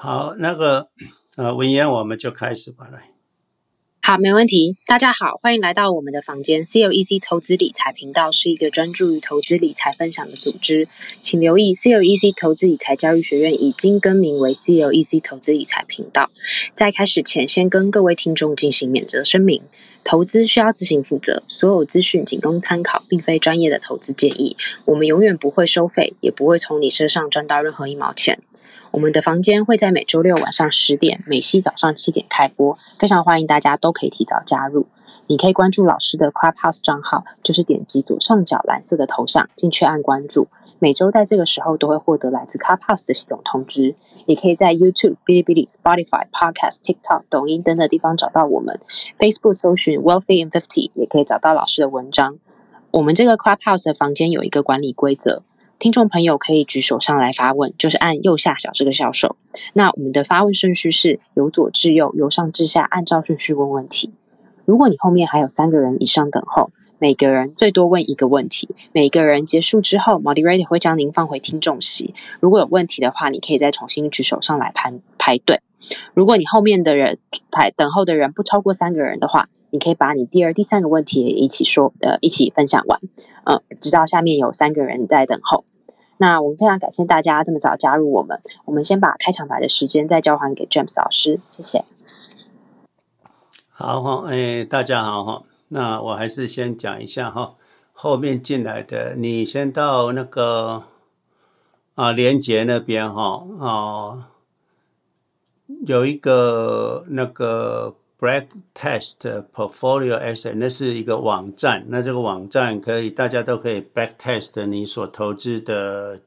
好，那个呃，文言我们就开始吧，来。好，没问题。大家好，欢迎来到我们的房间。CLEC 投资理财频道是一个专注于投资理财分享的组织，请留意 CLEC 投资理财教育学院已经更名为 CLEC 投资理财频道。在开始前，先跟各位听众进行免责声明：投资需要自行负责，所有资讯仅供参考，并非专业的投资建议。我们永远不会收费，也不会从你身上赚到任何一毛钱。我们的房间会在每周六晚上十点，美西早上七点开播，非常欢迎大家都可以提早加入。你可以关注老师的 Clubhouse 账号，就是点击左上角蓝色的头像进去按关注。每周在这个时候都会获得来自 Clubhouse 的系统通知。也可以在 YouTube、哔哩哔哩、Spotify、Podcast、TikTok、抖音等等地方找到我们。Facebook 搜寻 Wealthy in Fifty 也可以找到老师的文章。我们这个 Clubhouse 的房间有一个管理规则。听众朋友可以举手上来发问，就是按右下角这个小手。那我们的发问顺序是由左至右，由上至下，按照顺序问问题。如果你后面还有三个人以上等候，每个人最多问一个问题。每个人结束之后，Moderator 会将您放回听众席。如果有问题的话，你可以再重新举手上来排排队。如果你后面的人排等候的人不超过三个人的话，你可以把你第二、第三个问题一起说呃一起分享完，呃，直到下面有三个人在等候。那我们非常感谢大家这么早加入我们。我们先把开场白的时间再交还给 James 老师，谢谢。好哈，哎，大家好哈。那我还是先讲一下哈，后面进来的你先到那个啊连结那边哈啊，有一个那个。Backtest Portfolio Asset，那是一个网站。那这个网站可以，大家都可以 backtest 你所投资的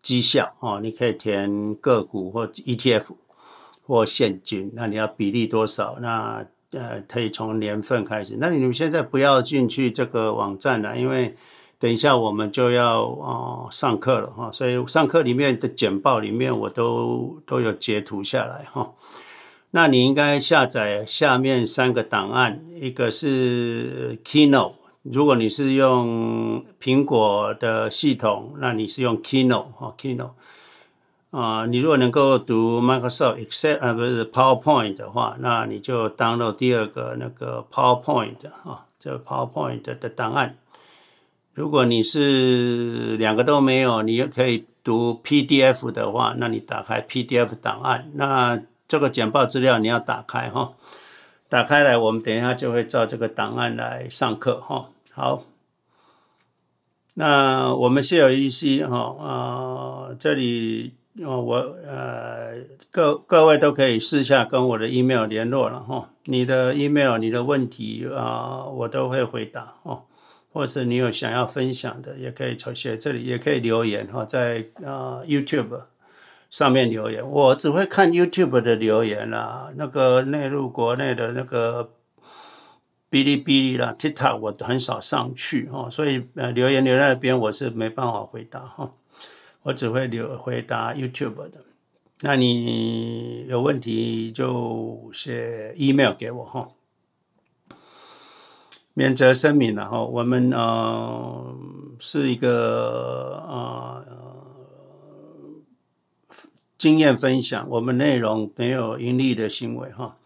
绩效哦。你可以填个股或 ETF 或现金。那你要比例多少？那呃，可以从年份开始。那你们现在不要进去这个网站了，因为等一下我们就要哦上课了哈。所以上课里面的简报里面我都都有截图下来哈。那你应该下载下面三个档案，一个是 Keynote，如果你是用苹果的系统，那你是用 Keynote 哈 Keynote 啊，你如果能够读 Microsoft Excel 啊不是 PowerPoint 的话，那你就 download 第二个那个 PowerPoint 啊，这 PowerPoint 的档案。如果你是两个都没有，你也可以读 PDF 的话，那你打开 PDF 档案那。这个简报资料你要打开哈，打开来，我们等一下就会照这个档案来上课哈。好，那我们 CLEC 哈啊，这里我呃各各位都可以私下跟我的 email 联络了哈。你的 email 你的问题啊，我都会回答哦。或是你有想要分享的，也可以写这里，也可以留言哈，在啊 YouTube。上面留言，我只会看 YouTube 的留言啦，那个内陆国内的那个哔哩哔哩啦、TikTok 我很少上去哈，所以呃留言留在那边我是没办法回答哈，我只会留回答 YouTube 的。那你有问题就写 email 给我哈。免责声明了哈，我们呃是一个呃。经验分享，我们内容没有盈利的行为哈。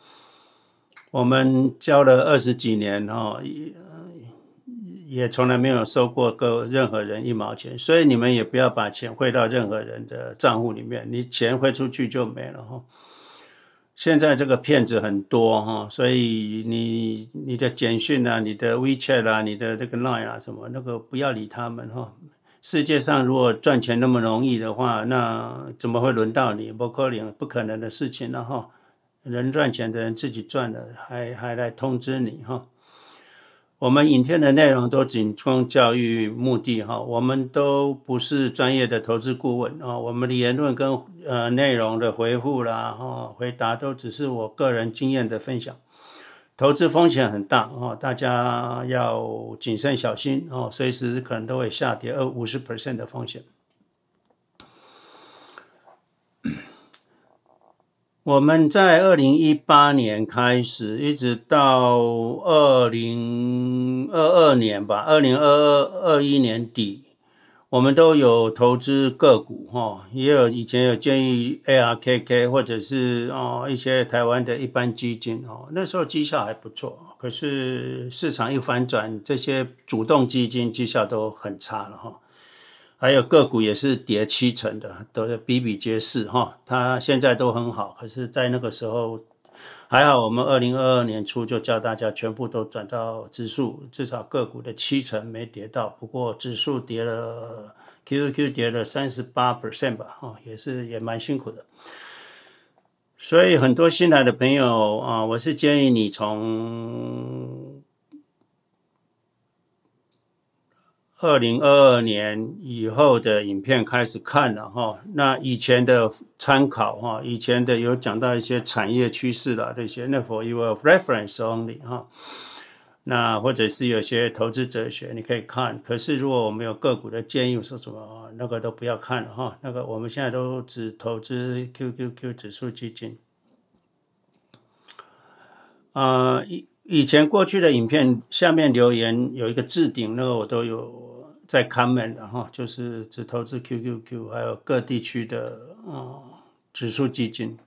我们教了二十几年哈，也也从来没有收过个任何人一毛钱，所以你们也不要把钱汇到任何人的账户里面，你钱汇出去就没了哈。现在这个骗子很多哈，所以你你的简讯啊，你的 WeChat 啊，你的这个 Line 啊什么那个不要理他们哈。世界上如果赚钱那么容易的话，那怎么会轮到你？不可能，不可能的事情了哈。人赚钱的人自己赚的，还还来通知你哈。我们影片的内容都仅供教育目的哈，我们都不是专业的投资顾问啊。我们的言论跟呃内容的回复啦哈，回答都只是我个人经验的分享。投资风险很大哦，大家要谨慎小心哦，随时可能都会下跌二五十 percent 的风险。我们在二零一八年开始，一直到二零二二年吧，二零二二二一年底，我们都有投资个股哈，也有以前有建议 ARKK 或者是哦一些台湾的一般基金哦，那时候绩效还不错。可是市场一反转，这些主动基金绩效都很差了哈。还有个股也是跌七成的，都是比比皆是哈。它现在都很好，可是在那个时候还好，我们二零二二年初就叫大家全部都转到指数，至少个股的七成没跌到。不过指数跌了，QQQ 跌了三十八 percent 吧，哈，也是也蛮辛苦的。所以很多新来的朋友啊，我是建议你从二零二二年以后的影片开始看了哈。那以前的参考哈，以前的有讲到一些产业趋势啦，这些那 for your reference only 哈。那或者是有些投资哲学你可以看，可是如果我们有个股的建议说什么，那个都不要看了哈。那个我们现在都只投资 QQQ 指数基金。啊，以以前过去的影片下面留言有一个置顶，那个我都有在 comment 的哈，就是只投资 QQQ，还有各地区的啊指数基金。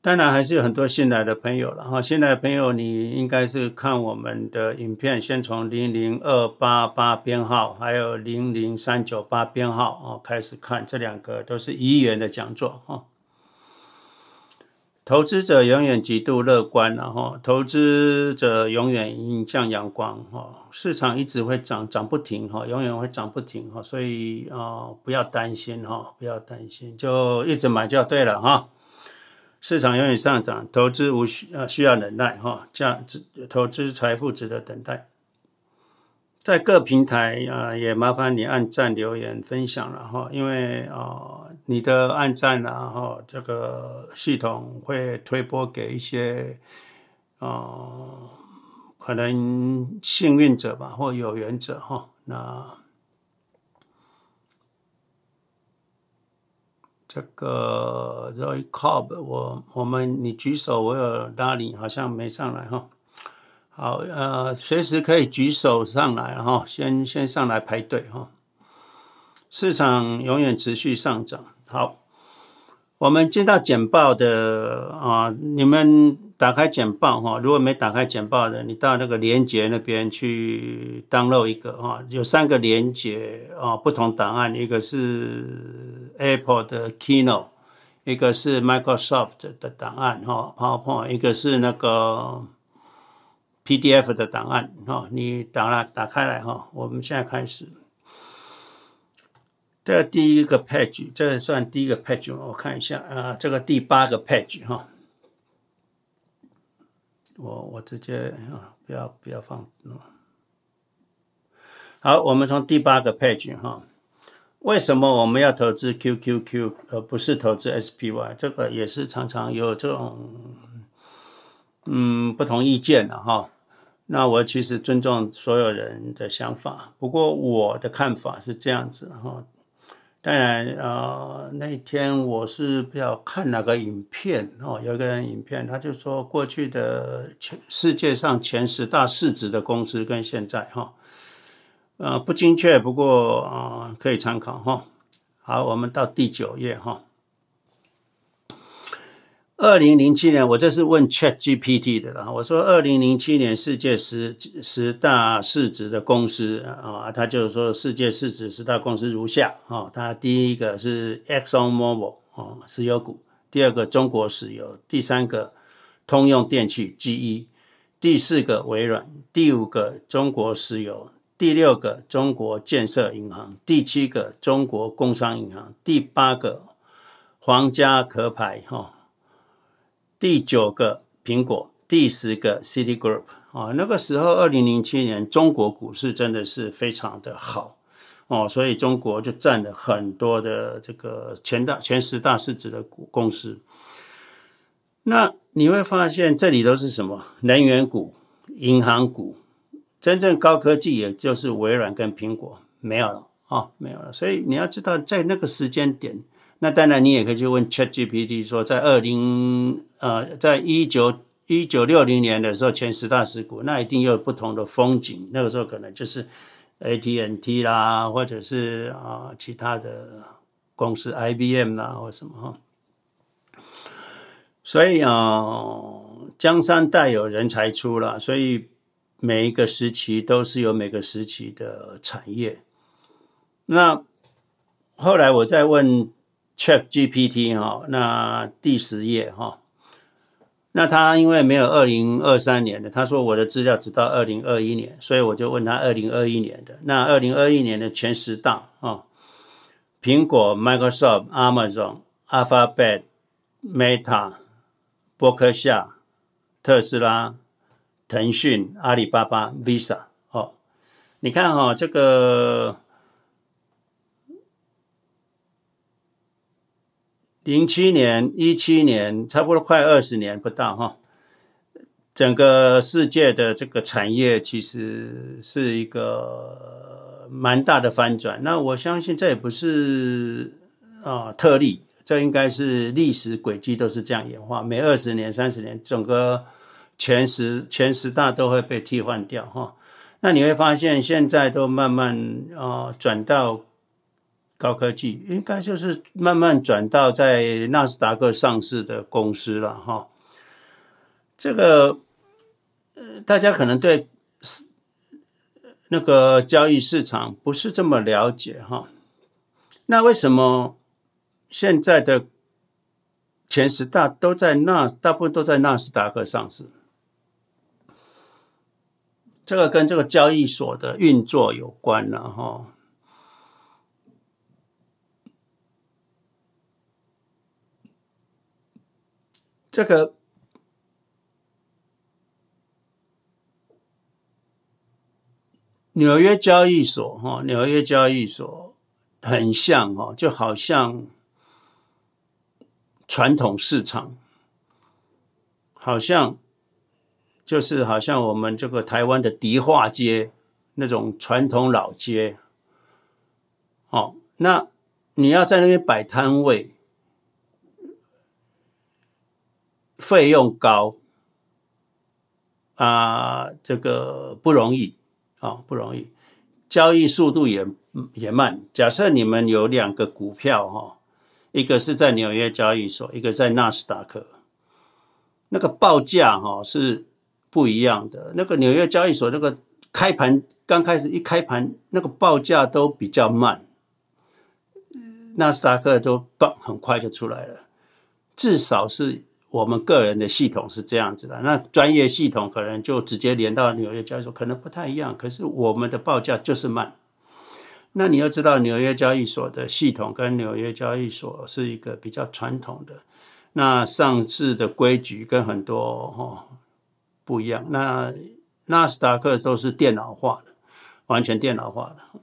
当然还是有很多新来的朋友了哈，新来的朋友你应该是看我们的影片，先从零零二八八编号，还有零零三九八编号哦开始看，这两个都是一元的讲座哈。投资者永远极度乐观，然后投资者永远迎向阳光哈，市场一直会涨涨不停哈，永远会涨不停哈，所以啊不要担心哈，不要担心，就一直买就对了哈。市场永远上涨，投资无需呃需要忍耐哈，价值投资财富值得等待。在各平台啊，也麻烦你按赞、留言、分享了哈，因为啊你的按赞然后这个系统会推播给一些啊可能幸运者吧或有缘者哈那。这个 Roy Cobb，我我们你举手，我有拉你，好像没上来哈。好，呃，随时可以举手上来哈，先先上来排队哈。市场永远持续上涨。好，我们接到简报的啊，你们打开简报哈。如果没打开简报的，你到那个连接那边去 download 一个哈，有三个连接啊，不同档案，一个是。Apple 的 Keynote，一个是 Microsoft 的档案哈，PowerPoint，一个是那个 PDF 的档案哈。你打了打开来哈，我们现在开始。这第一个 page，这算第一个 page，我看一下啊，这个第八个 page 哈。我我直接啊，不要不要放。好，我们从第八个 page 哈。为什么我们要投资 QQQ 而不是投资 SPY？这个也是常常有这种嗯不同意见的哈。那我其实尊重所有人的想法，不过我的看法是这样子哈。当然啊、呃，那天我是比较看哪个影片哦，有一个人影片他就说过去的全世界上前十大市值的公司跟现在哈。呃，不精确，不过啊、可以参考哈。好，我们到第九页哈。二零零七年，我这是问 ChatGPT 的啦。我说，二零零七年世界十十大市值的公司啊，他就是说世界市值十大公司如下啊。他第一个是 ExxonMobil 啊，石油股；第二个中国石油；第三个通用电气 GE；第四个微软；第五个中国石油。第六个中国建设银行，第七个中国工商银行，第八个皇家壳牌哈，第九个苹果，第十个 Citigroup 啊，那个时候二零零七年中国股市真的是非常的好哦，所以中国就占了很多的这个前大前十大市值的股公司。那你会发现这里都是什么？能源股、银行股。真正高科技，也就是微软跟苹果没有了啊、没有了。所以你要知道，在那个时间点，那当然你也可以去问 ChatGPT 说，在二零呃，在一九一九六零年的时候，前十大持股，那一定又有不同的风景。那个时候可能就是 AT&T 啦，或者是啊其他的公司 IBM 啦或什么哈。所以啊，江山代有人才出了，所以每一个时期都是有每个时期的产业。那后来我再问 ChatGPT 哈，那第十页哈。那他因为没有二零二三年的，他说我的资料只到二零二一年，所以我就问他二零二一年的。那二零二一年的前十大啊，苹果、Microsoft、Amazon、Alphabet、Meta、波克夏、特斯拉、腾讯、阿里巴巴、Visa。哦，你看哈、哦，这个。零七年、一七年，差不多快二十年不到哈。整个世界的这个产业其实是一个蛮大的翻转。那我相信这也不是啊特例，这应该是历史轨迹都是这样演化。每二十年、三十年，整个前十前十大都会被替换掉哈。那你会发现，现在都慢慢啊转到。高科技应该就是慢慢转到在纳斯达克上市的公司了哈。这个呃，大家可能对那个交易市场不是这么了解哈。那为什么现在的前十大都在纳，大部分都在纳斯达克上市？这个跟这个交易所的运作有关了哈。这个纽约交易所，哈，纽约交易所很像，哈，就好像传统市场，好像就是好像我们这个台湾的迪化街那种传统老街，哦，那你要在那边摆摊位。费用高啊，这个不容易啊，不容易。交易速度也也慢。假设你们有两个股票哈，一个是在纽约交易所，一个在纳斯达克，那个报价哈是不一样的。那个纽约交易所那个开盘刚开始一开盘，那个报价都比较慢，纳斯达克都棒很快就出来了，至少是。我们个人的系统是这样子的，那专业系统可能就直接连到纽约交易所，可能不太一样。可是我们的报价就是慢。那你要知道，纽约交易所的系统跟纽约交易所是一个比较传统的，那上市的规矩跟很多哦不一样。那纳斯达克都是电脑化的，完全电脑化的。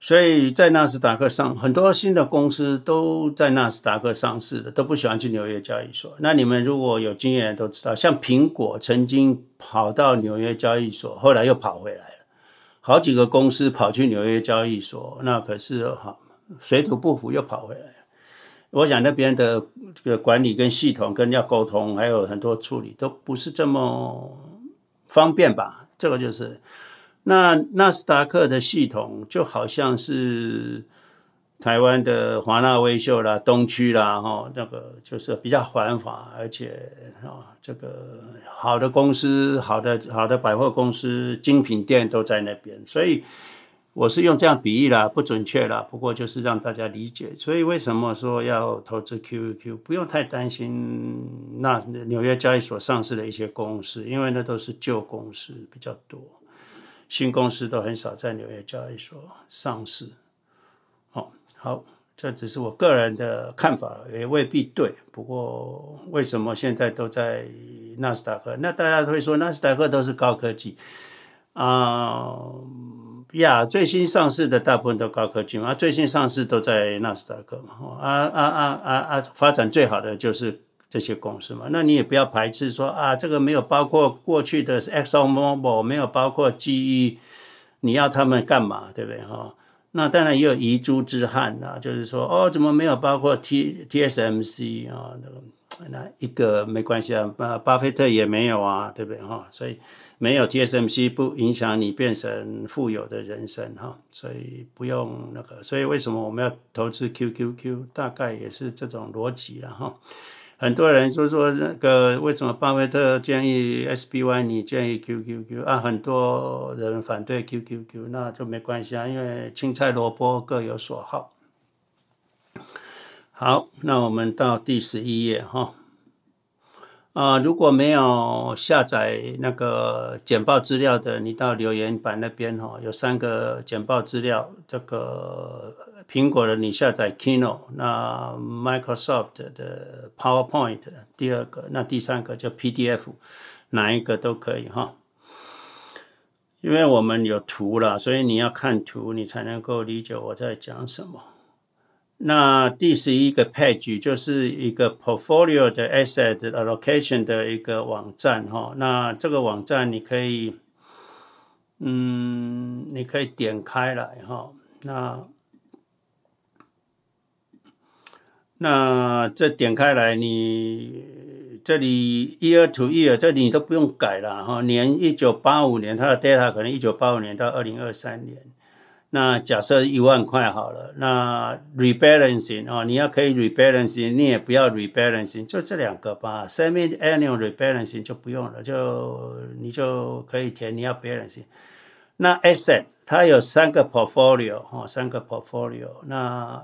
所以在纳斯达克上，很多新的公司都在纳斯达克上市的，都不喜欢去纽约交易所。那你们如果有经验都知道，像苹果曾经跑到纽约交易所，后来又跑回来了。好几个公司跑去纽约交易所，那可是好水土不服，又跑回来了。我想那边的这个管理跟系统跟要沟通，还有很多处理都不是这么方便吧？这个就是。那纳斯达克的系统就好像是台湾的华纳威秀啦、东区啦，哈，那个就是比较繁华，而且啊，这个好的公司、好的好的百货公司、精品店都在那边，所以我是用这样比喻啦，不准确啦，不过就是让大家理解。所以为什么说要投资 QQQ？不用太担心那纽约交易所上市的一些公司，因为那都是旧公司比较多。新公司都很少在纽约交易所上市，好，好，这只是我个人的看法，也未必对。不过，为什么现在都在纳斯达克？那大家会说纳斯达克都是高科技啊？呀，最新上市的大部分都高科技嘛，最新上市都在纳斯达克嘛。啊啊啊啊啊！发展最好的就是。这些公司嘛，那你也不要排斥说啊，这个没有包括过去的 Exxon Mobil，没有包括 GE，你要他们干嘛？对不对哈？那当然也有遗珠之憾呐，就是说哦，怎么没有包括 T TSMC 啊？那个那一个没关系啊，巴巴菲特也没有啊，对不对哈？所以没有 TSMC 不影响你变成富有的人生哈，所以不用那个。所以为什么我们要投资 QQQ？大概也是这种逻辑了哈。很多人就说那个为什么巴菲特建议 S B Y，你建议 QQQ 啊？很多人反对 QQQ，那就没关系啊，因为青菜萝卜各有所好。好，那我们到第十一页哈。啊，如果没有下载那个简报资料的，你到留言板那边哈，有三个简报资料。这个苹果的你下载 Kino，那 Microsoft 的 PowerPoint，第二个，那第三个叫 PDF，哪一个都可以哈。因为我们有图了，所以你要看图，你才能够理解我在讲什么。那第十一个 page 就是一个 portfolio 的 asset allocation 的一个网站哈。那这个网站你可以，嗯，你可以点开来哈。那那这点开来你，这里 year to year 这里你都不用改了哈。年一九八五年，它的 data 可能一九八五年到二零二三年。那假设一万块好了，那 rebalancing 哦，你要可以 rebalancing，你也不要 rebalancing，就这两个吧。semi-annual rebalancing 就不用了，就你就可以填你要 balancing。那 asset 它有三个 portfolio 哦，三个 portfolio。那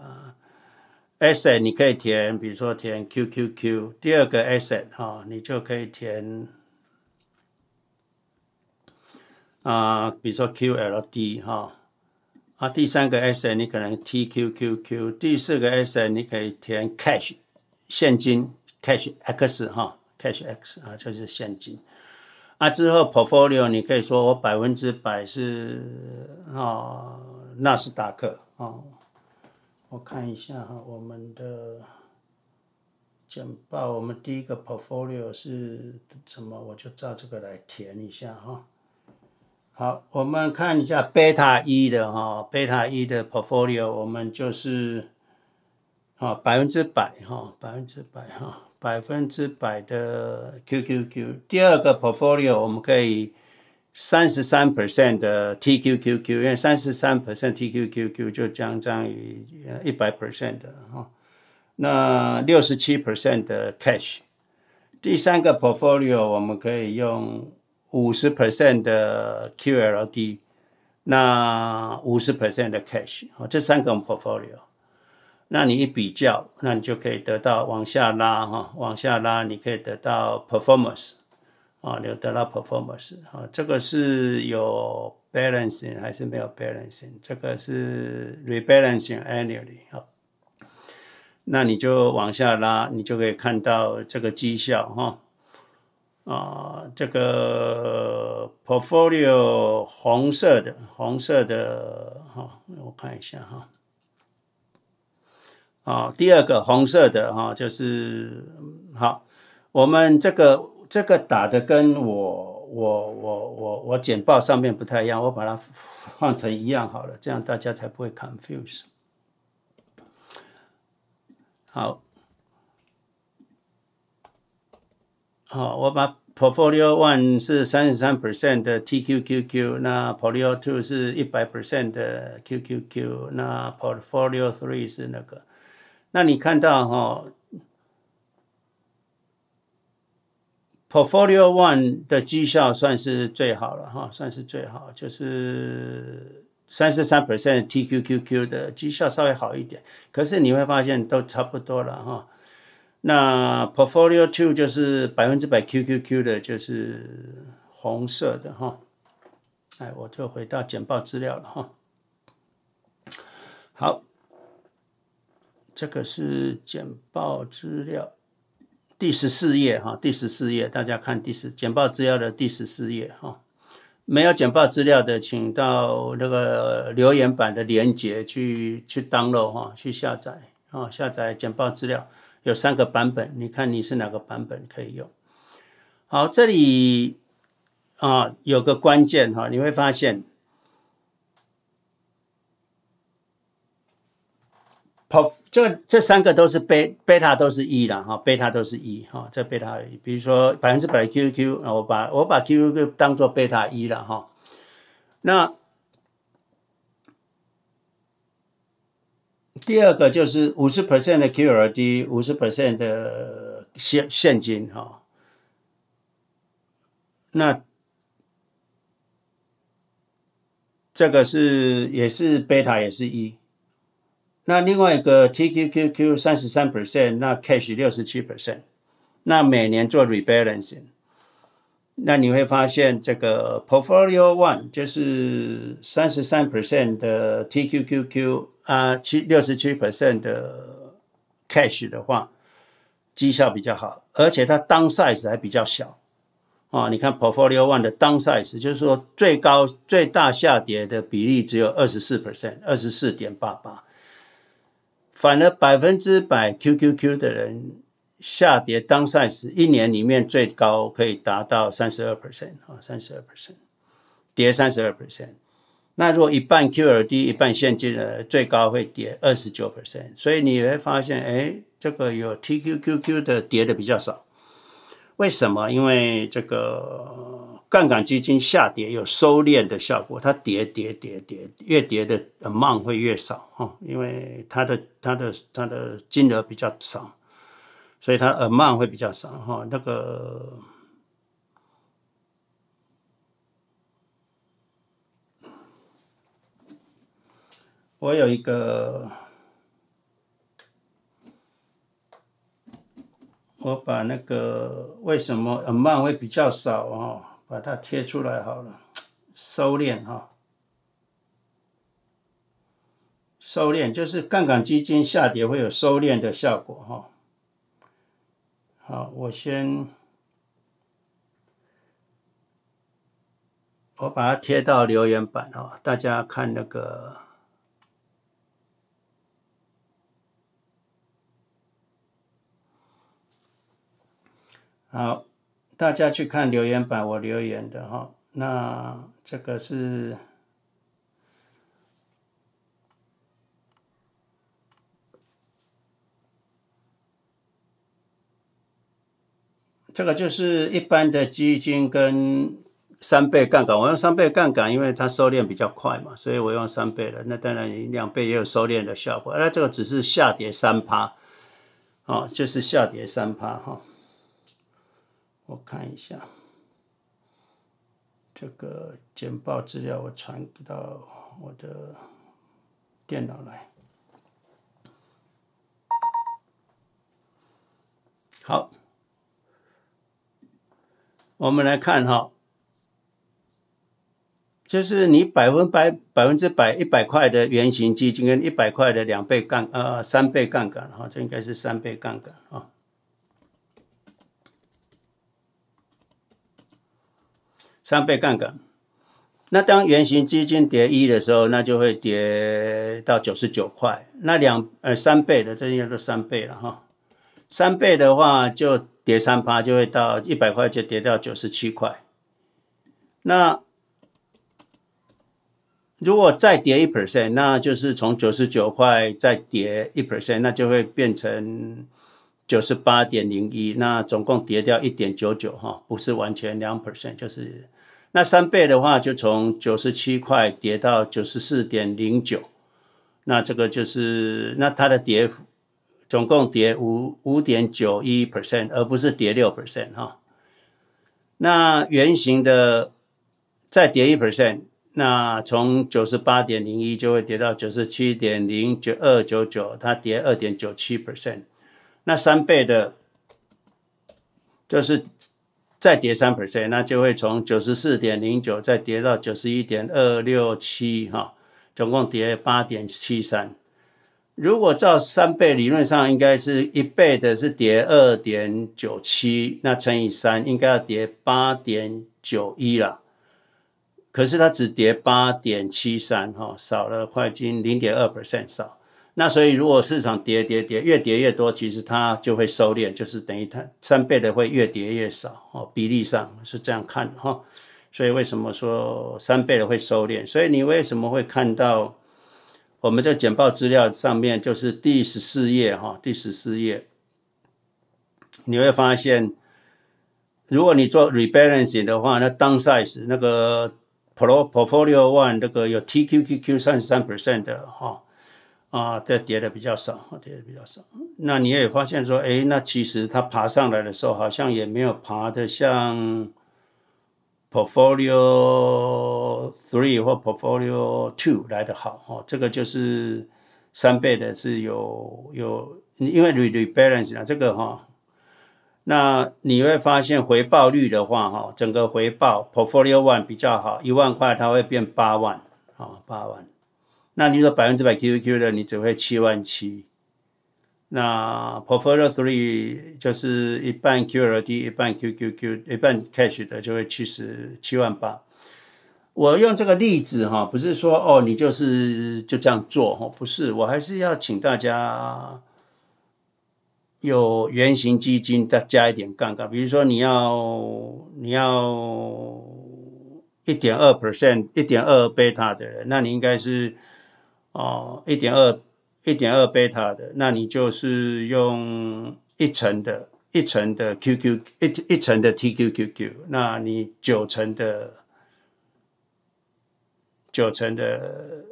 asset 你可以填，比如说填 QQQ。第二个 asset 哈，你就可以填啊，比如说 QLD 哈。啊，第三个 asset 你可能 TQQQ，第四个 asset 你可以填 cash 现金 cash X 哈 cash X 啊，就是现金。啊，之后 portfolio 你可以说我百分之百是啊纳斯达克啊。我看一下哈，我们的简报，我们第一个 portfolio 是什么？我就照这个来填一下哈。好，我们看一下贝塔一的哈，贝塔一的 portfolio，我们就是啊百分之百哈，百分之百哈，百分之百的 QQQ。第二个 portfolio 我们可以三十三 percent 的 TQQQ，因为三十三 percent TQQQ 就相当于一百 percent 的哈。那六十七 percent 的 cash。第三个 portfolio 我们可以用。五十 percent 的 QLD，那五十 percent 的 cash，这三个 portfolio，那你一比较，那你就可以得到往下拉哈，往下拉你可以得到 performance，啊，你得到 performance，啊，这个是有 balancing 还是没有 balancing？这个是 rebalancing annually，啊，那你就往下拉，你就可以看到这个绩效哈。啊，这个 portfolio 红色的，红色的，哈，我看一下哈。啊，第二个红色的哈，就是好，我们这个这个打的跟我我我我我简报上面不太一样，我把它换成一样好了，这样大家才不会 confuse。好。好，我把 portfolio one 是三十三 percent 的 TQQQ，那 portfolio two 是一百 percent 的 QQQ，那 portfolio three 是那个。那你看到哈，portfolio one 的绩效算是最好了哈，算是最好，就是三十三 percent TQQQ 的绩效稍微好一点，可是你会发现都差不多了哈。那 Portfolio Two 就是百分之百 QQQ 的，就是红色的哈。哎，我就回到简报资料了哈。好，这个是简报资料第十四页哈，第十四页，大家看第十简报资料的第十四页哈。没有简报资料的，请到那个留言板的连接去去 download 哈，去下载啊，下载简报资料。有三个版本，你看你是哪个版本可以用？好，这里啊有个关键哈，你会发现这这三个都是贝贝塔都是一了哈，贝塔都是一哈，这贝塔一比如说百分之百 QQQ，我把我把 QQQ 当做贝塔一了哈。那第二个就是五十 percent 的 QRD，五十 percent 的现现金哈。那这个是也是贝塔也是一。那另外一个 TQQQ 三十三 percent，那 Cash 六十七 percent，那每年做 rebalancing，那你会发现这个 Portfolio One 就是三十三 percent 的 TQQQ 啊，七六十七 percent 的 Cash 的话，绩效比较好，而且它 Downsize 还比较小啊。你看 Portfolio One 的 Downsize 就是说最高最大下跌的比例只有二十四 percent，二十四点八八。反而百分之百 QQQ 的人下跌当赛时一年里面最高可以达到三十二 percent 啊，三十二 percent 跌三十二 percent。那如果一半 QRD 一半现金的，最高会跌二十九 percent。所以你会发现，哎，这个有 TQQQ 的跌的比较少。为什么？因为这个。杠杆基金下跌有收敛的效果，它跌跌跌跌，越跌的慢会越少哦，因为它的它的它的金额比较少，所以它 amount 会比较少哈。那个我有一个，我把那个为什么 amount 会比较少哦。把它贴出来好了，收敛哈，收敛就是杠杆基金下跌会有收敛的效果哈。好，我先我把它贴到留言板哈，大家看那个好。大家去看留言板，我留言的哈。那这个是这个就是一般的基金跟三倍杠杆。我用三倍杠杆，因为它收敛比较快嘛，所以我用三倍的。那当然，你两倍也有收敛的效果。那这个只是下跌三趴，哦，就是下跌三趴哈。我看一下这个简报资料，我传到我的电脑来。好，我们来看哈，就是你百分百、百分之百、一百块的原型基金跟一百块的两倍杠呃三倍杠杆哈，这应该是三倍杠杆啊。三倍杠杆，那当原型基金跌一的时候，那就会跌到九十九块。那两呃三倍的，这应该是三倍了哈。三倍的话就跌三趴，就会到一百块，就跌到九十七块。那如果再跌一 percent，那就是从九十九块再跌一 percent，那就会变成。九十八点零一，那总共跌掉一点九九哈，不是完全两 percent，就是那三倍的话，就从九十七块跌到九十四点零九，那这个就是那它的跌幅总共跌五五点九一 percent，而不是跌六 percent 哈。那圆形的再跌一 percent，那从九十八点零一就会跌到九十七点零九二九九，它跌二点九七 percent。那三倍的，就是再跌三 percent，那就会从九十四点零九再跌到九十一点二六七哈，总共跌八点七三。如果照三倍，理论上应该是一倍的是跌二点九七，那乘以三应该要跌八点九一了。可是它只跌八点七三哈，少了快近零点二 percent 少。那所以，如果市场跌跌跌，越跌越多，其实它就会收敛，就是等于它三倍的会越跌越少哦，比例上是这样看的哈。所以为什么说三倍的会收敛？所以你为什么会看到我们这简报资料上面就是第十四页哈，第十四页，你会发现，如果你做 rebalancing 的话，那 downsize 那个 pro portfolio one 那个有 TQQQ 三十三 percent 的哈啊，这跌的比较少，跌的比较少。那你也发现说，哎，那其实它爬上来的时候，好像也没有爬的像。Portfolio three 或 Portfolio two 来的好哦，这个就是三倍的是有有，因为 rebalance 啊，这个哈，那你会发现回报率的话哈，整个回报 Portfolio one 比较好，一万块它会变八万啊，八万，那你说百分之百 QQQ 的，你只会七万七。那 Portfolio Three 就是一半 QLD，一半 QQQ，一半 Cash 的就会七十七万八。我用这个例子哈，不是说哦，你就是就这样做哈，不是，我还是要请大家有原型基金再加一点杠杆，比如说你要你要一点二 percent，一点二贝塔的人，那你应该是哦一点二。一点二贝塔的，那你就是用一层的，一层的 QQ，一一层的 TQQQ，那你九成的，九成的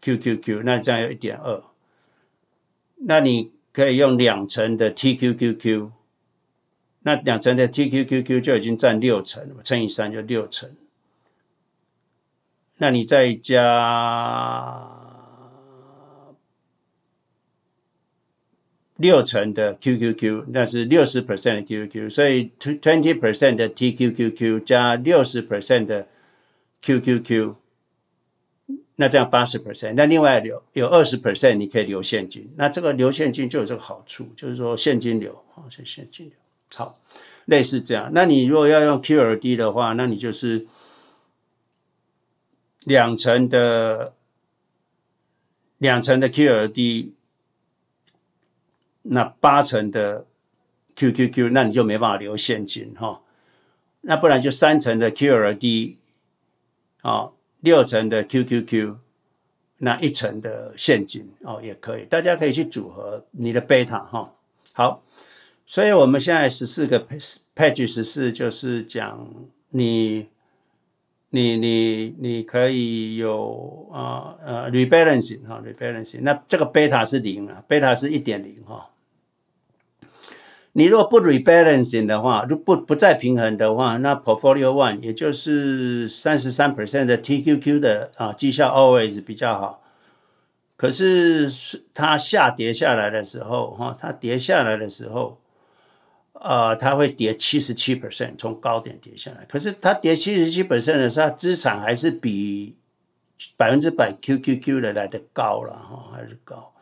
QQQ，那这样有一点二，那你可以用两层的 TQQQ，那两层的 TQQQ 就已经占六成了，乘以三就六成，那你再加。六成的 QQQ，那是六十 percent 的 QQQ，所以 twenty percent 的 TQQQ 加六十 percent 的 QQQ，那这样八十 percent，那另外留有二十 percent 你可以留现金，那这个留现金就有这个好处，就是说现金流啊，是现金流。好，类似这样。那你如果要用 QLD 的话，那你就是两成的两成的 QLD。那八成的 QQQ，那你就没办法留现金哈。那不然就三成的 QLD，啊，六成的 QQQ，那一成的现金哦也可以。大家可以去组合你的贝塔哈。好，所以我们现在十四个 page 十四就是讲你你你你可以有啊呃 rebalancing 哈 rebalancing，那这个贝塔是零啊，贝塔是一点零哈。你如果不 rebalancing 的话，如不不再平衡的话，那 portfolio one 也就是三十三 percent 的 TQQ 的啊绩效 always 比较好。可是它下跌下来的时候，哈，它跌下来的时候，呃，它会跌七十七 percent，从高点跌下来。可是它跌七十七 percent 的时候，资产还是比百分之百 QQQ 的来的高了，哈，还是高。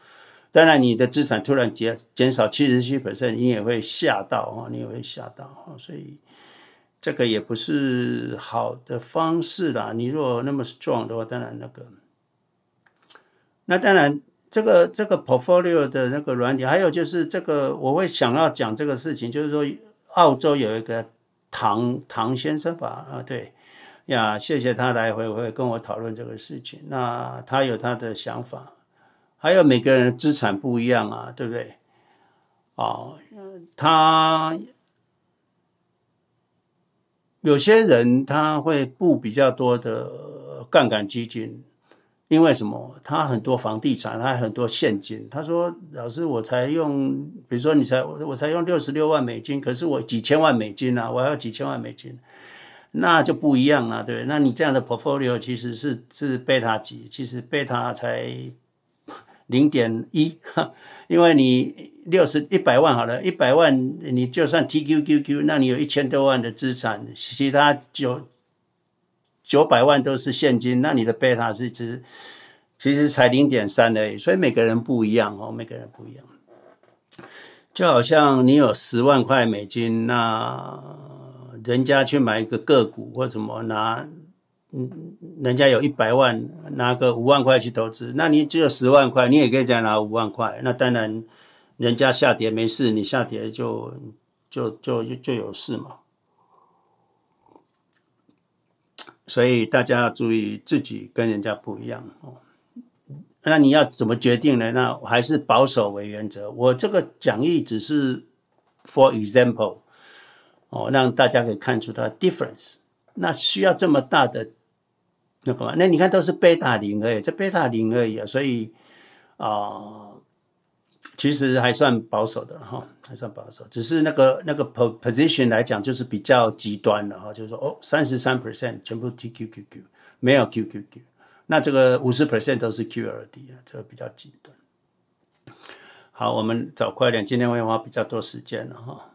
当然，你的资产突然减减少七十七 percent，你也会吓到哈，你也会吓到哈，所以这个也不是好的方式啦。你如果那么 strong 的话，当然那个，那当然这个这个 portfolio 的那个软体，还有就是这个我会想要讲这个事情，就是说澳洲有一个唐唐先生吧，啊，对呀，谢谢他来回会跟我讨论这个事情，那他有他的想法。还有每个人资产不一样啊，对不对？哦，他有些人他会布比较多的杠杆基金，因为什么？他很多房地产，他很多现金。他说：“老师，我才用，比如说你才我才用六十六万美金，可是我几千万美金啊，我还要几千万美金，那就不一样了，对不对？那你这样的 portfolio 其实是是贝塔级，其实贝塔才。”零点一，因为你六十一百万好了，一百万你就算 TQQQ，那你有一千多万的资产，其他九九百万都是现金，那你的贝塔是值其实才零点三而已，所以每个人不一样哦，每个人不一样。就好像你有十万块美金，那人家去买一个个股或怎么拿。嗯，人家有一百万，拿个五万块去投资，那你只有十万块，你也可以再拿五万块。那当然，人家下跌没事，你下跌就就就就就有事嘛。所以大家要注意自己跟人家不一样哦。那你要怎么决定呢？那还是保守为原则。我这个讲义只是 for example，哦，让大家可以看出它 difference。那需要这么大的那个嘛？那你看都是贝塔零而已，这贝塔零而已啊，所以啊、其实还算保守的哈，还算保守。只是那个那个 position 来讲，就是比较极端的哈，就是说哦，三十三 percent 全部 TQQQ，没有 QQQ。那这个五十 percent 都是 QLD 啊，这个比较极端。好，我们走快点，今天会花比较多时间了哈。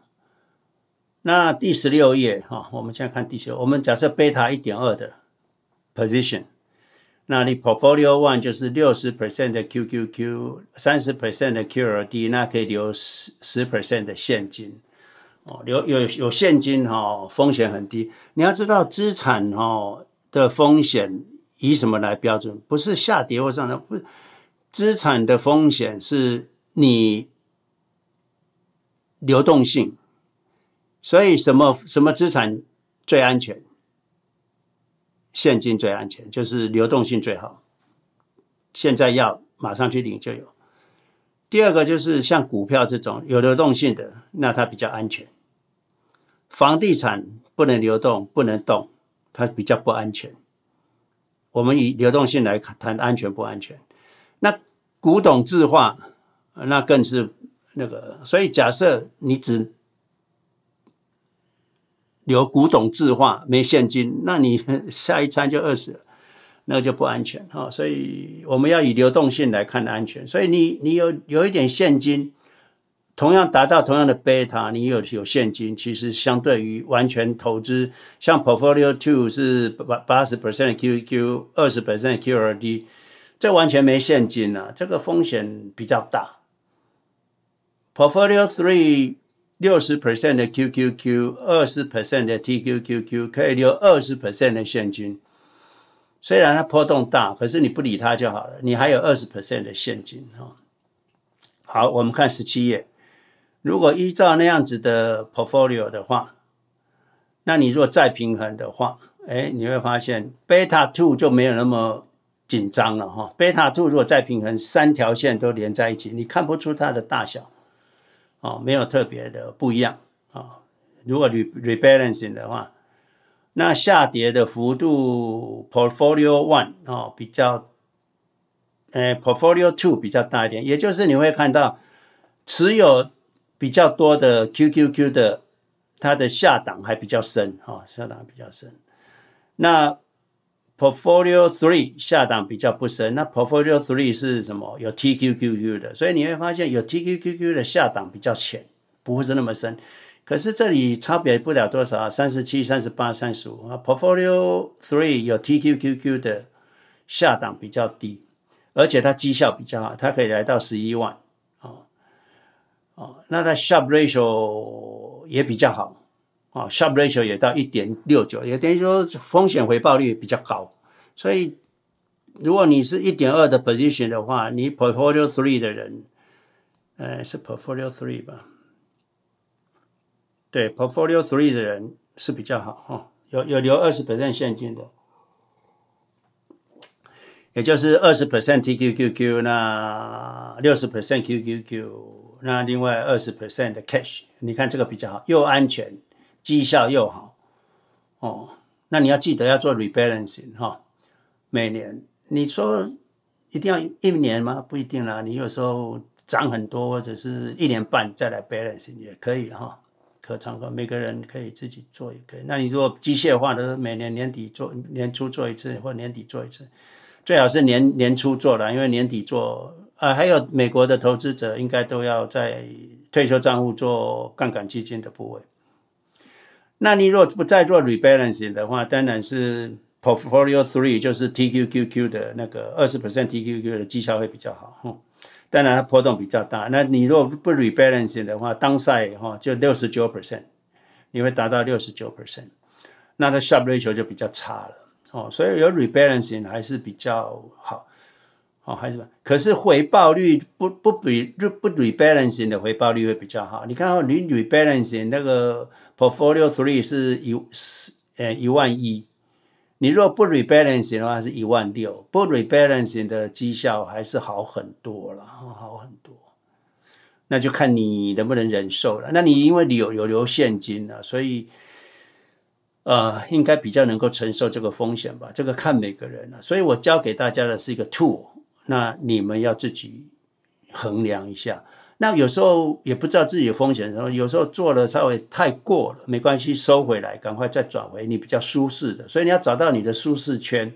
那第十六页哈，我们现在看第十六，我们假设贝塔一点二的 position，那你 portfolio one 就是六十 percent 的 QQQ，三十 percent 的 QLD，那可以留十十 percent 的现金哦，留有有现金哈，风险很低。你要知道资产哈的风险。以什么来标准？不是下跌或上涨，不是资产的风险是你流动性。所以什么什么资产最安全？现金最安全，就是流动性最好。现在要马上去领就有。第二个就是像股票这种有流动性的，那它比较安全。房地产不能流动，不能动，它比较不安全。我们以流动性来谈安全不安全，那古董字画那更是那个，所以假设你只留古董字画没现金，那你 下一餐就饿死了，那个就不安全哈。所以我们要以流动性来看安全，所以你你有有一点现金。同样达到同样的贝塔，你有有现金，其实相对于完全投资，像 Portfolio Two 是八八十 percent QQQ，二十 percent QRD，这完全没现金啊，这个风险比较大。Portfolio Three 六十 percent 的 QQQ，二十 percent 的 TQQQ，可以留二十 percent 的现金，虽然它波动大，可是你不理它就好了，你还有二十 percent 的现金哈。好，我们看十七页。如果依照那样子的 portfolio 的话，那你如果再平衡的话，哎，你会发现 beta two 就没有那么紧张了哈。beta two 如果再平衡，三条线都连在一起，你看不出它的大小，哦，没有特别的不一样啊。如果 re rebalancing 的话，那下跌的幅度 portfolio one 哦比较，呃 portfolio two 比较大一点，也就是你会看到持有。比较多的 QQQ 的，它的下档还比较深，哈，下档比较深。那 Portfolio Three 下档比较不深，那 Portfolio Three 是什么？有 TQQQ 的，所以你会发现有 TQQQ 的下档比较浅，不会是那么深。可是这里差别不了多少，三十七、三十八、三十五啊。Portfolio Three 有 TQQQ 的下档比较低，而且它绩效比较好，它可以来到十一万。哦，那它 s h a r p Ratio 也比较好，啊，sharp ratio 也到一点六九，也等于说风险回报率比较高。所以，如果你是一点二的 position 的话，你 portfolio three 的人，呃，是 portfolio three 吧？对，portfolio three 的人是比较好，哈，有有留二十 percent 现金的，也就是二十 percent TQQQ，那六十 percent QQQ。那另外二十 percent 的 cash，你看这个比较好，又安全，绩效又好，哦，那你要记得要做 rebalancing 哈、哦，每年你说一定要一年吗？不一定啦，你有时候涨很多或者是一年半再来 balancing 也可以哈、可长可每个人可以自己做也可以。那你如果机械化的，每年年底做，年初做一次或年底做一次，最好是年年初做了，因为年底做。啊，还有美国的投资者应该都要在退休账户做杠杆基金的部位。那你如果不再做 rebalancing 的话，当然是 portfolio three 就是 TQQQ 的那个二十 percent TQQQ 的绩效会比较好。哼，当然它波动比较大。那你如果不 rebalancing 的话，downside 哈就六十九 percent，你会达到六十九 percent，那它 s h a r p ratio 就比较差了。哦，所以有 rebalancing 还是比较好。哦，还是吧，可是回报率不不比不 rebalancing 的回报率会比较好。你看哦，你 rebalancing 那个 portfolio three 是一呃一万一，你若不 rebalancing 的话是一万六，不 rebalancing 的绩效还是好很多了，好很多。那就看你能不能忍受了。那你因为你有有留现金了，所以呃，应该比较能够承受这个风险吧。这个看每个人了。所以我教给大家的是一个 tool，那你们要自己衡量一下。那有时候也不知道自己有风险的时候，有时候做了稍微太过了，没关系，收回来，赶快再转回你比较舒适的。所以你要找到你的舒适圈，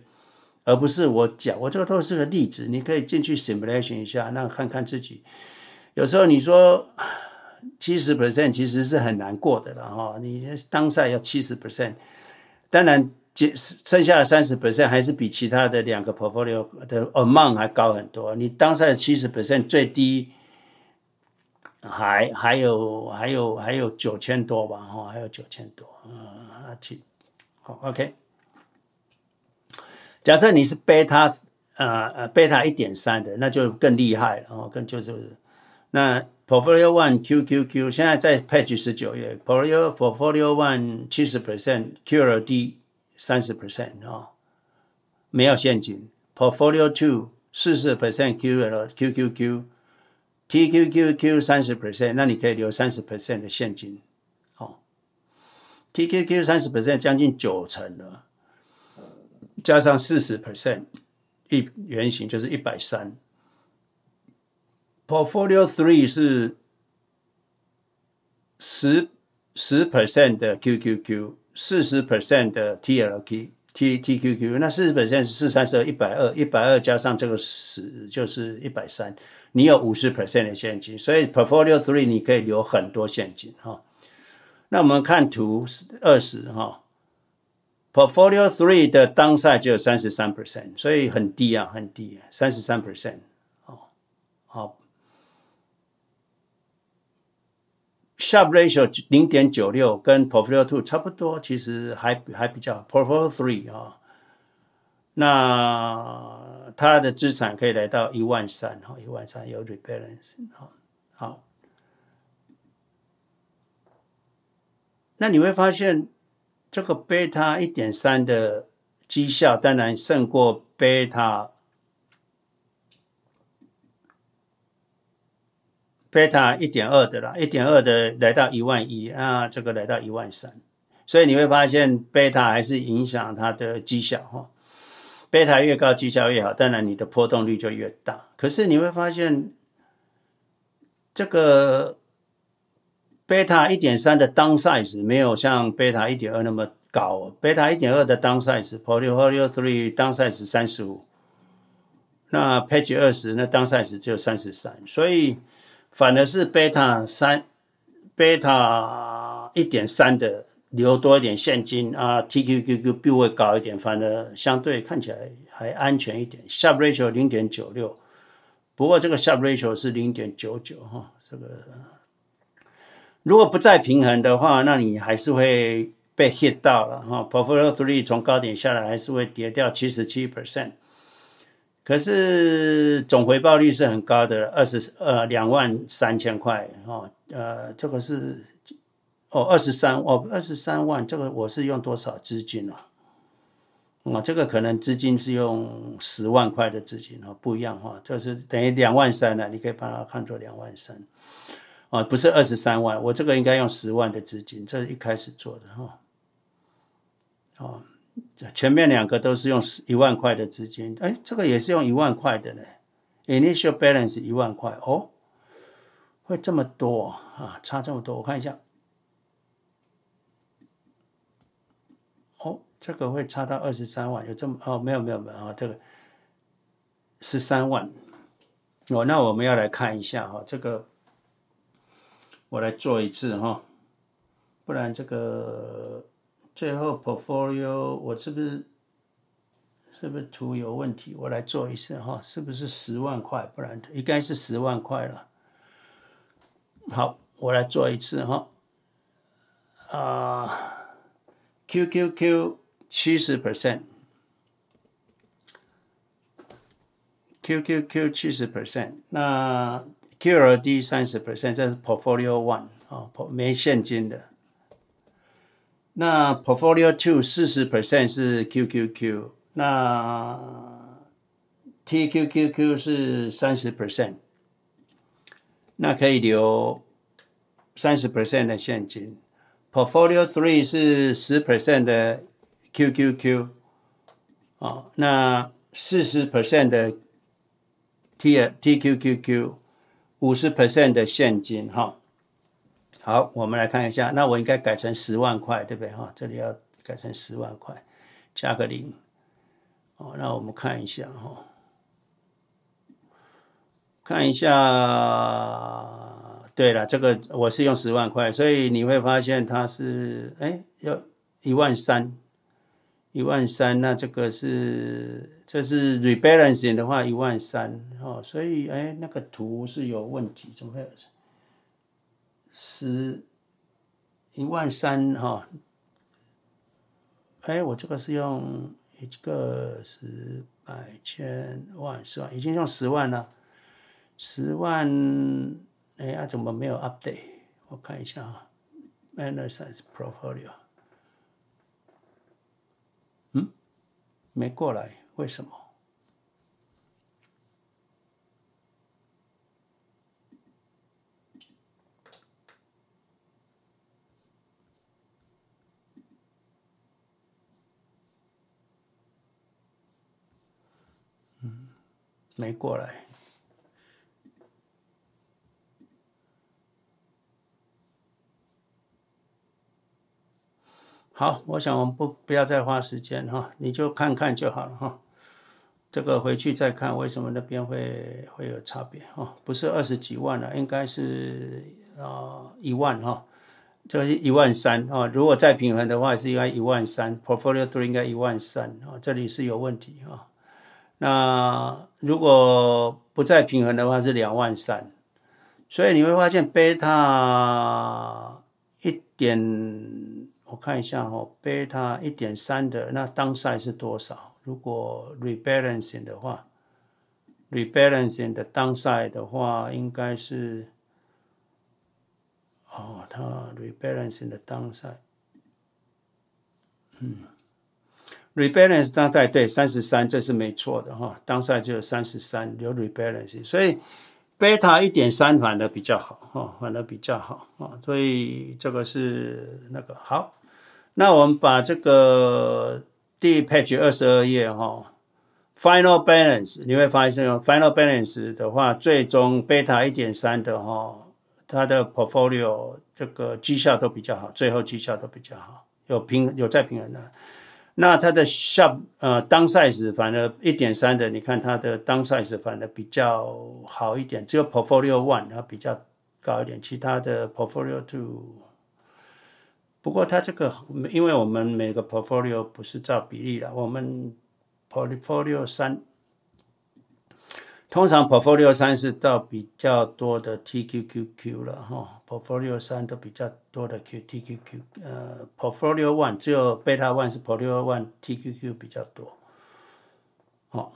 而不是我讲，我这个都是个例子，你可以进去 simulation 一下，那看看自己。有时候你说七十 percent 其实是很难过的了哈，你当下要七十 percent，当然剩下的三十 percent 还是比其他的两个 portfolio 的 amount 还高很多。你当下的七十 percent 最低。还还有还有还有九千多吧，哈，还有九千多，嗯，去，好，OK。假设你是贝塔，呃呃，贝塔一点三的，那就更厉害了，哦，更就是，那 Portfolio One QQQ 现在在 Page 十九页，Portfolio Portfolio One 七十 percent，QLD 三十 percent 啊，没有现金，Portfolio Two 四十 percent，QLQQQ。TQQQ 三十 percent，那你可以留三十 percent 的现金，哦，TQQ 三十 percent 将近九成了，加上四十 percent，一原型就是一百三。Portfolio Three 是十十 percent 的 QQQ，四十 percent 的 TLQ。T T Q Q，那四十 percent 是四三十二，一百二，一百二加上这个十就是一百三，你有五十 percent 的现金，所以 Portfolio Three 你可以留很多现金哈。那我们看图二十哈，Portfolio Three 的 downside 只有三十三 percent，所以很低啊，很低，三十三 percent。Sharpe ratio 零点九六跟 Portfolio Two 差不多，其实还还比较。Portfolio Three 啊，那它的资产可以来到一万三哈，一万三有 rebalance 哈。好，那你会发现这个贝塔一点三的绩效当然胜过贝塔。贝塔一点二的啦，一点二的来到一万一啊，这个来到一万三，所以你会发现贝塔还是影响它的绩效哈。贝塔越高，绩效越好，当然你的波动率就越大。可是你会发现，这个贝塔一点三的 down size 没有像贝塔一点二那么高。贝塔一点二的 down size portfolio Three down size 三十五，那 Page 二十那 down size 只有三十三，所以。反而是贝塔三、贝塔一点三的留多一点现金啊，TQQQ 比会高一点，反而相对看起来还安全一点。Subratio 零点九六，不过这个 Subratio 是零点九九哈，这个如果不再平衡的话，那你还是会被 hit 到了哈。Portfolio three 从高点下来还是会跌掉七十七 percent。可是总回报率是很高的，二十呃两万三千块哦，呃这个是哦二十三哦二十三万，这个我是用多少资金啊？哦这个可能资金是用十万块的资金哦，不一样哈，这是等于两万三了，你可以把它看作两万三，哦不是二十三万，我这个应该用十万的资金，这是一开始做的哈，哦。前面两个都是用十一万块的资金，哎，这个也是用一万块的呢。Initial balance 一万块哦，会这么多啊？差这么多？我看一下，哦，这个会差到二十三万，有这么哦？没有没有没有啊，这个十三万哦。那我们要来看一下哈，这个我来做一次哈，不然这个。最后，portfolio 我是不是是不是图有问题？我来做一次哈，是不是十万块？不然应该是十万块了。好，我来做一次哈。啊，QQQ 七十 percent，QQQ 七十 percent，那 QLD 三十 percent，这是 portfolio one 啊，没现金的。那 Portfolio Two 四十 percent 是 QQQ，那 TQQQ 是三十 percent，那可以留三十 percent 的现金。Portfolio Three 是十 percent 的 QQQ，哦，那四十 percent 的 T TQQQ，五十 percent 的现金，哈、哦。好，我们来看一下，那我应该改成十万块，对不对？哈，这里要改成十万块，加个零。哦，那我们看一下哈，看一下，对了，这个我是用十万块，所以你会发现它是哎，要一万三，一万三，那这个是这是 rebalancing 的话一万三，哦，所以哎，那个图是有问题，怎么会？十一万三哈，哎，我这个是用一个十百千万十万，已经用十万了，十万，哎呀，怎么没有 update？我看一下啊，Management Portfolio，没过来，为什么？没过来。好，我想我们不不要再花时间哈，你就看看就好了哈。这个回去再看，为什么那边会会有差别哈？不是二十几万了，应该是啊一万哈。这是一万三啊，如果再平衡的话是应该一万三，Portfolio Three 应该一万三啊，这里是有问题哈。那如果不再平衡的话是两万三，所以你会发现贝塔一点，我看一下哦，贝塔一点三的那 downside 是多少？如果 rebalancing 的话，rebalancing 的 downside 的话应该是，哦，它 rebalancing 的 downside，嗯。Rebalance 大概对三十三，这是没错的哈。当赛就有三十三，有 rebalancing，所以贝塔一点三反的比较好哈，反的比较好啊。所以这个是那个好。那我们把这个第 page 二十二页哈，final balance 你会发现，final balance 的话，最终贝塔一点三的哈，它的 portfolio 这个绩效都比较好，最后绩效都比较好，有平有再平衡的。那它的 Sharpe 呃 down size 反而一点三的，你看它的 down size 反而比较好一点，只有 portfolio one 它比较高一点，其他的 portfolio two。不过它这个，因为我们每个 portfolio 不是照比例的，我们 portfolio 三。通常 portfolio 三是到比较多的 TQQQ 了哈，portfolio 三都比较多的 QTQQ，呃，portfolio one 只有 beta one 是 portfolio one TQQ 比较多，哦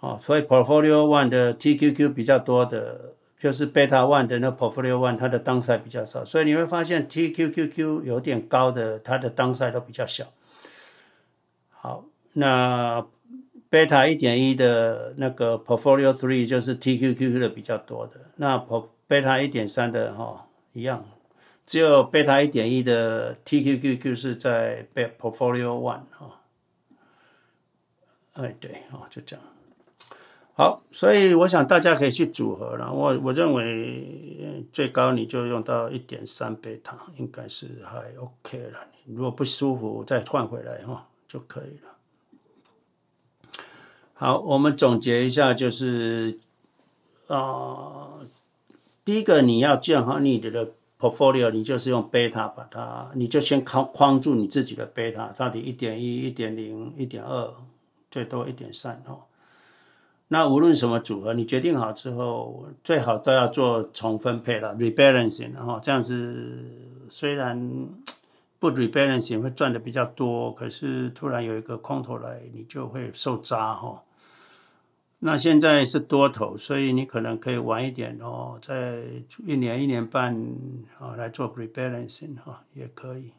哦，所以 portfolio one 的 TQQ 比较多的，就是 beta one 的那 portfolio one 它的 downside 比较少，所以你会发现 TQQQ 有点高的，它的 downside 都比较小。好，那。贝塔一点一的那个 portfolio three 就是 TQQQ 的比较多的，那贝塔一点三的哈一样，只有贝塔一点一的 TQQQ 是在 portfolio one 哈，哎对哦就这样，好，所以我想大家可以去组合了，我我认为最高你就用到一点三贝塔应该是还 OK 了，如果不舒服再换回来哈就可以了。好，我们总结一下，就是啊、第一个你要建好你的 portfolio，你就是用贝塔把它，你就先框框住你自己的贝塔，到底一点一、一点零、一点二，最多一点三哦。那无论什么组合，你决定好之后，最好都要做重分配了，rebalancing，然后这样子虽然。不 rebalancing 会赚的比较多，可是突然有一个空头来，你就会受扎哈。那现在是多头，所以你可能可以晚一点哦，在一年一年半啊来做 rebalancing 哈，也可以。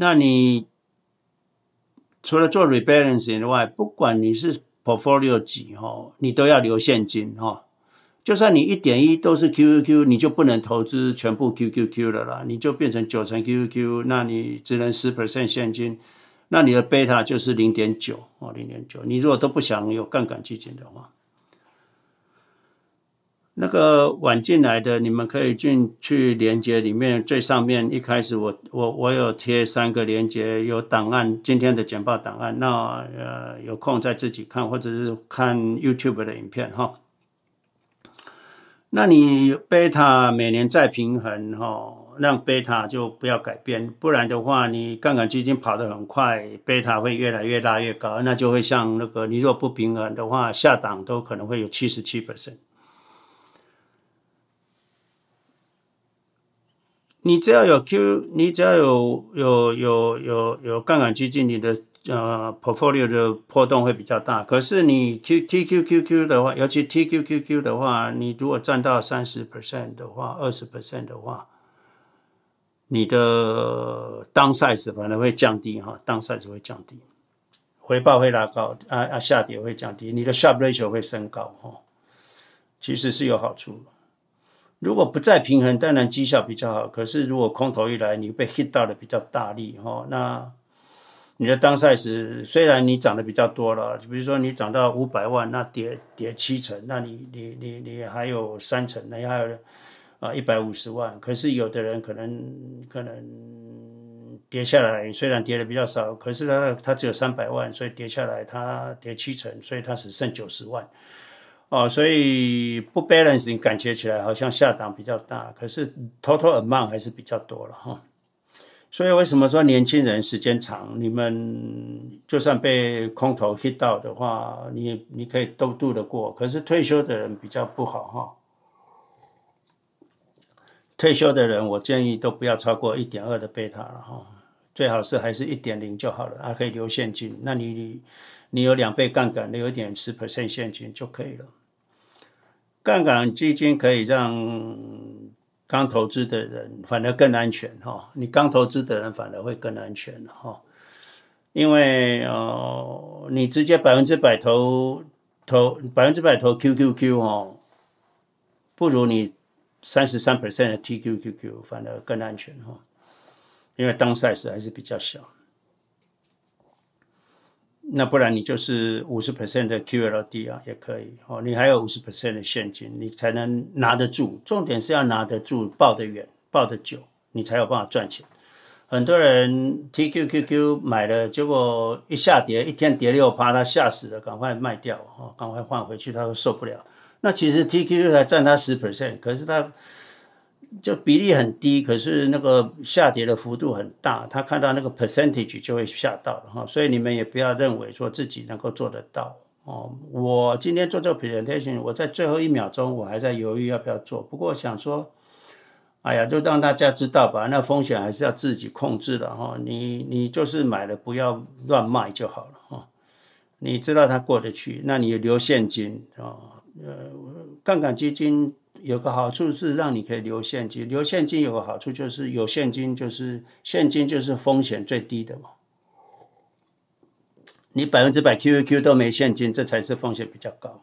那你除了做 rebalancing 之外，不管你是 portfolio 几哈，你都要留现金哈。就算你一点一都是 QQQ，你就不能投资全部 QQQ 了啦，你就变成九成 QQQ，那你只能十 percent 现金，那你的贝塔就是零点九哦，零点九。你如果都不想有杠杆基金的话，那个晚进来的，你们可以进去连接里面最上面一开始我我我有贴三个连接，有档案今天的简报档案，那呃有空再自己看或者是看 YouTube 的影片哈。那你贝塔每年再平衡哈，让贝塔就不要改变，不然的话，你杠杆基金跑得很快，贝塔会越来越拉越高，那就会像那个你若不平衡的话，下档都可能会有七十七 percent。你只要有 Q，你只要有有有有有杠杆基金，你的。呃，portfolio 的波动会比较大，可是你 Q T Q Q Q 的话，尤其 T Q Q Q 的话，你如果占到三十 percent 的话，二十 percent 的话，你的 downside 反而会降低哈，downside 会降低，回报会拉高，啊啊下跌会降低，你的 s h a r p ratio 会升高哈，其实是有好处。如果不再平衡，当然绩效比较好，可是如果空头一来，你被 hit 到的比较大力哈，那。你的当赛时虽然你涨得比较多了，比如说你涨到五百万，那跌跌七成，那你你你你还有三成，那还有啊一百五十万。可是有的人可能可能跌下来，虽然跌的比较少，可是他他只有三百万，所以跌下来他跌七成，所以他只剩九十万。哦，所以不 balancing 感觉起来好像下档比较大，可是 total amount 还是比较多了哈。所以为什么说年轻人时间长，你们就算被空头 hit 到的话，你你可以都度得过。可是退休的人比较不好哈。退休的人，我建议都不要超过一点二的贝塔了哈，最好是还是一点零就好了，还可以留现金。那你你你有两倍杠杆，留一点十 percent 现金就可以了。杠杆基金可以让。刚投资的人反而更安全哈，你刚投资的人反而会更安全哈，因为呃，你直接百分之百投投百分之百投 QQQ 哈，不如你三十三 percent 的 TQQQ 反而更安全哈，因为当 size 还是比较小。那不然你就是五十 percent 的 QLD 啊，也可以哦。你还有五十 percent 的现金，你才能拿得住。重点是要拿得住，抱得远，抱得久，你才有办法赚钱。很多人 TQQQ 买了，结果一下跌，一天跌六趴，他吓死了，赶快卖掉哦，赶快换回去，他都受不了。那其实 TQQ 才占他十 percent，可是他。就比例很低，可是那个下跌的幅度很大，他看到那个 percentage 就会吓到了哈，所以你们也不要认为说自己能够做得到哦。我今天做这个 presentation，我在最后一秒钟我还在犹豫要不要做，不过想说，哎呀，就让大家知道吧，那风险还是要自己控制的哈。你你就是买了不要乱卖就好了哈。你知道它过得去，那你留现金啊，呃，杠杆基金。有个好处是让你可以留现金，留现金有个好处就是有现金就是现金就是风险最低的嘛。你百分之百 QQQ 都没现金，这才是风险比较高。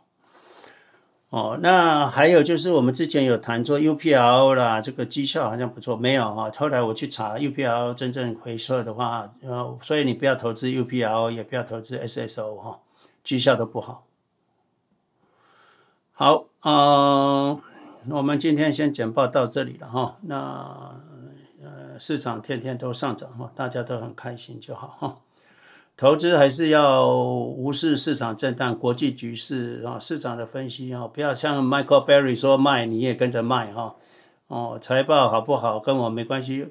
哦，那还有就是我们之前有谈做 UPL 啦，这个绩效好像不错，没有哈。后来我去查 UPL 真正回撤的话，呃，所以你不要投资 UPL，也不要投资 SSO 哈，绩效都不好。好，嗯。我们今天先简报到这里了哈，那呃市场天天都上涨哈，大家都很开心就好哈。投资还是要无视市场震荡、国际局势啊，市场的分析哈，不要像 Michael Berry 说卖你也跟着卖哈。哦，财报好不好跟我没关系，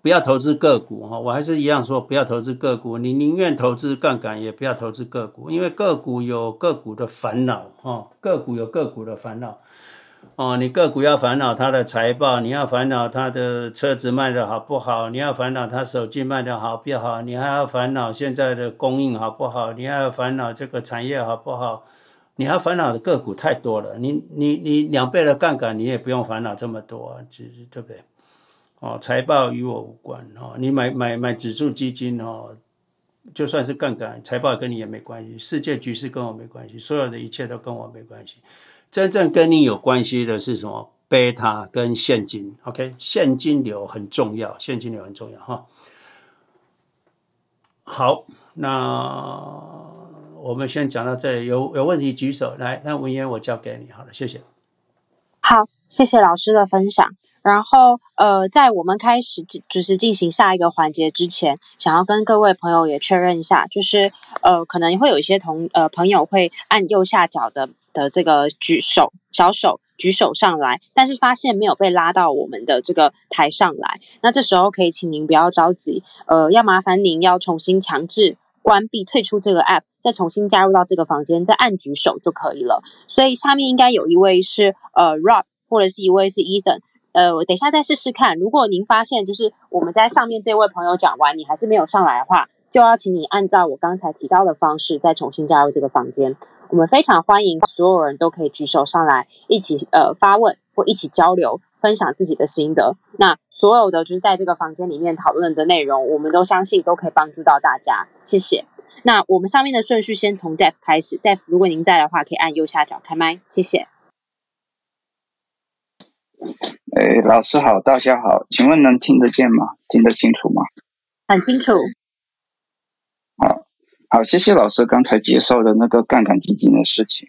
不要投资个股哈，我还是一样说不要投资个股，你宁愿投资杠杆也不要投资个股，因为个股有个股的烦恼哈，个股有个股的烦恼。哦，你个股要烦恼它的财报，你要烦恼它的车子卖的好不好，你要烦恼它手机卖的好不好，你还要烦恼现在的供应好不好，你还要烦恼这个产业好不好，你还烦恼的个股太多了，你你你两倍的杠杆，你也不用烦恼这么多，其实对不对？哦，财报与我无关哦。你买买买指数基金哦，就算是杠杆，财报跟你也没关系。世界局势跟我没关系，所有的一切都跟我没关系。真正跟你有关系的是什么？贝塔跟现金。OK，现金流很重要，现金流很重要哈。好，那我们先讲到这里，有有问题举手来。那文言我交给你好了，谢谢。好，谢谢老师的分享。然后，呃，在我们开始就是进行下一个环节之前，想要跟各位朋友也确认一下，就是呃，可能会有一些同呃朋友会按右下角的的这个举手小手举手上来，但是发现没有被拉到我们的这个台上来，那这时候可以请您不要着急，呃，要麻烦您要重新强制关闭退出这个 app，再重新加入到这个房间，再按举手就可以了。所以下面应该有一位是呃 Rob，或者是一位是 Ethan。呃，我等一下再试试看。如果您发现就是我们在上面这位朋友讲完，你还是没有上来的话，就要请你按照我刚才提到的方式再重新加入这个房间。我们非常欢迎所有人都可以举手上来，一起呃发问或一起交流，分享自己的心得。那所有的就是在这个房间里面讨论的内容，我们都相信都可以帮助到大家。谢谢。那我们上面的顺序先从 Def 开始，Def 如果您在的话，可以按右下角开麦。谢谢。哎，老师好，大家好，请问能听得见吗？听得清楚吗？很清楚。好，谢谢老师刚才介绍的那个杠杆基金的事情。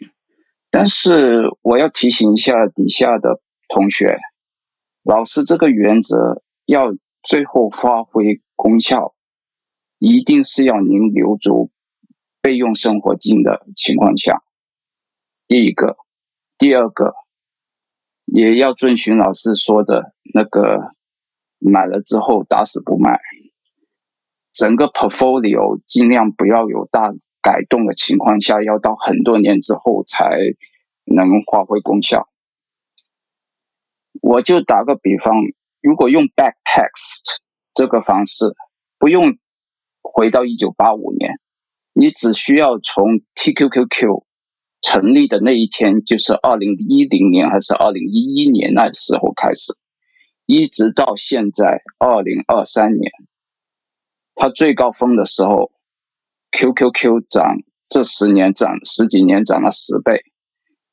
但是我要提醒一下底下的同学，老师这个原则要最后发挥功效，一定是要您留足备用生活金的情况下。第一个，第二个。也要遵循老师说的那个，买了之后打死不卖，整个 portfolio 尽量不要有大改动的情况下，要到很多年之后才能发挥功效。我就打个比方，如果用 back text 这个方式，不用回到一九八五年，你只需要从 TQQQ。成立的那一天就是二零一零年还是二零一一年那时候开始，一直到现在二零二三年，它最高峰的时候，QQQ 涨这十年涨十几年涨了十倍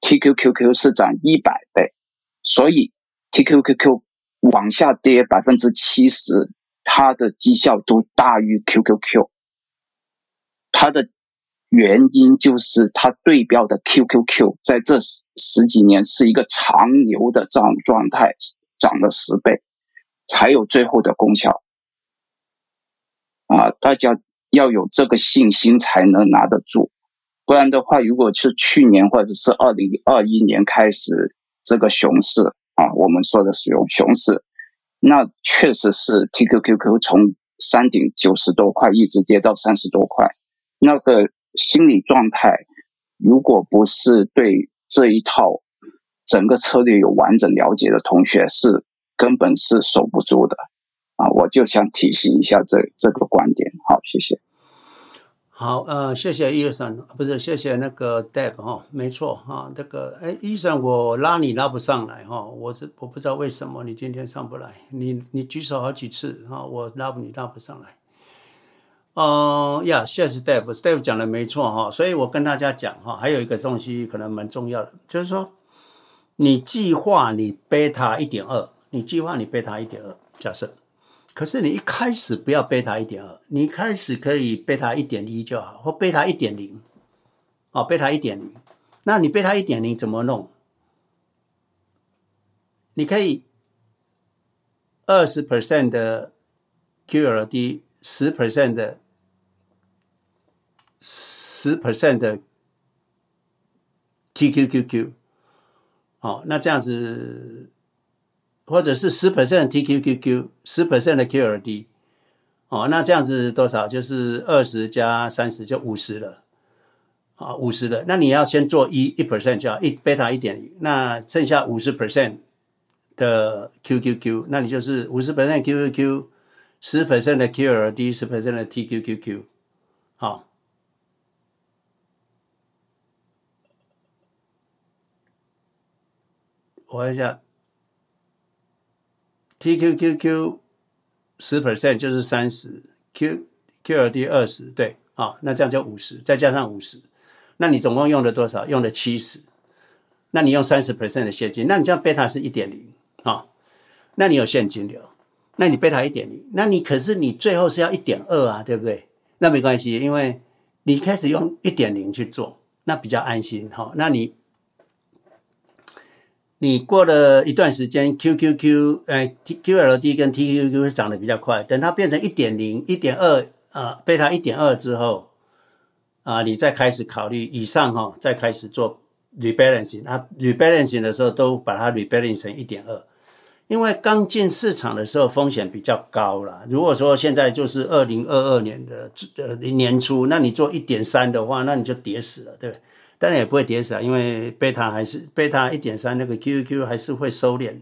，TQQQ 是涨一百倍，所以 TQQQ 往下跌百分之七十，它的绩效都大于 QQQ，它的。原因就是它对标的 QQQ 在这十十几年是一个长牛的这样状态，涨了十倍，才有最后的功效。啊，大家要有这个信心才能拿得住，不然的话，如果是去年或者是二零二一年开始这个熊市啊，我们说的是用熊市，那确实是 TQQQ 从山顶九十多块一直跌到三十多块，那个。心理状态，如果不是对这一套整个策略有完整了解的同学，是根本是守不住的啊！我就想提醒一下这这个观点。好，谢谢。好，呃，谢谢医生，不是谢谢那个 Dave 哈，没错哈，这个哎，医生我拉你拉不上来哈，我是我不知道为什么你今天上不来，你你举手好几次哈，我拉不你拉不上来。嗯呀，谢谢 Steve，Steve 讲的没错哈，所以我跟大家讲哈，还有一个东西可能蛮重要的，就是说你计划你贝塔一点二，你计划你贝塔一点二，假设，可是你一开始不要贝塔一点二，你一开始可以贝塔一点一就好，或贝塔一点零，哦，贝塔一点零，那你贝塔一点零怎么弄？你可以二十 percent 的 QLD。十 percent 的十 percent 的 TQQQ，哦，那这样子，或者是十 percent TQQQ，十 percent 的 QLD，哦，那这样子多少？就是二十加三十就五十了，啊，五十了。那你要先做一一 percent 就好，一贝塔一点零，那剩下五十 percent 的 QQQ，那你就是五十 percent QQQ。十 percent 的 QLD，十 percent 的 TQQQ，好，我一下 TQQQ 十 percent 就是三十，Q QLD 二十，对啊，那这样就五十，再加上五十，那你总共用了多少？用了七十，那你用三十 percent 的现金，那你这样贝塔是一点零啊，那你有现金流，那你贝塔一点零，那你可是你最后是要一点二啊，对不对？那没关系，因为你开始用一点零去做，那比较安心哈，那你。你过了一段时间，QQQ 呃，TQLD 跟 TQQ 是涨得比较快，等它变成一点零、一点二啊，贝塔一点二之后啊，你再开始考虑以上哈，再开始做 rebalancing。那 rebalancing 的时候都把它 rebalancing 成一点二，因为刚进市场的时候风险比较高啦。如果说现在就是二零二二年的呃年初，那你做一点三的话，那你就跌死了，对不对？当然也不会跌死啊，因为贝塔还是贝塔一点三，那个 QQQ 还是会收敛。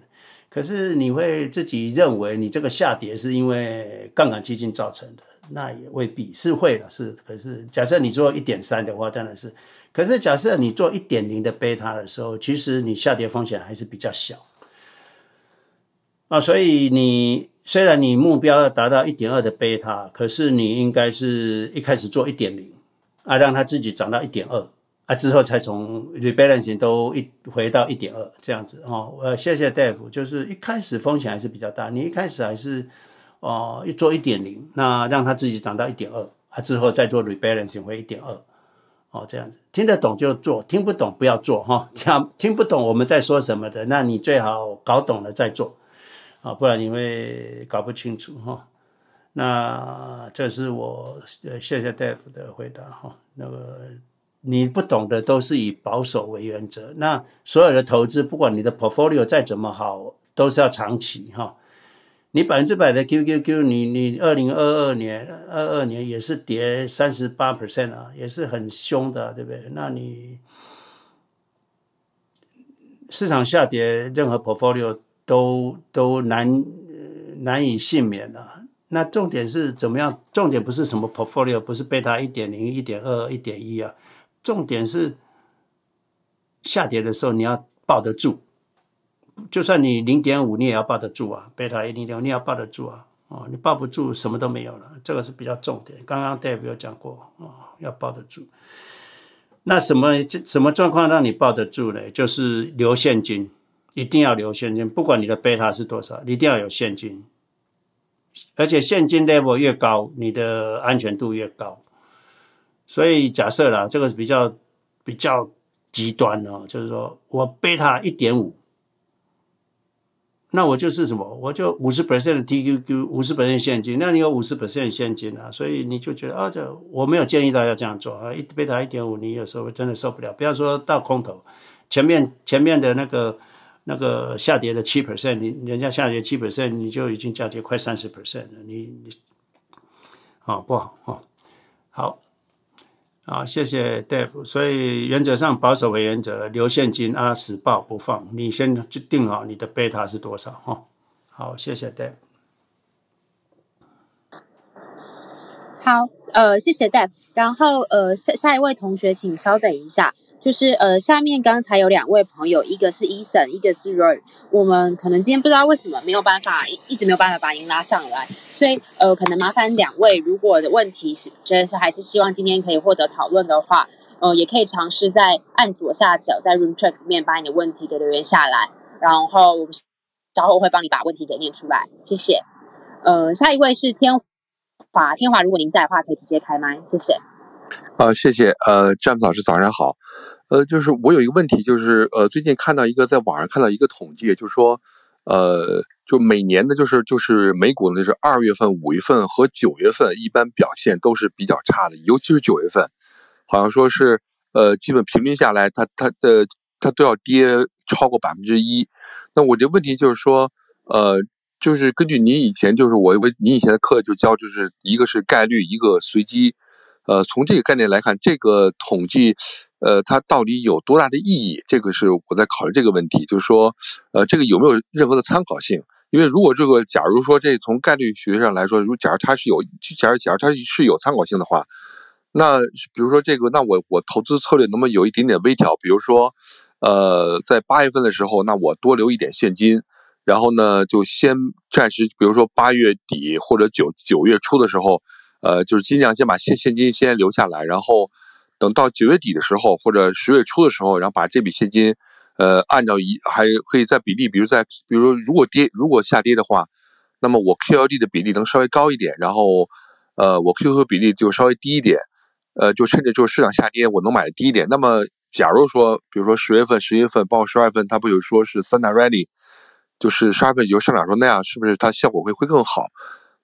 可是你会自己认为你这个下跌是因为杠杆基金造成的，那也未必是会的，是。可是假设你做一点三的话，当然是。可是假设你做一点零的贝塔的时候，其实你下跌风险还是比较小。啊，所以你虽然你目标要达到一点二的贝塔，可是你应该是一开始做一点零啊，让它自己涨到一点二。啊，之后才从 rebalancing 都一回到一点二这样子哦。呃，谢谢 Dave，就是一开始风险还是比较大，你一开始还是哦一做一点零，那让它自己涨到一点二，啊之后再做 rebalancing 回一点二，哦这样子，听得懂就做，听不懂不要做哈。听听不懂我们在说什么的，那你最好搞懂了再做，啊，不然你会搞不清楚哈。那这是我呃谢谢 Dave 的回答哈，那个。你不懂的都是以保守为原则。那所有的投资，不管你的 portfolio 再怎么好，都是要长期哈。你百分之百的 QQQ，你你二零二二年二二年也是跌三十八 percent 啊，也是很凶的，对不对？那你市场下跌，任何 portfolio 都都难难以幸免啊。那重点是怎么样？重点不是什么 portfolio，不是贝塔一点零、一点二、一点一啊。重点是下跌的时候你要抱得住，就算你零点五你也要抱得住啊，贝塔一零六你要抱得住啊，哦，你抱不住什么都没有了，这个是比较重点。刚刚 Dave 有讲过，哦，要抱得住。那什么这什么状况让你抱得住呢？就是留现金，一定要留现金，不管你的贝塔是多少，一定要有现金，而且现金 level 越高，你的安全度越高。所以假设啦，这个是比较比较极端哦，就是说我贝塔一点五，那我就是什么？我就五十 percent 的 TQQ，五十 percent 现金，那你有五十 percent 现金啊，所以你就觉得啊，这我没有建议大家这样做啊，一贝塔一点五，你有时候真的受不了，不要说到空头，前面前面的那个那个下跌的七 percent，你人家下跌七 percent，你就已经下跌快三十 percent 了，你你，好不好啊？好。啊，谢谢 Dave。所以原则上保守为原则，留现金啊，死抱不放。你先就定好你的贝塔是多少哈。好，谢谢 Dave。好，呃，谢谢 Dave。然后呃，下下一位同学，请稍等一下。就是呃，下面刚才有两位朋友，一个是 Eason，一个是 Roy。我们可能今天不知道为什么没有办法一一直没有办法把您拉上来，所以呃，可能麻烦两位，如果的问题是觉得是还是希望今天可以获得讨论的话，呃，也可以尝试在按左下角在 Room Chat 里面把你的问题给留言下来，然后我们稍后会帮你把问题给念出来，谢谢。呃，下一位是天华，天华，如果您在的话，可以直接开麦，谢谢。呃，谢谢。呃，詹姆老师，早上好。呃，就是我有一个问题，就是呃，最近看到一个在网上看到一个统计，就是说，呃，就每年的，就是就是美股呢，是二月份、五月份和九月份一般表现都是比较差的，尤其是九月份，好像说是呃，基本平均下来，它它的它都要跌超过百分之一。那我的问题就是说，呃，就是根据您以前就是我为您以前的课就教，就是一个是概率，一个随机。呃，从这个概念来看，这个统计，呃，它到底有多大的意义？这个是我在考虑这个问题，就是说，呃，这个有没有任何的参考性？因为如果这个，假如说这从概率学上来说，如假如它是有，假如假如它是有参考性的话，那比如说这个，那我我投资策略能不能有一点点微调？比如说，呃，在八月份的时候，那我多留一点现金，然后呢，就先暂时，比如说八月底或者九九月初的时候，呃，就是尽量先把现现金先留下来，然后等到九月底的时候或者十月初的时候，然后把这笔现金，呃，按照一还可以在比例，比如在，比如说如果跌如果下跌的话，那么我 QLD 的比例能稍微高一点，然后，呃，我 QQ 比例就稍微低一点，呃，就趁着就市场下跌，我能买的低一点。那么，假如说，比如说十月份、十一月份，包括十二月份，它不有说是三大 ready，。就是十二月份就上涨说那样是不是它效果会会更好？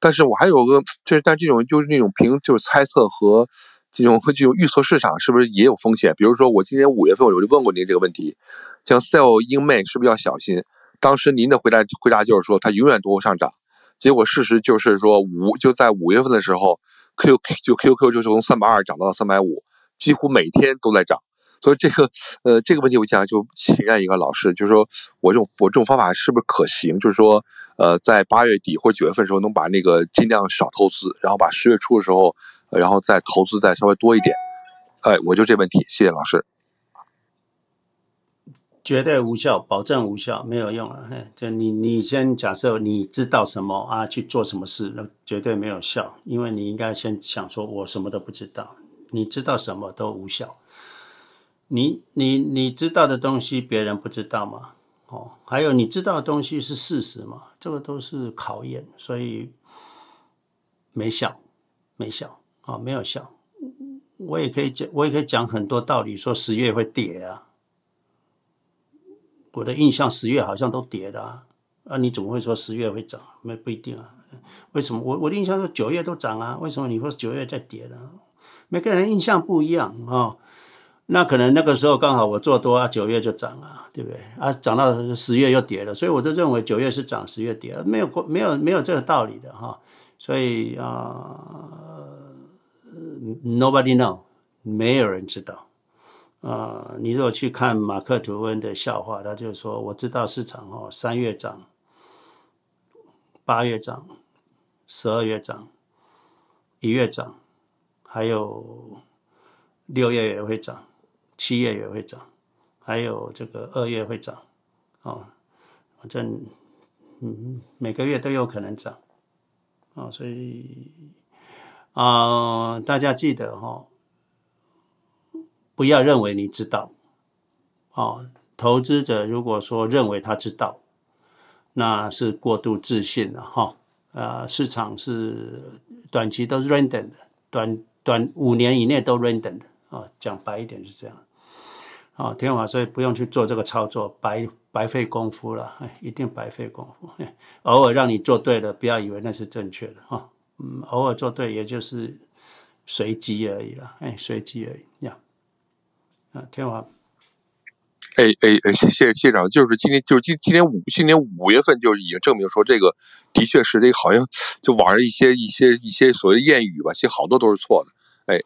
但是我还有个，就是但这种就是那种凭就是猜测和这种和这种预测市场是不是也有风险？比如说我今年五月份我就问过您这个问题，像 sell in May 是不是要小心？当时您的回答回答就是说它永远都会上涨，结果事实就是说五就在五月份的时候，Q 就 QQ 就是从三百二涨到了三百五，几乎每天都在涨。所以这个，呃，这个问题我想就请教一个老师，就是说我这种我这种方法是不是可行？就是说，呃，在八月底或九月份的时候，能把那个尽量少投资，然后把十月初的时候，然后再投资再稍微多一点。哎，我就这问题，谢谢老师。绝对无效，保证无效，没有用了。嘿，就你你先假设你知道什么啊，去做什么事，那绝对没有效，因为你应该先想说，我什么都不知道，你知道什么都无效。你你你知道的东西别人不知道吗？哦，还有你知道的东西是事实吗？这个都是考验，所以没效，没效啊，没有效。我也可以讲，我也可以讲很多道理，说十月会跌啊。我的印象十月好像都跌的啊，啊，你怎么会说十月会涨？没不一定啊。为什么？我我的印象是九月都涨啊，为什么你说九月在跌呢？每个人印象不一样啊。那可能那个时候刚好我做多啊，九月就涨了，对不对？啊，涨到十月又跌了，所以我就认为九月是涨，十月跌了，没有过没有没有这个道理的哈。所以啊，呃，nobody know，没有人知道。啊，你如果去看马克吐温的笑话，他就说我知道市场哦，三月涨，八月涨，十二月涨，一月涨，还有六月也会涨。七月也会涨，还有这个二月会涨，哦，反正嗯每个月都有可能涨，啊、所以啊、大家记得哈、哦，不要认为你知道，哦，投资者如果说认为他知道，那是过度自信了哈，啊、市场是短期都是 random 的，短短五年以内都 random 的。啊，讲白一点是这样，啊，天华，所以不用去做这个操作，白白费功夫了，哎，一定白费功夫。偶尔让你做对了，不要以为那是正确的哈，嗯，偶尔做对也就是随机而已了，哎，随机而已呀。啊，天华，哎哎哎，谢谢谢长，就是今天就是今今年五今年五月份就已经证明说这个的确是这个好像就网上一些一些一些所谓的谚语吧，其实好多都是错的，哎。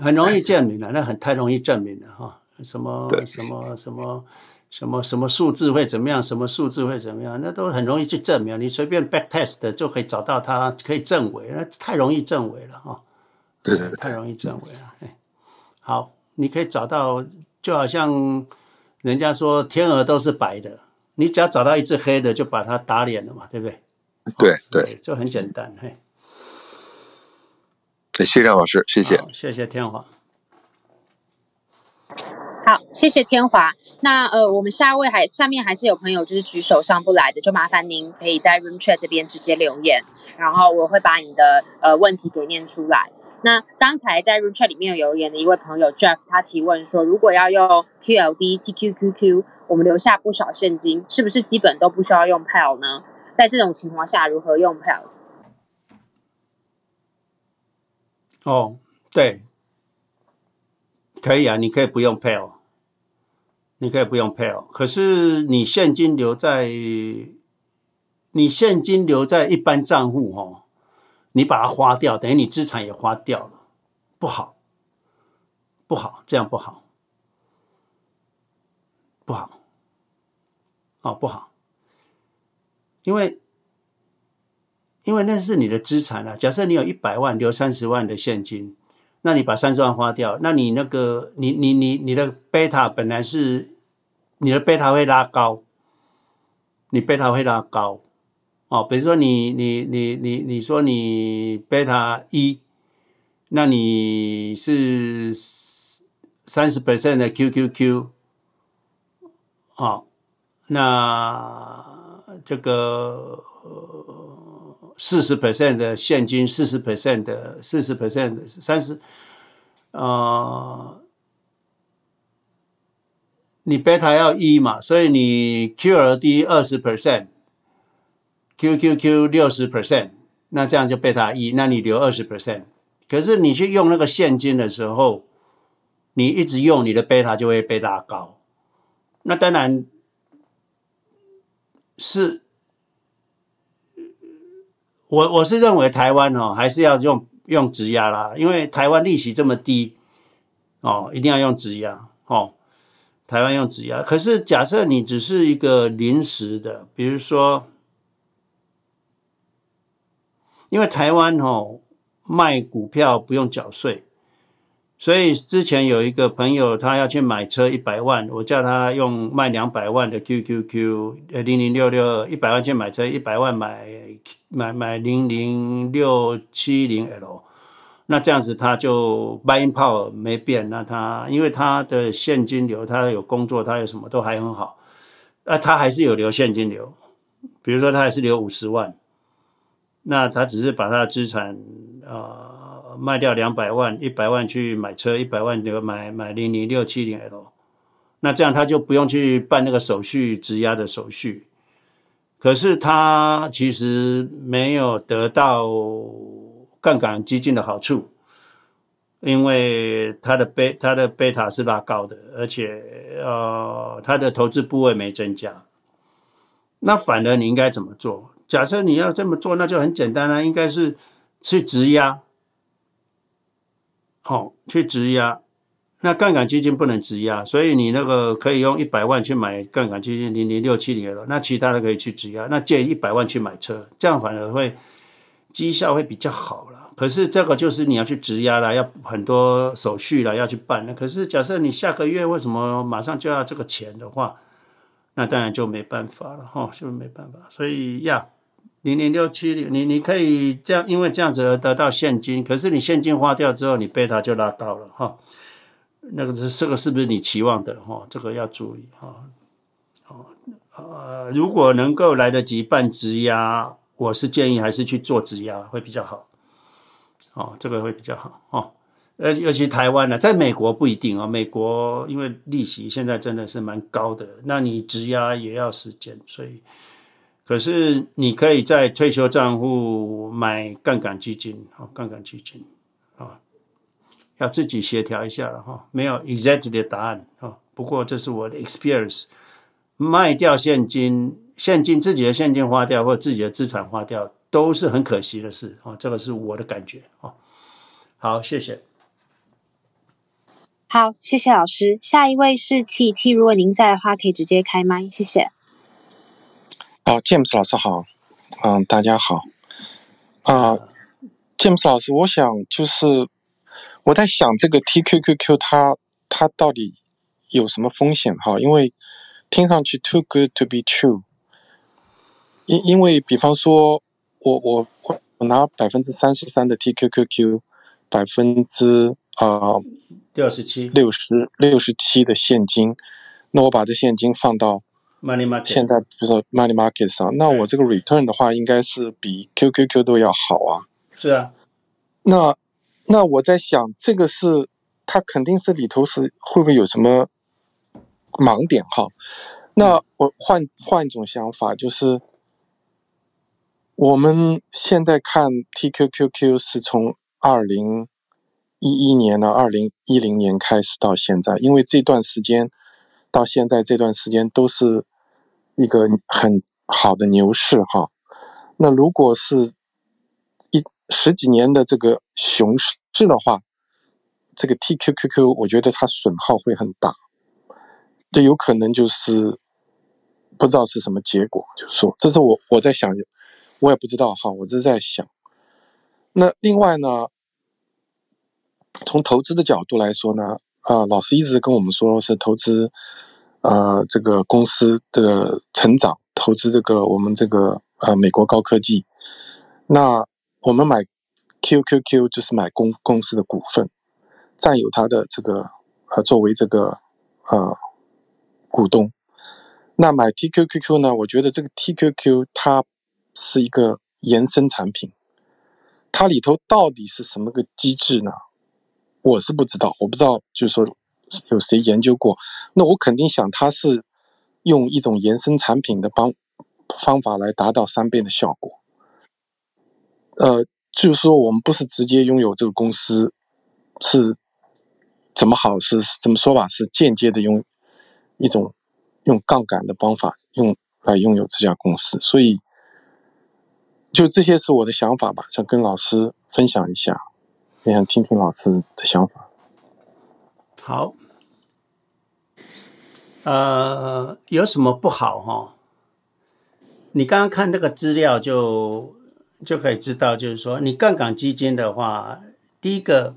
很容易证明的，那很太容易证明了哈。什么什么什么什么什么数字会怎么样？什么数字会怎么样？那都很容易去证明。你随便 back test 就可以找到它，可以证伪。那太容易证伪了哈。对对，对，太容易证伪了。哎，好，你可以找到，就好像人家说天鹅都是白的，你只要找到一只黑的，就把它打脸了嘛，对不对？对对，就很简单。嘿。谢谢张老师，谢谢，谢谢天华。谢谢天华。那呃，我们下一位还下面还是有朋友就是举手上不来的，就麻烦您可以在 Room Chat 这边直接留言，然后我会把你的呃问题给念出来。那刚才在 Room Chat 里面有留言的一位朋友 Jeff，他提问说，如果要用 QLD、TQQQ，我们留下不少现金，是不是基本都不需要用 PAL 呢？在这种情况下，如何用 PAL？哦，对，可以啊，你可以不用 PAL，你可以不用 PAL，可是你现金留在，你现金留在一般账户哦，你把它花掉，等于你资产也花掉了，不好，不好，这样不好，不好，哦，不好，因为。因为那是你的资产啊。假设你有一百万，留三十万的现金，那你把三十万花掉，那你那个你你你你的贝塔本来是你的贝塔会拉高，你贝塔会拉高哦。比如说你你你你你说你贝塔一，那你是三十 percent 的 QQQ，哦，那这个四十 percent 的现金，四十 percent 的四十 percent 的三十，呃。你贝塔要一嘛，所以你 QLD 二十 percent，QQQ 六十 percent，那这样就贝塔一，那你留二十 percent。可是你去用那个现金的时候，你一直用，你的贝塔就会被拉高。那当然是，我我是认为台湾哦，还是要用用质押啦，因为台湾利息这么低哦，一定要用质押哦。台湾用质押，可是假设你只是一个临时的，比如说，因为台湾哦卖股票不用缴税，所以之前有一个朋友他要去买车一百万，我叫他用卖两百万的 QQQ 呃零零六六一百万去买车，一百万买买买零零六七零 L。那这样子他就 buying power 没变，那他因为他的现金流，他有工作，他有什么都还很好，那他还是有留现金流，比如说他还是留五十万，那他只是把他的资产呃卖掉两百万，一百万去买车，一百万留买买零零六七零 L，那这样他就不用去办那个手续质押的手续，可是他其实没有得到。杠杆基金的好处，因为他的贝他的贝塔是拉高的，而且呃他的投资部位没增加。那反而你应该怎么做？假设你要这么做，那就很简单啊，应该是去质押，好、哦、去质押。那杠杆基金不能质押，所以你那个可以用一百万去买杠杆基金零零六七零了，那其他的可以去质押。那借一百万去买车，这样反而会。绩效会比较好了，可是这个就是你要去质押了，要很多手续了，要去办。那可是假设你下个月为什么马上就要这个钱的话，那当然就没办法了哈，就没办法。所以呀，零零六七零，你你可以这样，因为这样子而得到现金，可是你现金花掉之后，你贝塔就拉高了哈。那个是这个是不是你期望的哈？这个要注意哈。哦，呃，如果能够来得及办质押。我是建议还是去做质押会比较好，哦，这个会比较好哦。呃，尤其台湾呢，在美国不一定哦。美国因为利息现在真的是蛮高的，那你质押也要时间，所以，可是你可以在退休账户买杠杆基金，哦，杠杆基金，啊，要自己协调一下了哈，没有 exact 的答案啊。不过这是我的 experience，卖掉现金。现金自己的现金花掉，或自己的资产花掉，都是很可惜的事啊！这个是我的感觉啊。好，谢谢。好，谢谢老师。下一位是 T T，如果您在的话，可以直接开麦，谢谢。好，James 老师好，嗯，大家好。啊，James 老师，我想就是我在想这个 TQQQ 它它到底有什么风险哈？因为听上去 too good to be true。因因为，比方说，我我我拿百分之三十三的 TQQQ，百分之啊六十七六十六十七的现金，那我把这现金放到 money market，现在比如说 money market 上，那我这个 return 的话，应该是比 QQQ 都要好啊。是啊，那那我在想，这个是它肯定是里头是会不会有什么盲点哈？那我换换一种想法，就是。我们现在看 TQQQ 是从二零一一年到二零一零年开始到现在，因为这段时间到现在这段时间都是一个很好的牛市哈。那如果是一十几年的这个熊市的话，这个 TQQQ 我觉得它损耗会很大，这有可能就是不知道是什么结果，就是说，这是我我在想。我也不知道哈，我是在想。那另外呢，从投资的角度来说呢，啊，老师一直跟我们说是投资，呃，这个公司的成长，投资这个我们这个呃美国高科技，那我们买 QQQ 就是买公公司的股份，占有它的这个呃作为这个呃股东。那买 TQQQ 呢？我觉得这个 TQQ 它是一个延伸产品，它里头到底是什么个机制呢？我是不知道，我不知道，就是说有谁研究过？那我肯定想它是用一种延伸产品的方方法来达到三倍的效果。呃，就是说我们不是直接拥有这个公司，是怎么好？是怎么说吧？是间接的用一种。用杠杆的方法用来拥有这家公司，所以就这些是我的想法吧，想跟老师分享一下，也想听听老师的想法。好，呃，有什么不好哈？你刚刚看那个资料就就可以知道，就是说你杠杆基金的话，第一个。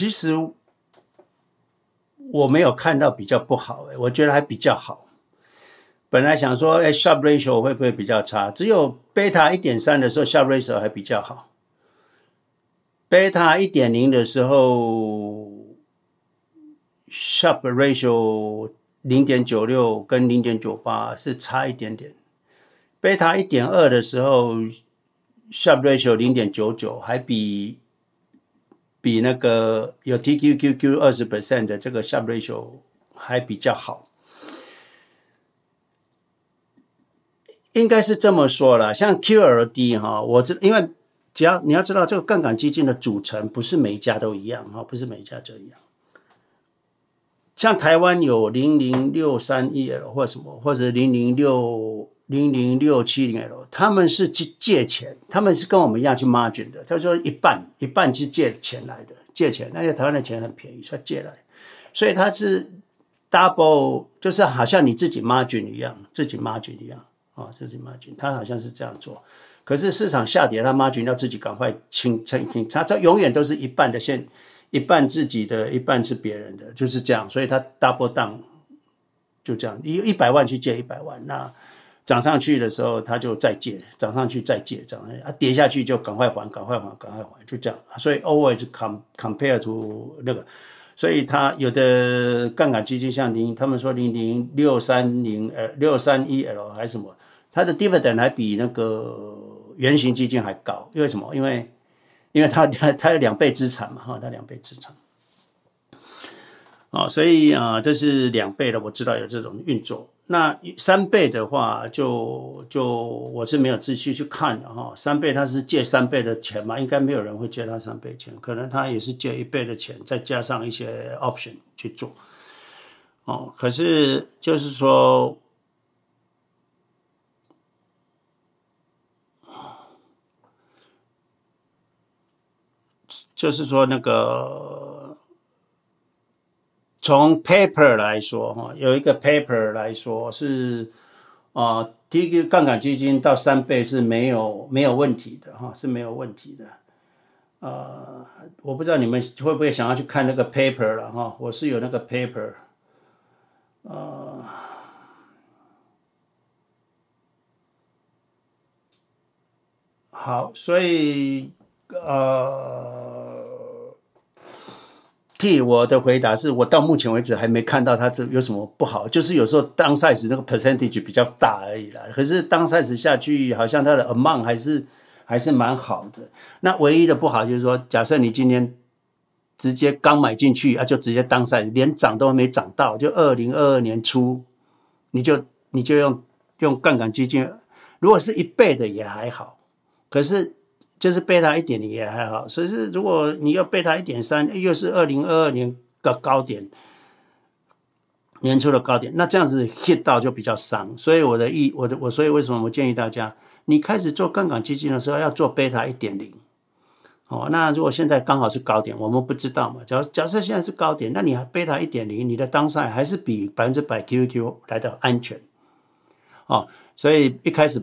其实我没有看到比较不好，哎，我觉得还比较好。本来想说，哎，Sharpe ratio 会不会比较差？只有贝塔一点三的时候 s h a r p ratio 还比较好。贝塔一点零的时候 s h a r p ratio 零点九六跟零点九八是差一点点。贝塔一点二的时候 s h a r p ratio 零点九九还比。比那个有 TQQQ 二十 percent 的这个 subratio 还比较好，应该是这么说啦。像 QLD 哈，我知因为只要你要知道这个杠杆基金的组成不是每家都一样哈，不是每家都一样。像台湾有零零六三一或什么，或者零零六。零零六七零 L，他们是去借钱，他们是跟我们一样去 margin 的。他说一半一半是借钱来的，借钱，那些台湾的钱很便宜，他借来，所以他是 double，就是好像你自己 margin 一样，自己 margin 一样啊、哦，自己 margin，他好像是这样做。可是市场下跌，他 margin 要自己赶快清清清，他他永远都是一半的现，一半自己的，一半是别人的，就是这样。所以他 double down 就这样，一一百万去借一百万，那。涨上去的时候，他就再借；涨上去再借，涨上去啊，跌下去就赶快还，赶快还，赶快还，就这样。所以 always compare to 那个，所以他有的杠杆基金像零，他们说零零六三零呃六三一 L 还是什么，它的 dividend 还比那个原型基金还高，因为什么？因为因为它 它有两倍资产嘛，哈，它两倍资产。哦，所以啊，这是两倍的，我知道有这种运作。那三倍的话就，就我是没有仔细去看的哈。三倍他是借三倍的钱嘛，应该没有人会借他三倍钱，可能他也是借一倍的钱，再加上一些 option 去做。哦，可是就是说，就是说那个。从 paper 来说，哈，有一个 paper 来说是，啊，第一个杠杆基金到三倍是没有没有问题的，哈，是没有问题的。呃，我不知道你们会不会想要去看那个 paper 了，哈，我是有那个 paper，呃，好，所以，呃。替我的回答是我到目前为止还没看到它这有什么不好，就是有时候当 size 那个 percentage 比较大而已啦。可是当 size 下去，好像它的 amount 还是还是蛮好的。那唯一的不好就是说，假设你今天直接刚买进去啊，就直接当 size，连涨都还没涨到，就二零二二年初，你就你就用用杠杆基金，如果是一倍的也还好，可是。就是贝塔一点零也还好，所以是如果你要贝塔一点三，又是二零二二年的高点，年初的高点，那这样子 hit 到就比较伤。所以我的意，我的我所以为什么我建议大家，你开始做杠杆基金的时候要做贝塔一点零。哦，那如果现在刚好是高点，我们不知道嘛？假假设现在是高点，那你还贝塔一点零，你的 downside 还是比百分之百 Q Q 来的安全。哦，所以一开始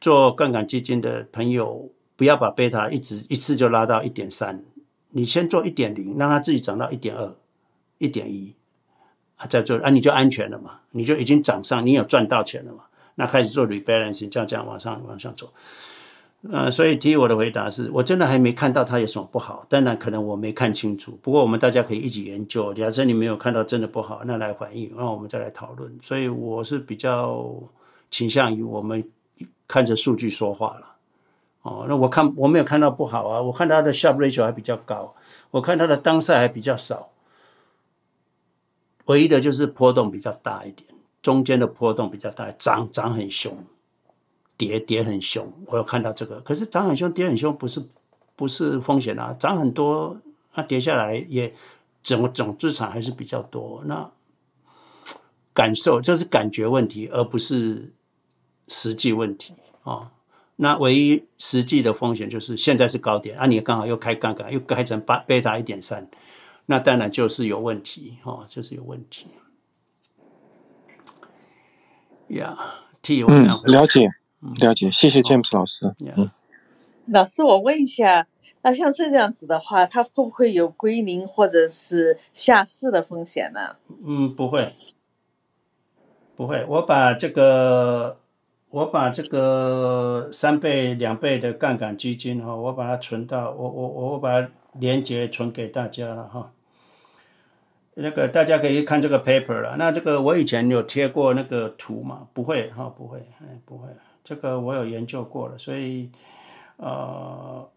做杠杆基金的朋友，不要把贝塔一直一次就拉到一点三，你先做一点零，让它自己涨到一点二、一点一，啊，再做啊，你就安全了嘛，你就已经涨上，你有赚到钱了嘛，那开始做 rebalancing，这样这样往上往上走。呃，所以提我的回答是我真的还没看到它有什么不好，当然可能我没看清楚。不过我们大家可以一起研究。假设你没有看到真的不好，那来反映，那我们再来讨论。所以我是比较倾向于我们看着数据说话了。哦，那我看我没有看到不好啊，我看它的 s h a r p ratio 还比较高，我看它的当赛还比较少，唯一的就是波动比较大一点，中间的波动比较大，涨涨很凶。跌跌很凶，我有看到这个。可是涨很凶，跌很凶，不是不是风险啊。涨很多，那跌下来也总总资产还是比较多。那感受这是感觉问题，而不是实际问题啊、那唯一实际的风险就是现在是高点啊，你刚好又开杠杆，又开成八贝塔一点三，那当然就是有问题哦，就是有问题。呀、yeah，T，我这样、嗯、了解。了解，谢谢 James 老师。嗯，老师，我问一下，那像这样子的话，它会不会有归零或者是下市的风险呢？嗯，不会，不会。我把这个，我把这个三倍、两倍的杠杆基金哈，我把它存到我我我我把它连接存给大家了哈。那个大家可以看这个 paper 了。那这个我以前有贴过那个图嘛？不会哈，不会，哎，不会。这个我有研究过了，所以，呃，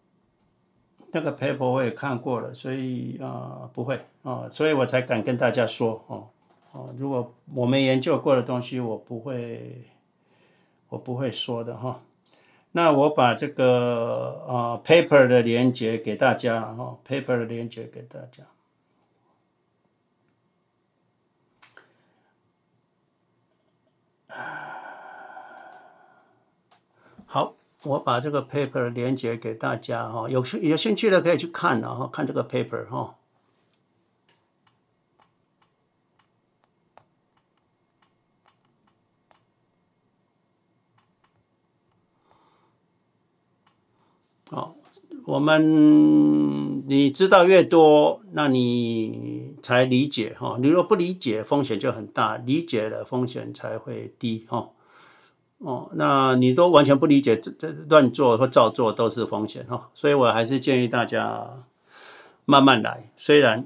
那个 paper 我也看过了，所以啊、不会啊、所以我才敢跟大家说哦哦，如果我没研究过的东西，我不会，我不会说的哈、那我把这个啊、呃、paper 的连接给大家了哈、，paper 的连接给大家。好，我把这个 paper 连接给大家哈，有兴有兴趣的可以去看了哈，看这个 paper 哈。好，我们你知道越多，那你才理解哈。你若不理解，风险就很大；理解了，风险才会低哈。哦，那你都完全不理解，这这乱做或照做都是风险哈，所以我还是建议大家慢慢来。虽然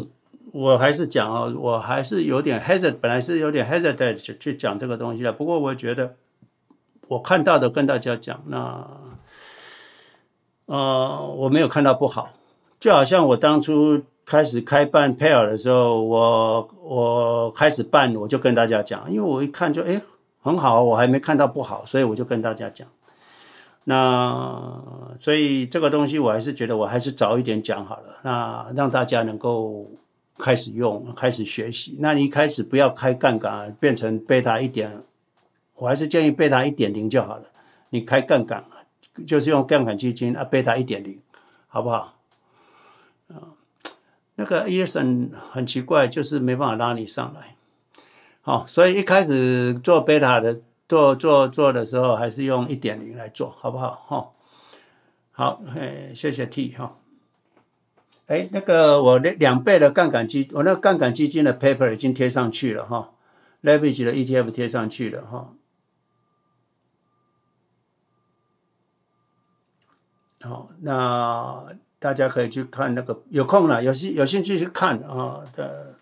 我还是讲啊，我还是有点 hesitate，本来是有点 hesitate 去讲这个东西的。不过我觉得我看到的跟大家讲，那呃我没有看到不好，就好像我当初开始开办 pair 的时候，我我开始办我就跟大家讲，因为我一看就哎。很好，我还没看到不好，所以我就跟大家讲。那所以这个东西我还是觉得我还是早一点讲好了，那让大家能够开始用，开始学习。那你一开始不要开杠杆，变成贝塔一点，我还是建议贝塔一点零就好了。你开杠杆就是用杠杆基金啊，贝塔一点零，好不好？啊，那个 Eason 很奇怪，就是没办法拉你上来。好，所以一开始做贝塔的做做做的时候，还是用一点零来做好不好？哈，好，哎，谢谢 T 哈。哎，那个我两两倍的杠杆基，我那个杠杆基金的 paper 已经贴上去了哈，leverage 的 ETF 贴上去了哈。好，那大家可以去看那个，有空了，有兴有兴趣去看啊的。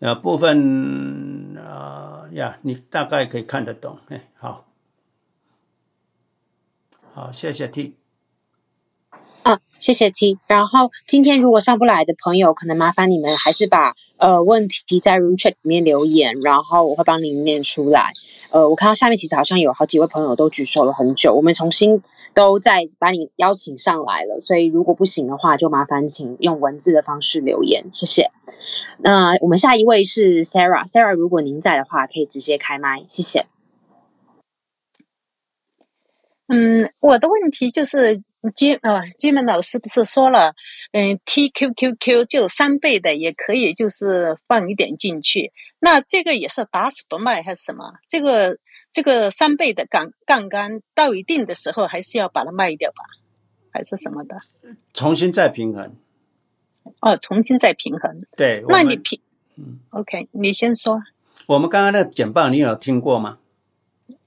呃，部分啊、呀，你大概可以看得懂，哎，好，好，谢谢 T。啊，谢谢 T。然后今天如果上不来的朋友，可能麻烦你们还是把呃问题在 Room Chat 里面留言，然后我会帮您念出来。呃，我看到下面其实好像有好几位朋友都举手了很久，我们重新。都在把你邀请上来了，所以如果不行的话，就麻烦请用文字的方式留言，谢谢。那我们下一位是 Sarah，Sarah，如果您在的话，可以直接开麦，谢谢。嗯，我的问题就是金呃金门老师不是说了，嗯，TQQQ 就三倍的也可以，就是放一点进去，那这个也是打死不卖还是什么？这个这个三倍的杠杠杆到一定的时候，还是要把它卖掉吧，还是什么的？重新再平衡。哦，重新再平衡。对，那你平，嗯，OK，你先说。我们刚刚那个简报，你有听过吗？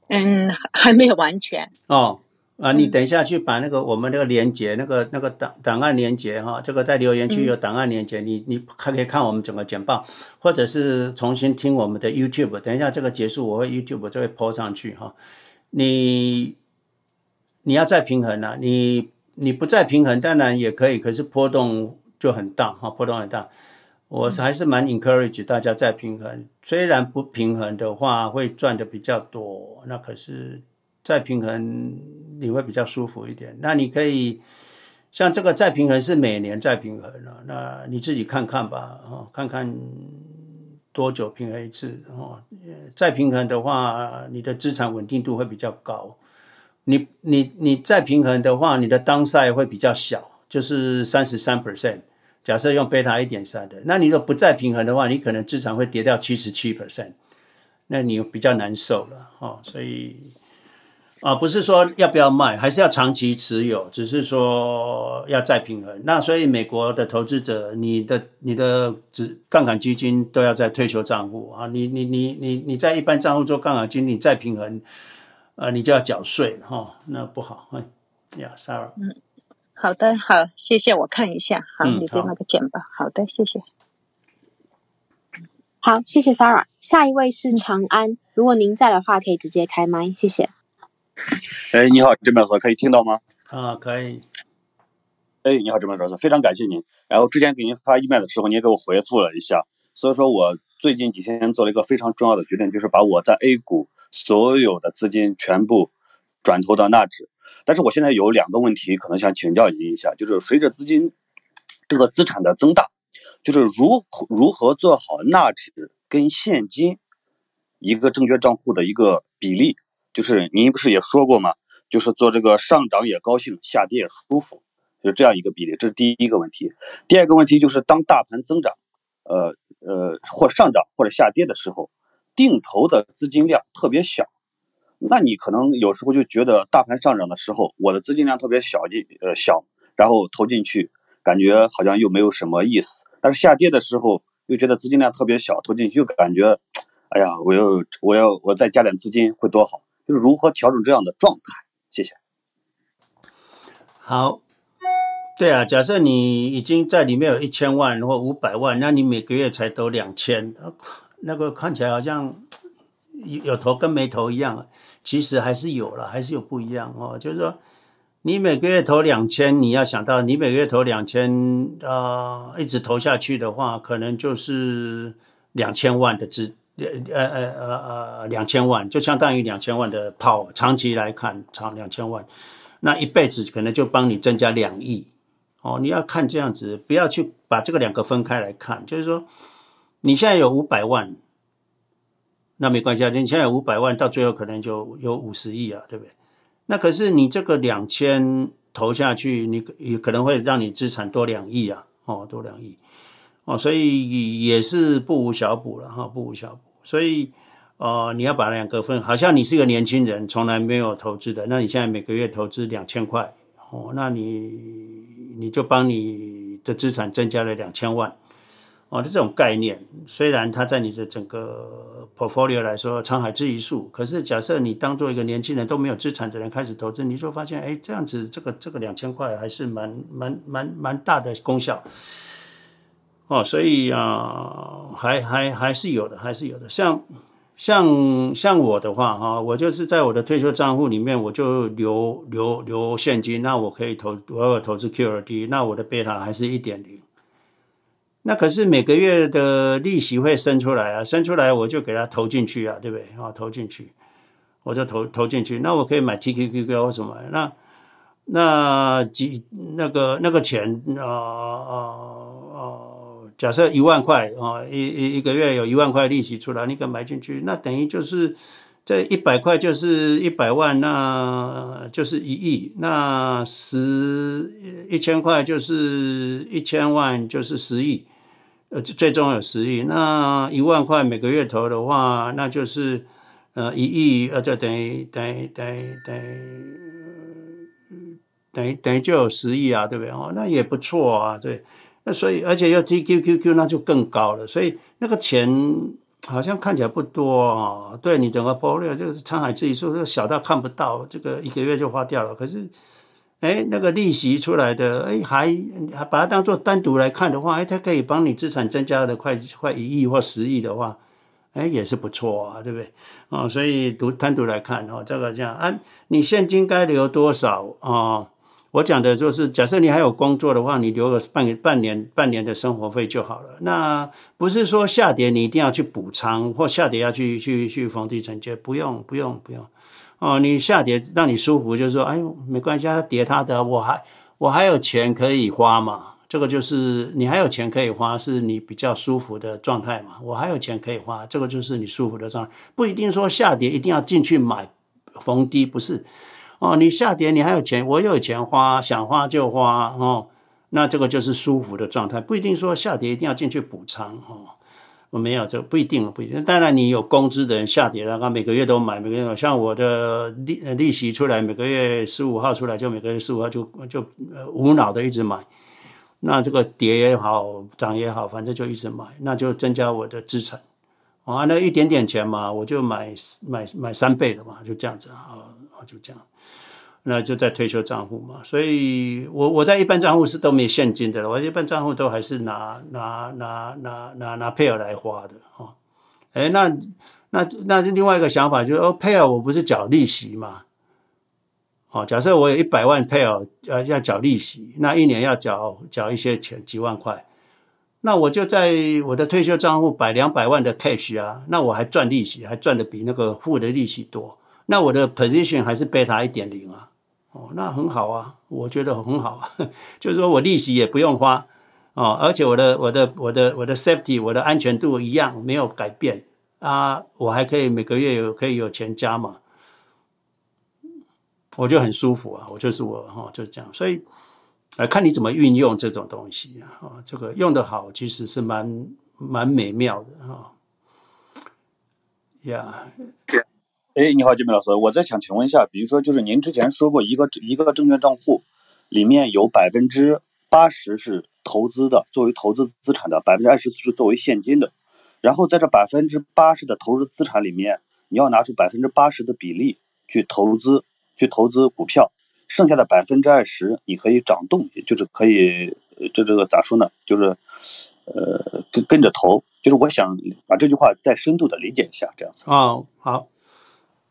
嗯，还没有完全。哦。啊，你等一下去把那个我们那个连接，那个那个档档案连接哈，这个在留言区有档案连接，嗯、你你还可以看我们整个简报，或者是重新听我们的 YouTube。等一下这个结束，我会 YouTube 就会 po 上去哈。你你要再平衡啊，你你不再平衡当然也可以，可是波动就很大哈，波动很大。我是还是蛮 encourage 大家再平衡，虽然不平衡的话会赚的比较多，那可是。再平衡你会比较舒服一点。那你可以像这个再平衡是每年再平衡了，那你自己看看吧，哦，看看多久平衡一次哦。再平衡的话，你的资产稳定度会比较高。你你你再平衡的话，你的 downside 会比较小，就是三十三 percent。假设用贝塔一点三的，那你如果不再平衡的话，你可能资产会跌掉七十七 percent，那你比较难受了哦。所以。啊，不是说要不要卖，还是要长期持有，只是说要再平衡。那所以美国的投资者，你的你的只杠杆基金都要在退休账户啊，你你你你你在一般账户做杠杆基金，你再平衡，呃，你就要缴税哈，那不好。哎呀，Sarah，嗯，好的，好，谢谢，我看一下，好，你给那个简报，好的，谢谢。好，谢谢 Sarah。下一位是长安，如果您在的话，可以直接开麦，谢谢。哎，你好，郑老师，可以听到吗？啊，可以。哎，你好，郑老师，非常感谢您。然后之前给您发 email 的时候，您也给我回复了一下，所以说我最近几天做了一个非常重要的决定，就是把我在 A 股所有的资金全部转投到纳指。但是我现在有两个问题，可能想请教您一下，就是随着资金这个资产的增大，就是如如何做好纳指跟现金一个证券账户的一个比例。就是您不是也说过吗？就是做这个上涨也高兴，下跌也舒服，就是这样一个比例。这是第一个问题。第二个问题就是当大盘增长，呃呃或上涨或者下跌的时候，定投的资金量特别小，那你可能有时候就觉得大盘上涨的时候，我的资金量特别小，进呃小，然后投进去感觉好像又没有什么意思。但是下跌的时候又觉得资金量特别小，投进去又感觉，哎呀，我要我要我再加点资金会多好。就是如何调整这样的状态？谢谢。好，对啊，假设你已经在里面有一千万或五百万，那你每个月才投两千，那个看起来好像有投跟没投一样，其实还是有了，还是有不一样哦。就是说，你每个月投两千，你要想到你每个月投两千，呃，一直投下去的话，可能就是两千万的资。呃呃呃呃，两千万就相当于两千万的泡，长期来看，长两千万，那一辈子可能就帮你增加两亿哦。你要看这样子，不要去把这个两个分开来看。就是说，你现在有五百万，那没关系啊，你现在有五百万，到最后可能就有五十亿啊，对不对？那可是你这个两千投下去，你也可能会让你资产多两亿啊，哦，多两亿。哦，所以也是不无小补了哈，不无小补。所以，呃，你要把两个分，好像你是个年轻人，从来没有投资的，那你现在每个月投资两千块，哦，那你你就帮你的资产增加了两千万，哦，这种概念，虽然它在你的整个 portfolio 来说沧海之一粟，可是假设你当做一个年轻人都没有资产的人开始投资，你就发现，哎，这样子这个这个两千块还是蛮蛮蛮蛮大的功效。哦，所以啊，还还还是有的，还是有的。像像像我的话，哈，我就是在我的退休账户里面，我就留留留现金，那我可以投，我有投资 QRD，那我的贝塔还是一点零。那可是每个月的利息会生出来啊，生出来我就给它投进去啊，对不对？啊，投进去，我就投投进去，那我可以买 TQQQ 或什么？那那几那个那个钱啊啊！假设一万块啊，一一一个月有一万块利息出来，你敢买进去？那等于就是这一百块就是一百万，那就是一亿。那十一千块就是一千万，就是十亿。呃，最终有十亿。那一万块每个月投的话，那就是呃，一亿呃，就等于等于等于等于等于等于就有十亿啊，对不对？哦，那也不错啊，对。那所以而且要 TQQQ，那就更高了。所以那个钱好像看起来不多啊。对你整个 portfolio 就是沧海之粟，这个小到看不到，这个一个月就花掉了。可是。哎，那个利息出来的，哎，还把它当做单独来看的话，哎，它可以帮你资产增加的快快一亿或十亿的话，哎，也是不错啊，对不对？哦，所以独单独来看哦，这个这样啊，你现金该留多少啊？哦，我讲的就是，假设你还有工作的话，你留个半半年半年的生活费就好了。那不是说下跌你一定要去补仓，或下跌要去去去逢低承接，不用不用不用。哦，你下跌让你舒服，就是说，哎呦，没关系，它跌它的，我还我还有钱可以花嘛。这个就是你还有钱可以花，是你比较舒服的状态嘛。我还有钱可以花，这个就是你舒服的状态，不一定说下跌一定要进去买逢低，不是。哦，你下跌你还有钱，我又有钱花，想花就花哦，那这个就是舒服的状态，不一定说下跌一定要进去补仓哦。我没有，这不一定，不一定。当然，你有工资的人下跌了，他每个月都买，每个月。像我的利利息出来，每个月十五号出来，就每个月十五号就就无脑的一直买。那这个跌也好，涨也好，反正就一直买，那就增加我的资产。啊，那一点点钱嘛，我就买买买三倍的嘛，就这样子啊，就这样。那就在退休账户嘛，所以我我在一般账户是都没现金的，我一般账户都还是拿拿拿拿拿拿配偶来花的哈。哎，那那那另外一个想法就是哦，配偶我不是缴利息嘛？哦，假设我有一百万配偶呃要缴利息，那一年要缴缴一些钱几万块，那我就在我的退休账户摆两百万的 cash 啊，那我还赚利息，还赚的比那个付的利息多，那我的 position 还是贝塔一点零啊。哦，那很好啊，我觉得很好啊，就是说我利息也不用花哦，而且我的我的我的我的 safety 我的安全度一样没有改变啊，我还可以每个月有可以有钱加嘛，我就很舒服啊，我就是我哈、哦，就是这样，所以来看你怎么运用这种东西啊、这个用得好其实是蛮蛮美妙的哈，呀、哦。Yeah. 哎，你好，金明老师，我再想请问一下，比如说，就是您之前说过一个一个证券账户里面有百分之八十是投资的，作为投资资产的，百分之二十是作为现金的。然后在这百分之八十的投资资产里面，你要拿出百分之八十的比例去投资，去投资股票，剩下的百分之二十你可以涨动，就是可以，这这个咋说呢？就是呃跟跟着投。就是我想把这句话再深度的理解一下，这样子。哦，好。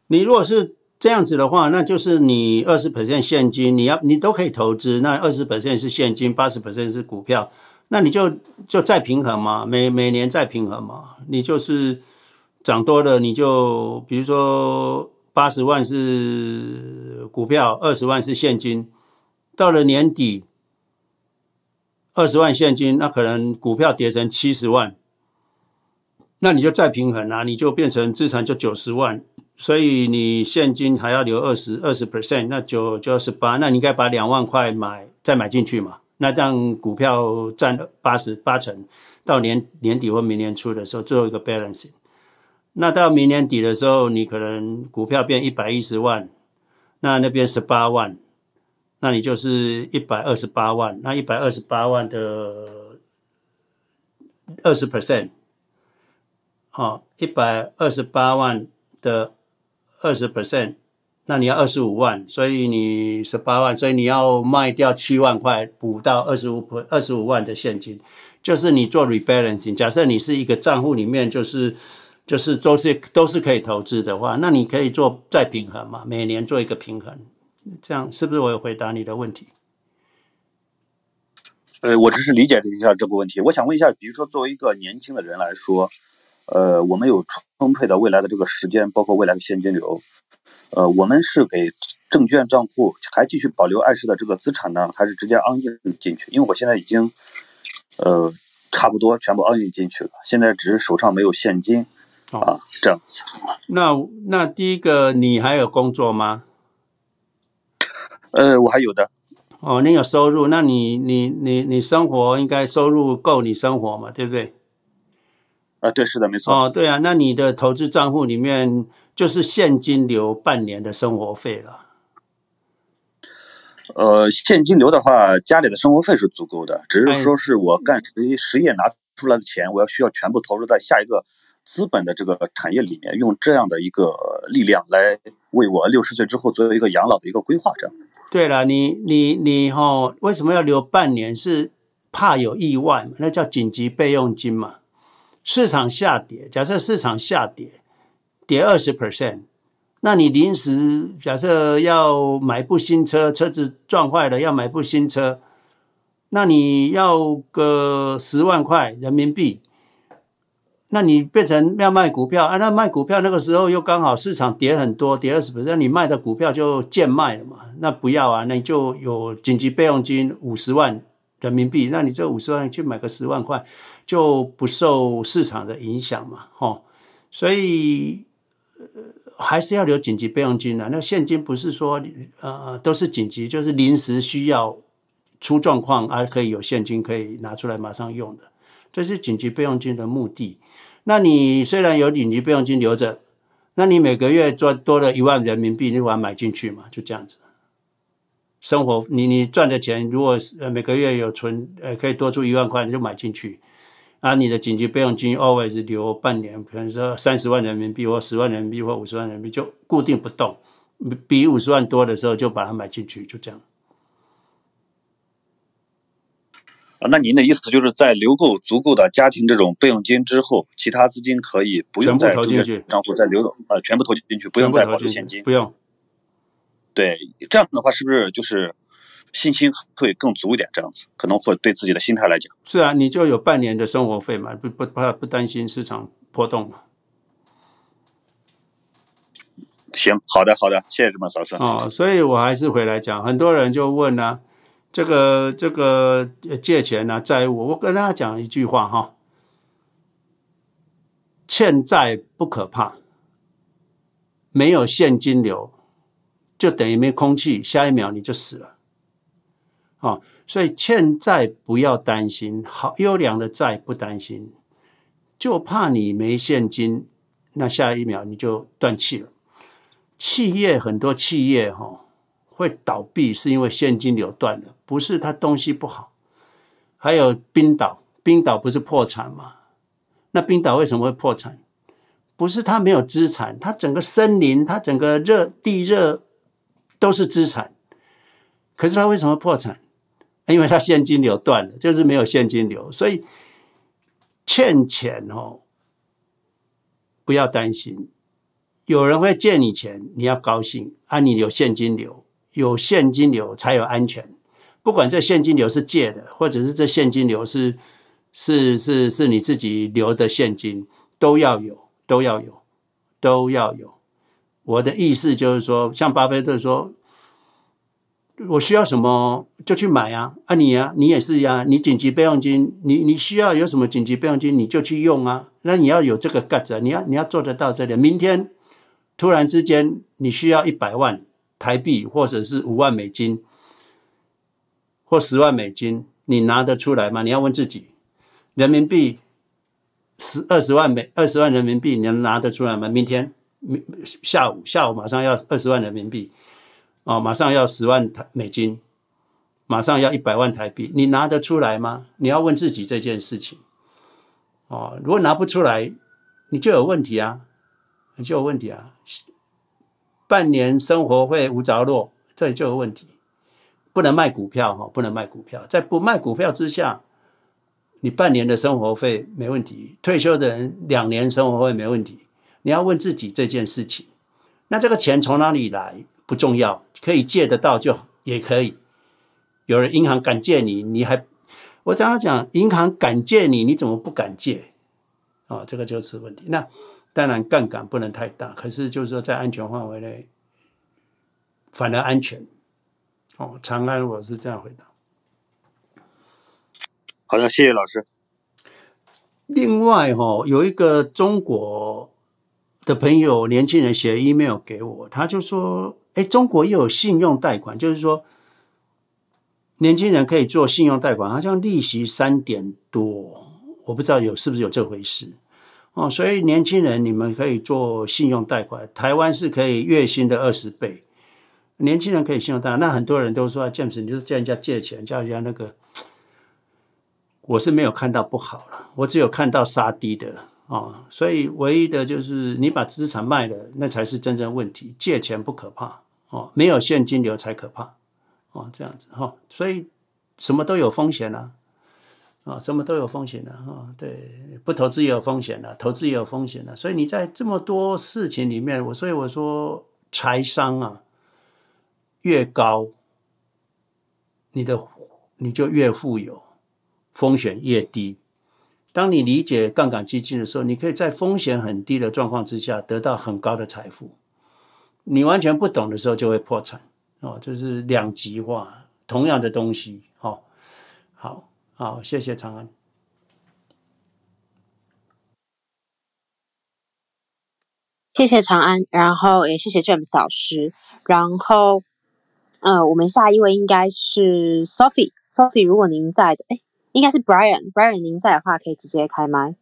你如果是这样子的话，那就是你二十 percent 现金，你要你都可以投资，那二十 percent 是现金，八十 percent 是股票，那你就就再平衡嘛，每每年再平衡嘛，你就是涨多了，你就比如说八十万是股票，二十万是现金，到了年底二十万现金，那可能股票跌成七十万，那你就再平衡啊，你就变成资产就九十万。所以你现金还要留二十二十 percent，那九就二十八，那你应该把两万块买再买进去嘛？那这样股票占八十八成，到年年底或明年初的时候最后一个 balancing。那到明年底的时候，你可能股票变一百一十万，那那边十八万，那你就是一百二十八万，那一百二十八万的二十 percent，好，一百二十八万的。二十 percent，那你要二十五万，所以你十八万，所以你要卖掉七万块，补到二十五二十五万的现金，就是你做 rebalancing。假设你是一个账户里面，就是就是都是都是可以投资的话，那你可以做再平衡嘛，每年做一个平衡，这样是不是我有回答你的问题？呃，我只是理解一下这个问题。我想问一下，比如说作为一个年轻的人来说。呃，我们有充沛的未来的这个时间，包括未来的现金流。呃，我们是给证券账户还继续保留二十的这个资产呢，还是直接 all in 进去？因为我现在已经呃差不多全部 all in 进去了，现在只是手上没有现金啊，这样子。那那第一个，你还有工作吗？呃，我还有的。哦，你有收入，那你你你你生活应该收入够你生活嘛，对不对？啊，对，是的，没错。哦，对啊，那你的投资账户里面就是现金流半年的生活费了。呃，现金流的话，家里的生活费是足够的，只是说是我干实实业拿出来的钱，我要需要全部投入在下一个资本的这个产业里面，用这样的一个力量来为我六十岁之后作为一个养老的一个规划，这样。对了，你你你哈、哦，为什么要留半年？是怕有意外嘛？那叫紧急备用金嘛。市场下跌，假设市场下跌，跌二十 percent，那你临时假设要买部新车，车子撞坏了要买部新车，那你要个十万块人民币，那你变成要卖股票啊？那卖股票那个时候又刚好市场跌很多，跌二十 percent，你卖的股票就贱卖了嘛？那不要啊，那你就有紧急备用金五十万人民币，那你这五十万去买个十万块。就不受市场的影响嘛，吼，所以还是要留紧急备用金的。那现金不是说呃都是紧急，就是临时需要出状况，还可以有现金可以拿出来马上用的，这是紧急备用金的目的。那你虽然有紧急备用金留着，那你每个月赚多了一万人民币，你把它买进去嘛，就这样子。生活你你赚的钱，如果呃每个月有存呃可以多出一万块，你就买进去。啊，你的紧急备用金 always 留半年，比如说三十万人民币或十万人民币或五十万人民币，就固定不动。比五十万多的时候就把它买进去，就这样。啊，那您的意思就是在留够足够的家庭这种备用金之后，其他资金可以不用再投进去，账户再流动，呃，全部投进去，不用再保留现金，不用。对，这样的话是不是就是？信心会更足一点，这样子可能会对自己的心态来讲。是啊，你就有半年的生活费嘛，不不不不担心市场波动嘛。行，好的好的，谢谢这么老师。哦，所以我还是回来讲，很多人就问呢、啊，这个这个借钱呢、啊，债务，我跟大家讲一句话哈，欠债不可怕，没有现金流就等于没空气，下一秒你就死了。啊，所以欠债不要担心，好优良的债不担心，就怕你没现金，那下一秒你就断气了。企业很多企业哈会倒闭，是因为现金流断了，不是他东西不好。还有冰岛，冰岛不是破产吗？那冰岛为什么会破产？不是它没有资产，它整个森林，它整个热地热都是资产，可是他为什么破产？因为他现金流断了，就是没有现金流，所以欠钱哦，不要担心，有人会借你钱，你要高兴啊！你有现金流，有现金流才有安全。不管这现金流是借的，或者是这现金流是是是是你自己留的现金，都要有，都要有，都要有。我的意思就是说，像巴菲特说。我需要什么就去买啊！啊你啊，你也是呀、啊。你紧急备用金，你你需要有什么紧急备用金，你就去用啊。那你要有这个 guts，你要你要做得到这点。明天突然之间你需要一百万台币，或者是五万美金，或十万美金，你拿得出来吗？你要问自己。人民币十二十万美二十万人民币，你能拿得出来吗？明天下午下午马上要二十万人民币。哦，马上要十万台美金，马上要一百万台币，你拿得出来吗？你要问自己这件事情。哦，如果拿不出来，你就有问题啊，你就有问题啊。半年生活费无着落，这里就有问题。不能卖股票哈，不能卖股票。在不卖股票之下，你半年的生活费没问题，退休的人两年生活费没问题。你要问自己这件事情。那这个钱从哪里来？不重要。可以借得到就也可以，有人银行敢借你，你还我常常讲，银行敢借你，你怎么不敢借？哦，这个就是问题。那当然杠杆不能太大，可是就是说在安全范围内，反而安全。哦，长安我是这样回答。好的，谢谢老师。另外哈、哦，有一个中国的朋友，年轻人写 email 给我，他就说。哎，中国又有信用贷款，就是说，年轻人可以做信用贷款，好像利息三点多，我不知道有是不是有这回事。哦，所以年轻人你们可以做信用贷款，台湾是可以月薪的二十倍，年轻人可以信用贷款。那很多人都说，James，你就是叫人家借钱，叫人家那个，我是没有看到不好了，我只有看到杀低的。哦，所以唯一的就是你把资产卖了，那才是真正问题。借钱不可怕，哦，没有现金流才可怕，哦，这样子哈、哦。所以什么都有风险啊，啊、什么都有风险的哈、对，不投资也有风险的，投资也有风险的。所以你在这么多事情里面，我所以我说财商啊，越高，你的你就越富有，风险越低。当你理解杠杆基金的时候，你可以在风险很低的状况之下得到很高的财富。你完全不懂的时候就会破产哦，就是两极化，同样的东西哦。好，好，谢谢长安，谢谢长安，然后也谢谢 James 老师，然后，呃，我们下一位应该是 Sophie，Sophie，如果您在的，哎。应该是 Brian，Brian，您在的话可以直接开麦。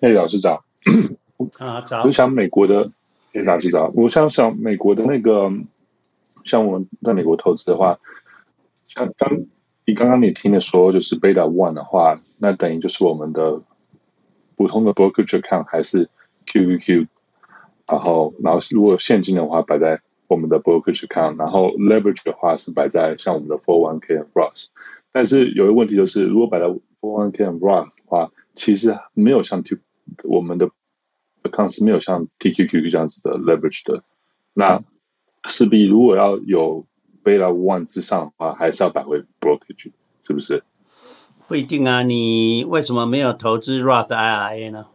哎，老师早。啊，早。我想美国的，哎，老师早。我想想美国的那个，像我们在美国投资的话，像刚你刚刚你听的说，就是 Beta One 的话，那等于就是我们的普通的 Brokerage Account 还是 QQQ，然后然后如果现金的话摆在我们的 Brokerage Account，然后 Leverage 的话是摆在像我们的 401k and Roth。但是有一个问题就是，如果摆在 401k and Roth 的话，其实没有像 T 我们的 account 是没有像 TQQQ 这样子的 leverage 的。那势必如果要有 Beta One 之上的话，还是要摆回 brokerage，是不是？不一定啊，你为什么没有投资 Roth IRA 呢？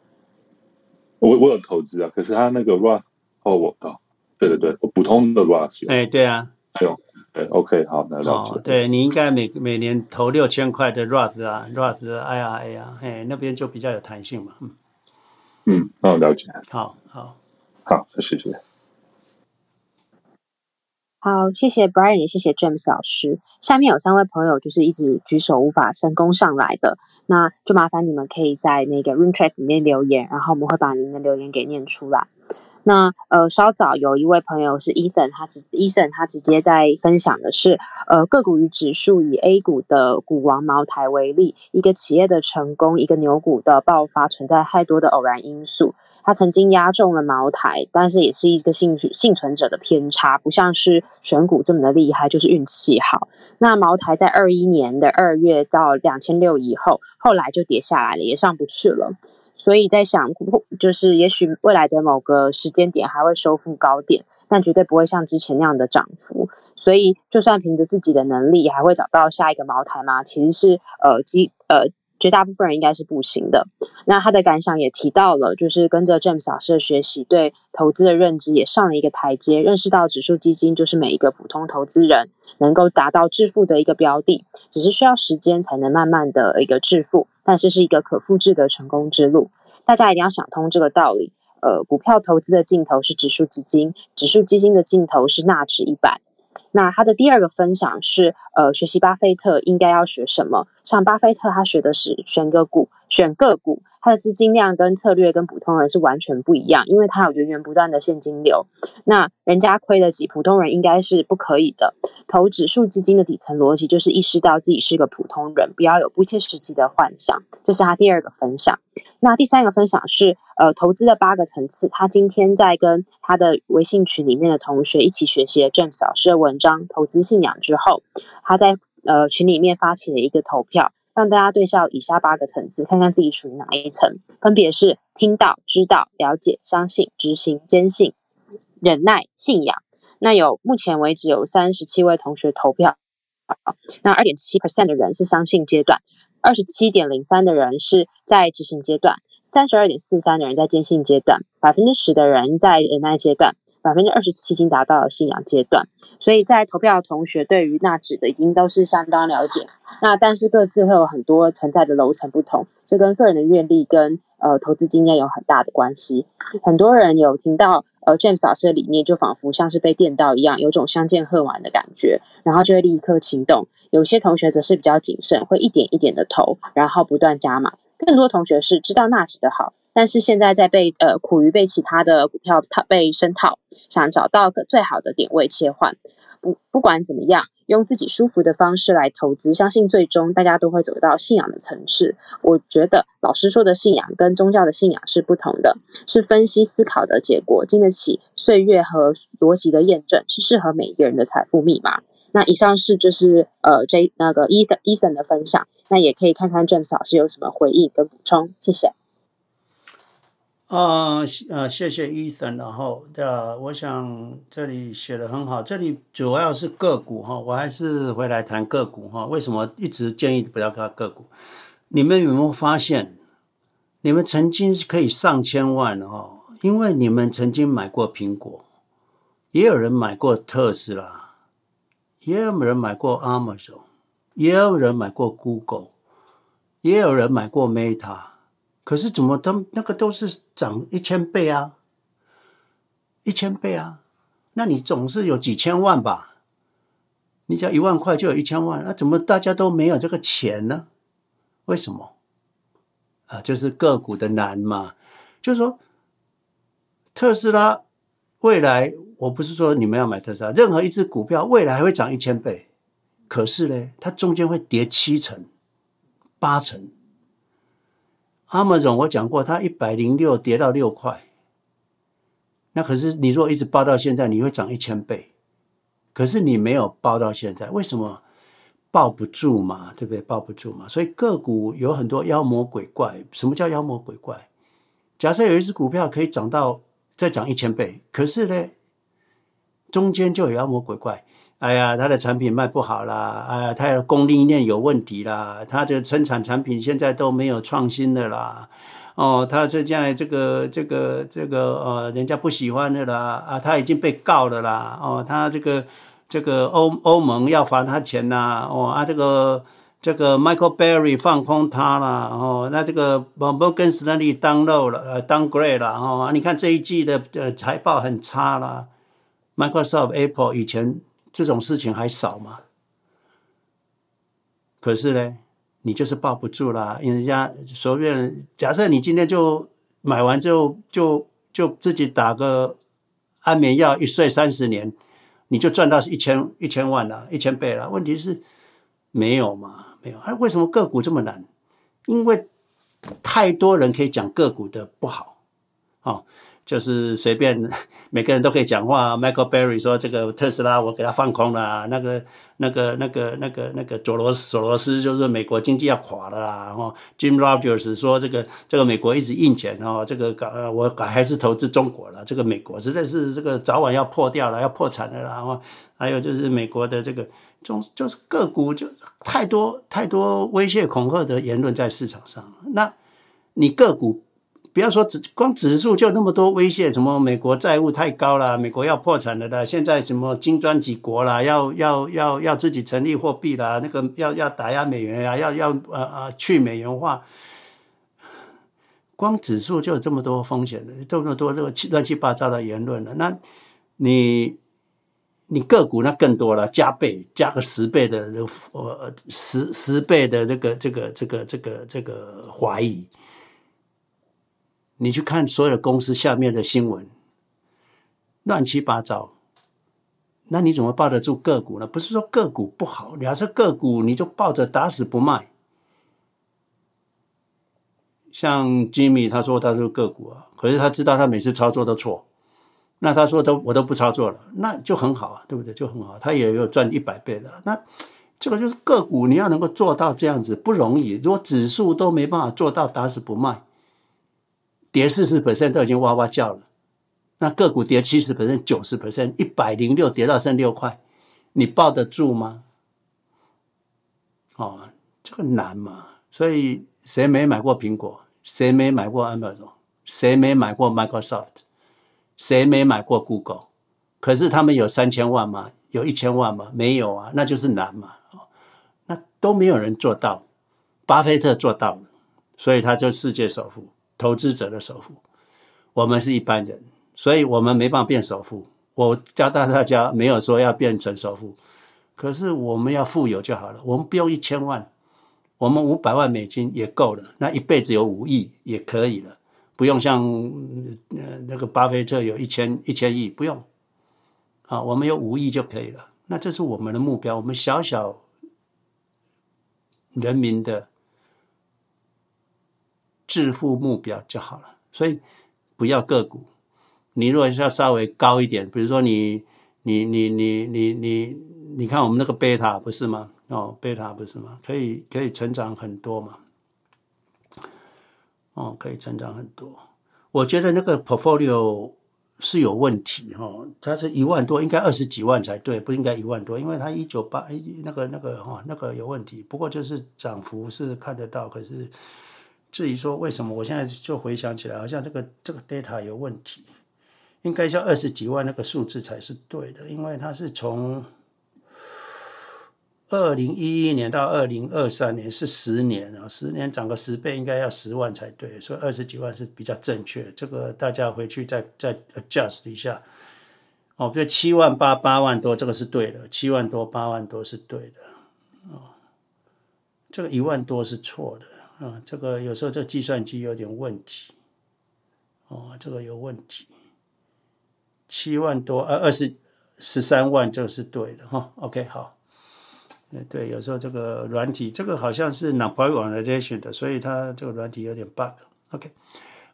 我我有投资啊，可是他那个 Roth 哦，我哦，对对对，普通的 Roth，哎，对啊，还有。OK，好，那了解。哦，对，你应该每每年投六千块的 Roth 啊，Roth IRA 啊，哎，那边就比较有弹性嘛。嗯，嗯，哦，了解。好好好，谢谢。好，谢谢 Brian，也谢谢 James 老师。下面有三位朋友就是一直举手无法成功上来的，那就麻烦你们可以在那个 Room Chat 里面留言，然后我们会把您的留言给念出来。那呃，稍早有一位朋友是 Ethan，他直 Ethan 他直接在分享的是，呃，个股与指数以 A 股的股王茅台为例，一个企业的成功，一个牛股的爆发，存在太多的偶然因素。他曾经押中了茅台，但是也是一个幸幸存者的偏差，不像是选股这么的厉害，就是运气好。那茅台在二一年的二月到两千六以后，后来就跌下来了，也上不去了。所以在想，就是也许未来的某个时间点还会收复高点，但绝对不会像之前那样的涨幅。所以，就算凭着自己的能力，还会找到下一个茅台吗？其实是呃，基呃。绝大部分人应该是不行的。那他的感想也提到了，就是跟着 James 老师的学习，对投资的认知也上了一个台阶，认识到指数基金就是每一个普通投资人能够达到致富的一个标的，只是需要时间才能慢慢的一个致富，但是是一个可复制的成功之路。大家一定要想通这个道理。呃，股票投资的尽头是指数基金，指数基金的尽头是纳指一百。那他的第二个分享是，呃，学习巴菲特应该要学什么？像巴菲特，他学的是选个股，选个股。他的资金量跟策略跟普通人是完全不一样，因为他有源源不断的现金流。那人家亏得起，普通人应该是不可以的。投指数基金的底层逻辑就是意识到自己是个普通人，不要有不切实际的幻想。这是他第二个分享。那第三个分享是，呃，投资的八个层次。他今天在跟他的微信群里面的同学一起学习了 James 老师的文章《投资信仰》之后，他在呃群里面发起了一个投票。让大家对照以下八个层次，看看自己属于哪一层，分别是听到、知道、了解、相信、执行、坚信、忍耐、信仰。那有目前为止有三十七位同学投票，那二点七 percent 的人是相信阶段，二十七点零三的人是在执行阶段，三十二点四三的人在坚信阶段，百分之十的人在忍耐阶段。百分之二十七已经达到了信仰阶段，所以在投票的同学对于纳指的已经都是相当了解。那但是各自会有很多存在的楼层不同，这跟个人的阅历跟呃投资经验有很大的关系。很多人有听到呃 James 老师的理念，就仿佛像是被电到一样，有种相见恨晚的感觉，然后就会立刻行动。有些同学则是比较谨慎，会一点一点的投，然后不断加码。更多同学是知道纳指的好，但是现在在被呃苦于被其他的股票套被深套，想找到个最好的点位切换。不不管怎么样，用自己舒服的方式来投资，相信最终大家都会走到信仰的层次。我觉得老师说的信仰跟宗教的信仰是不同的，是分析思考的结果，经得起岁月和逻辑的验证，是适合每一个人的财富密码。那以上是就是呃 J 那个 Ethan Ethan 的分享。那也可以看看 James 老师有什么回应跟补充，谢谢。啊、呃，呃，谢谢 Ethan。然后的，我想这里写得很好。这里主要是个股哈，我还是回来谈个股哈。为什么一直建议不要看个股？你们有没有发现，你们曾经是可以上千万哦，因为你们曾经买过苹果，也有人买过特斯拉，也有人买过 Amazon。也有人买过 Google，也有人买过 Meta，可是怎么都那个都是涨一千倍啊，一千倍啊，那你总是有几千万吧？你只要一万块就有一千万，那怎么大家都没有这个钱呢？为什么？啊，就是个股的难嘛。就是说，特斯拉未来，我不是说你们要买特斯拉，任何一只股票未来还会涨一千倍。可是呢，它中间会跌七成、八成。Amazon 我讲过，它一百零六跌到六块。那可是你如果一直抱到现在，你会涨一千倍。可是你没有抱到现在，为什么？抱不住嘛，对不对？抱不住嘛。所以个股有很多妖魔鬼怪。什么叫妖魔鬼怪？假设有一只股票可以涨到再涨一千倍，可是呢，中间就有妖魔鬼怪。哎呀，他的产品卖不好啦！哎呀，他的供应链有问题啦！他的生产产品现在都没有创新的啦！哦，他现在这个这个这个呃，人家不喜欢的啦！啊，他已经被告了啦！哦，他这个这个欧欧盟要罚他钱啦！哦啊，这个这个 Michael Berry 放空他啦！哦，那这个摩根士丹利当漏了呃当 downgrade 了哦！你看这一季的呃财报很差啦，Microsoft、Apple 以前。这种事情还少吗？可是呢，你就是抱不住啦。因为人家随便，假设你今天就买完之后，就就自己打个安眠药，一睡三十年，你就赚到一千一千万了，一千倍了。问题是没有嘛？没有。哎，为什么个股这么难？因为太多人可以讲个股的不好，哦。就是随便 每个人都可以讲话。Michael Berry 说：“这个特斯拉我给他放空了。”那个、那个、那个、那个、那个佐罗、索罗斯就是美国经济要垮了啦。然后 Jim Rogers 说：“这个、这个美国一直印钱哦，这个搞我搞还是投资中国了。这个美国实在是这个早晚要破掉了，要破产了。然后还有就是美国的这个中就是个股就太多太多威胁恐吓的言论在市场上。那你个股。”不要说指光指数就那么多威胁，什么美国债务太高了，美国要破产了的，现在什么金砖几国了，要要要要自己成立货币了，那个要要打压美元啊，要要呃呃去美元化，光指数就有这么多风险的，这么多这个乱七八糟的言论了，那你你个股那更多了，加倍加个十倍的呃十十倍的这个这个这个这个这个怀疑。你去看所有的公司下面的新闻，乱七八糟，那你怎么抱得住个股呢？不是说个股不好，你要是个股你就抱着打死不卖。像 Jimmy 他说他是个股啊，可是他知道他每次操作都错，那他说都我都不操作了，那就很好啊，对不对？就很好，他也有赚一百倍的。那这个就是个股，你要能够做到这样子不容易。如果指数都没办法做到打死不卖。跌四十 percent 都已经哇哇叫了，那个股跌七十 percent、九十 percent、一百零六跌到剩六块，你抱得住吗？哦，这个难嘛。所以谁没买过苹果？谁没买过 Amazon？谁没买过 Microsoft？谁没买过 Google？可是他们有三千万吗？有一千万吗？没有啊，那就是难嘛。那都没有人做到，巴菲特做到了，所以他就世界首富。投资者的首富，我们是一般人，所以我们没办法变首富。我教大大家，没有说要变成首富，可是我们要富有就好了。我们不用一千万，我们五百万美金也够了，那一辈子有五亿也可以了，不用像呃那个巴菲特有一千一千亿，不用啊，我们有五亿就可以了。那这是我们的目标，我们小小人民的致富目标就好了。所以不要个股，你如果要稍微高一点，比如说你你你你你你你看我们那个贝塔不是吗？哦，贝塔不是吗？可以可以成长很多嘛？哦，可以成长很多。我觉得那个 portfolio 是有问题哈、哦，它是一万多，应该二十几万才对，不应该一万多，因为它一九八那个那个哈、哦、那个有问题。不过就是涨幅是看得到，可是至于说为什么，我现在就回想起来，好像这个这个 data 有问题，应该像二十几万那个数字才是对的，因为它是从。二零一一年到二零二三年是十年啊，十年涨个十倍，应该要十万才对，所以二十几万是比较正确。这个大家回去再再 adjust 一下哦，比如七万八八万多，这个是对的，七万多八万多是对的哦，这个一万多是错的啊，这个有时候这计算机有点问题哦，这个有问题，七万多呃二十十三万这个是对的哈，OK 好。对，有时候这个软体，这个好像是 non-prioritization 的，所以它这个软体有点 bug。OK，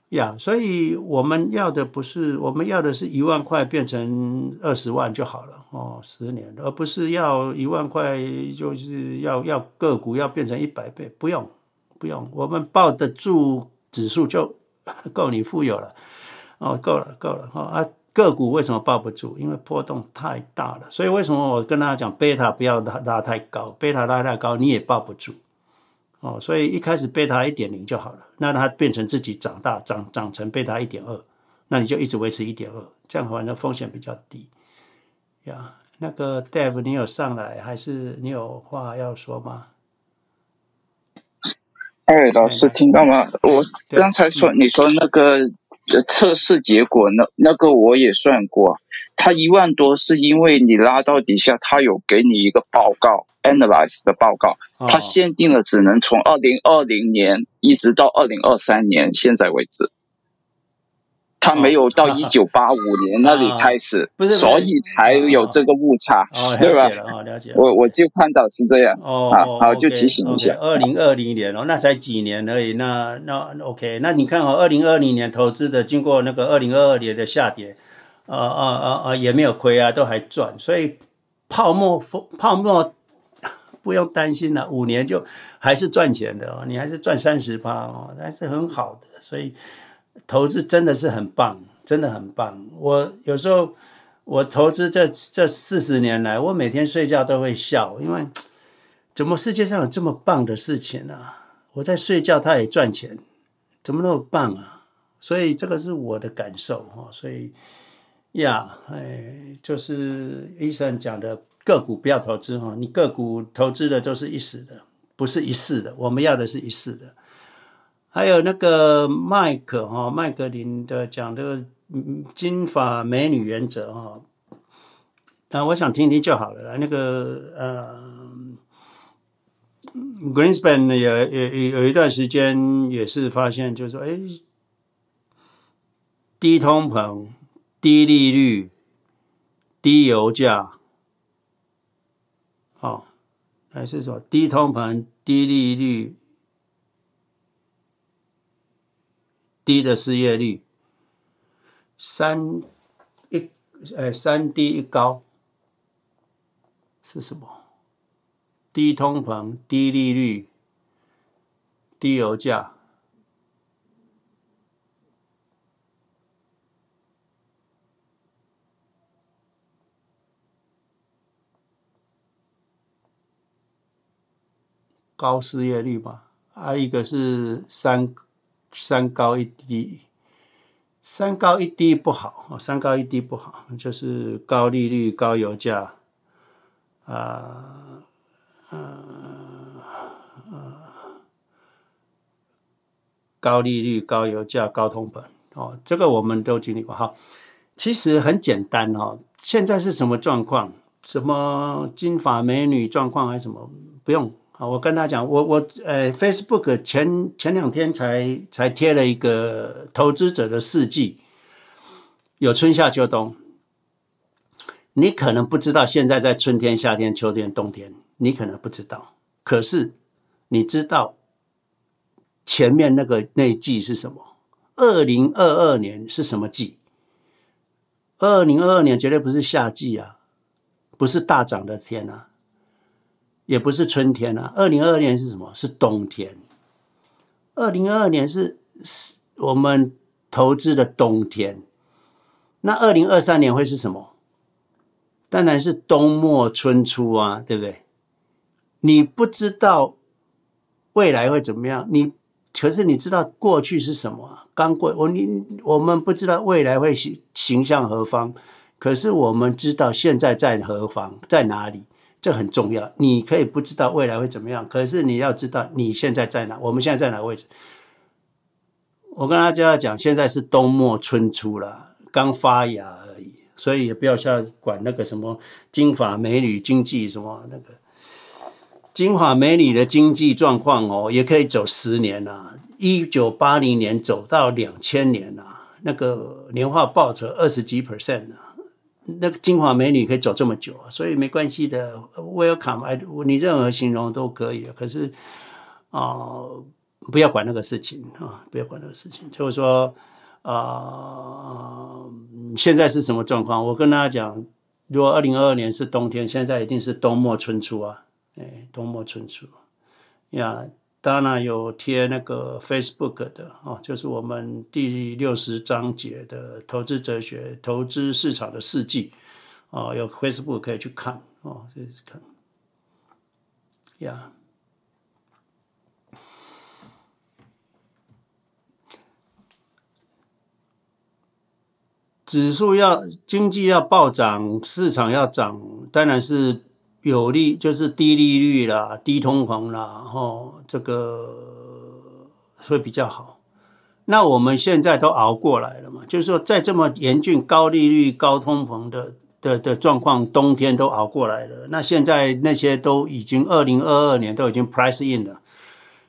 呀、所以我们要的不是，我们要的是一万块变成二十万就好了哦，十年，而不是要一万块就是要要个股要变成一百倍，不用不用，我们抱得住指数就 够你富有了哦，够了够了啊。个股为什么抱不住？因为波动太大了。所以为什么我跟大家讲贝塔不要拉拉太高，贝塔拉太高你也抱不住哦。所以一开始贝塔一点零就好了，那它变成自己长大，长长成贝塔一点二，那你就一直维持一点二，这样反正风险比较低呀。那个 Dave，你有上来还是你有话要说吗？哎，老师听到吗？我刚才说、嗯、你说那个。测试结果那那个我也算过，他一万多是因为你拉到底下，他有给你一个报告，analyze 的报告，它限定了只能从二零二零年一直到二零二三年现在为止。他没有到一九八五年 那里开始，不是，所以才有这个误差，对吧？哦，了解。我我就看到是这样，哦，好，就提醒一下。二零二零年哦，那才几年而已，那那 OK，那你看哦，二零二零年投资的，经过那个二零二二年的下跌，啊啊啊啊，也没有亏啊，都还赚，所以泡沫泡沫 不用担心了，五年就还是赚钱的哦，你还是赚三十趴哦，还是很好的，所以。投资真的是很棒，真的很棒。我有时候我投资这这四十年来，我每天睡觉都会笑，因为怎么世界上有这么棒的事情呢？我在睡觉，他也赚钱，怎么那么棒啊？所以这个是我的感受哈。所以呀，哎，就是医生讲的个股不要投资哈，你个股投资的都是一时的，不是一世的。我们要的是一世的。还有那个麦克哈麦格林的讲这个金发美女原则哈，啊，我想听听就好了啦。那个呃，Greenspan 也也有一段时间也是发现，就是说，哎，低通膨、低利率、低油价，哦，还是说低通膨、低利率。低的失业率，三一呃三低一高是什么？低通膨、低利率、低油价、高失业率吧？还有一个是三。三高一低，三高一低不好，三高一低不好，就是高利率、高油价，啊，呃，呃，高利率、高油价、高通膨，哦，这个我们都经历过。哈，其实很简单哈，现在是什么状况？什么金发美女状况还是什么？不用啊，我跟他讲，我我呃，Facebook 前前两天才才贴了一个投资者的四季，有春夏秋冬。你可能不知道现在在春天、夏天、秋天、冬天，你可能不知道。可是你知道前面那个那季是什么？二零二二年是什么季？二零二二年绝对不是夏季啊，不是大涨的天啊。也不是春天啊，二零二二年是什么？是冬天。二零二二年是是我们投资的冬天。那二零二三年会是什么？当然是冬末春初啊，对不对？你不知道未来会怎么样，你可是你知道过去是什么？刚过我你我们不知道未来会行行向何方，可是我们知道现在在何方，在哪里。这很重要，你可以不知道未来会怎么样，可是你要知道你现在在哪。我们现在在哪位置？我跟大家讲，现在是冬末春初了，刚发芽而已，所以也不要像管那个什么金发美女经济什么那个金发美女的经济状况哦，也可以走十年了，一九八零年走到两千年了，那个年化报酬二十几 percent 呢。那个金发美女可以走这么久，所以没关系的。Welcome，你任何形容都可以。可是啊、不要管那个事情啊，不要管那个事情。就是说啊、呃，现在是什么状况？我跟大家讲，如果二零二二年是冬天，现在一定是冬末春初啊，哎，冬末春初呀。当然有贴那个 Facebook 的哦，就是我们第六十章节的投资哲学、投资市场的事迹哦，有 Facebook 可以去看哦，这是看呀。指数要经济要暴涨，市场要涨，当然是。有利就是低利率啦，低通膨啦，吼，这个会比较好。那我们现在都熬过来了嘛，就是说，在这么严峻、高利率、高通膨的的的状况，冬天都熬过来了。那现在那些都已经二零二二年都已经 price in 了，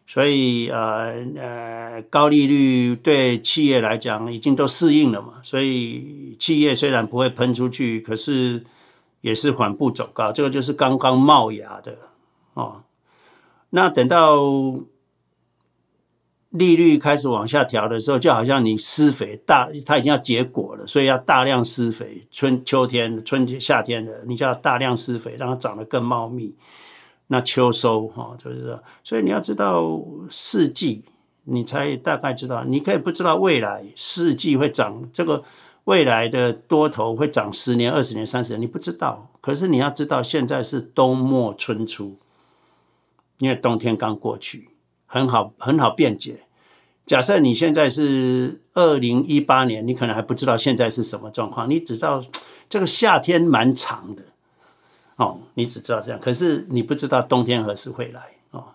所以呃呃，高利率对企业来讲已经都适应了嘛。所以企业虽然不会喷出去，可是。也是缓步走高，这个就是刚刚冒芽的哦。那等到利率开始往下调的时候，就好像你施肥大，它已经要结果了，所以要大量施肥。春秋天、春天、夏天的，你就要大量施肥，让它长得更茂密。那秋收哈，就是说。所以你要知道四季，你才大概知道。你可以不知道未来四季会长这个。未来的多头会涨十年、二十年、三十年，你不知道。可是你要知道，现在是冬末春初，因为冬天刚过去，很好，很好辩解。假设你现在是二零一八年，你可能还不知道现在是什么状况，你只知道这个夏天蛮长的，哦，你只知道这样。可是你不知道冬天何时会来，哦，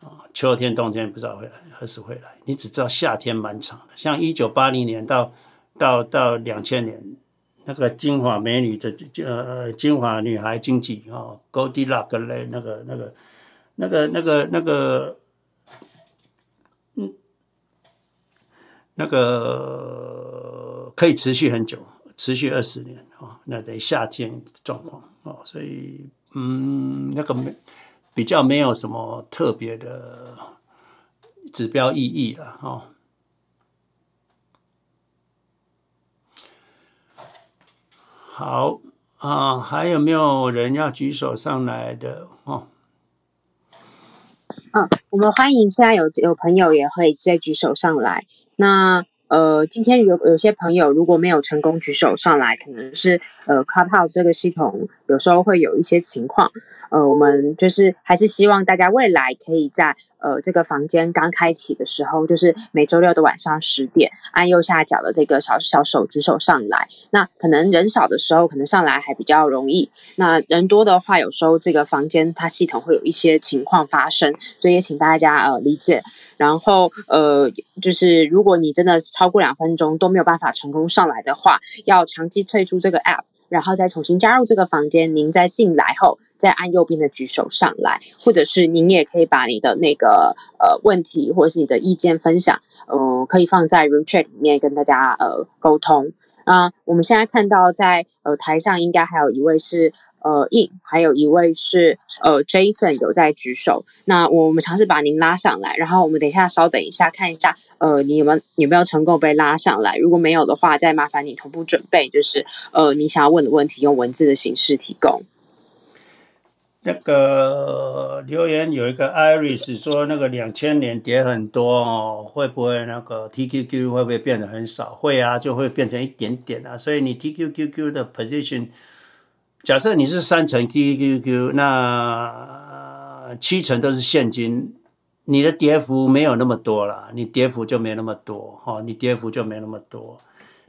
哦，秋天、冬天不知道会来何时会来，你只知道夏天蛮长的。像一九八零年到。到到两千年，那个金发美女的呃金发女孩经济哦，Goldilocks 嘞，那个那个那个那个那个嗯，那个可以持续很久，持续二十年哦，那得夏天状况哦，所以嗯，那个没比较没有什么特别的指标意义了哦。好啊，还有没有人要举手上来的？哦，嗯，我们欢迎现在有有朋友也会再举手上来。那。呃，今天有有些朋友如果没有成功举手上来，可能是呃 cut out 这个系统有时候会有一些情况。呃，我们就是还是希望大家未来可以在呃这个房间刚开启的时候，就是每周六的晚上十点，按右下角的这个小小手举手上来。那可能人少的时候，可能上来还比较容易。那人多的话，有时候这个房间它系统会有一些情况发生，所以也请大家呃理解。然后呃，就是如果你真的超过两分钟都没有办法成功上来的话，要长期退出这个 app，然后再重新加入这个房间。您再进来后，再按右边的举手上来，或者是您也可以把你的那个呃问题或者是你的意见分享，嗯、呃，可以放在 room chat 里面跟大家呃沟通。啊、我们现在看到在呃台上应该还有一位是。呃，In，还有一位是呃，Jason 有在举手。那我们尝试把您拉上来，然后我们等一下稍等一下，看一下呃，你有没有有没有成功被拉上来？如果没有的话，再麻烦你同步准备，就是呃，你想要问的问题用文字的形式提供。那个留言有一个 Iris 说，那个两千年跌很多哦，会不会那个 TQQ 会不会变得很少？会啊，就会变成一点点啊。所以你 TQQQ 的 position。假设你是三成 QQQ，那七成都是现金，你的跌幅没有那么多了，你跌幅就没那么多，哈，你跌幅就没那么多，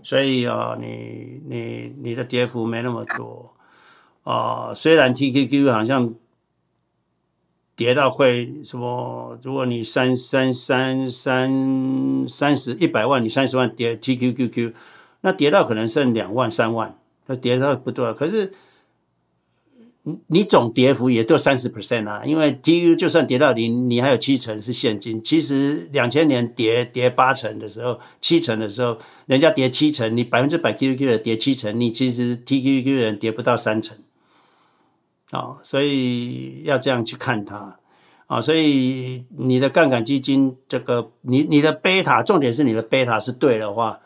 所以啊，你你你的跌幅没那么多，啊，虽然 TQQ 好像跌到会什么，如果你三三三三三十一百万，你三十万跌 TQQQ，那跌到可能剩两万三万，那跌到不多，可是。你你总跌幅也都三十 percent 啊，因为 TQ 就算跌到零，你还有七成是现金。其实两千年跌跌八成的时候，七成的时候，人家跌七成，你百分之百 Q Q 的跌七成，你其实 TQQ 人跌不到三成。哦，所以要这样去看它啊，所以你的杠杆基金这个，你你的贝塔，重点是你的贝塔是对的话。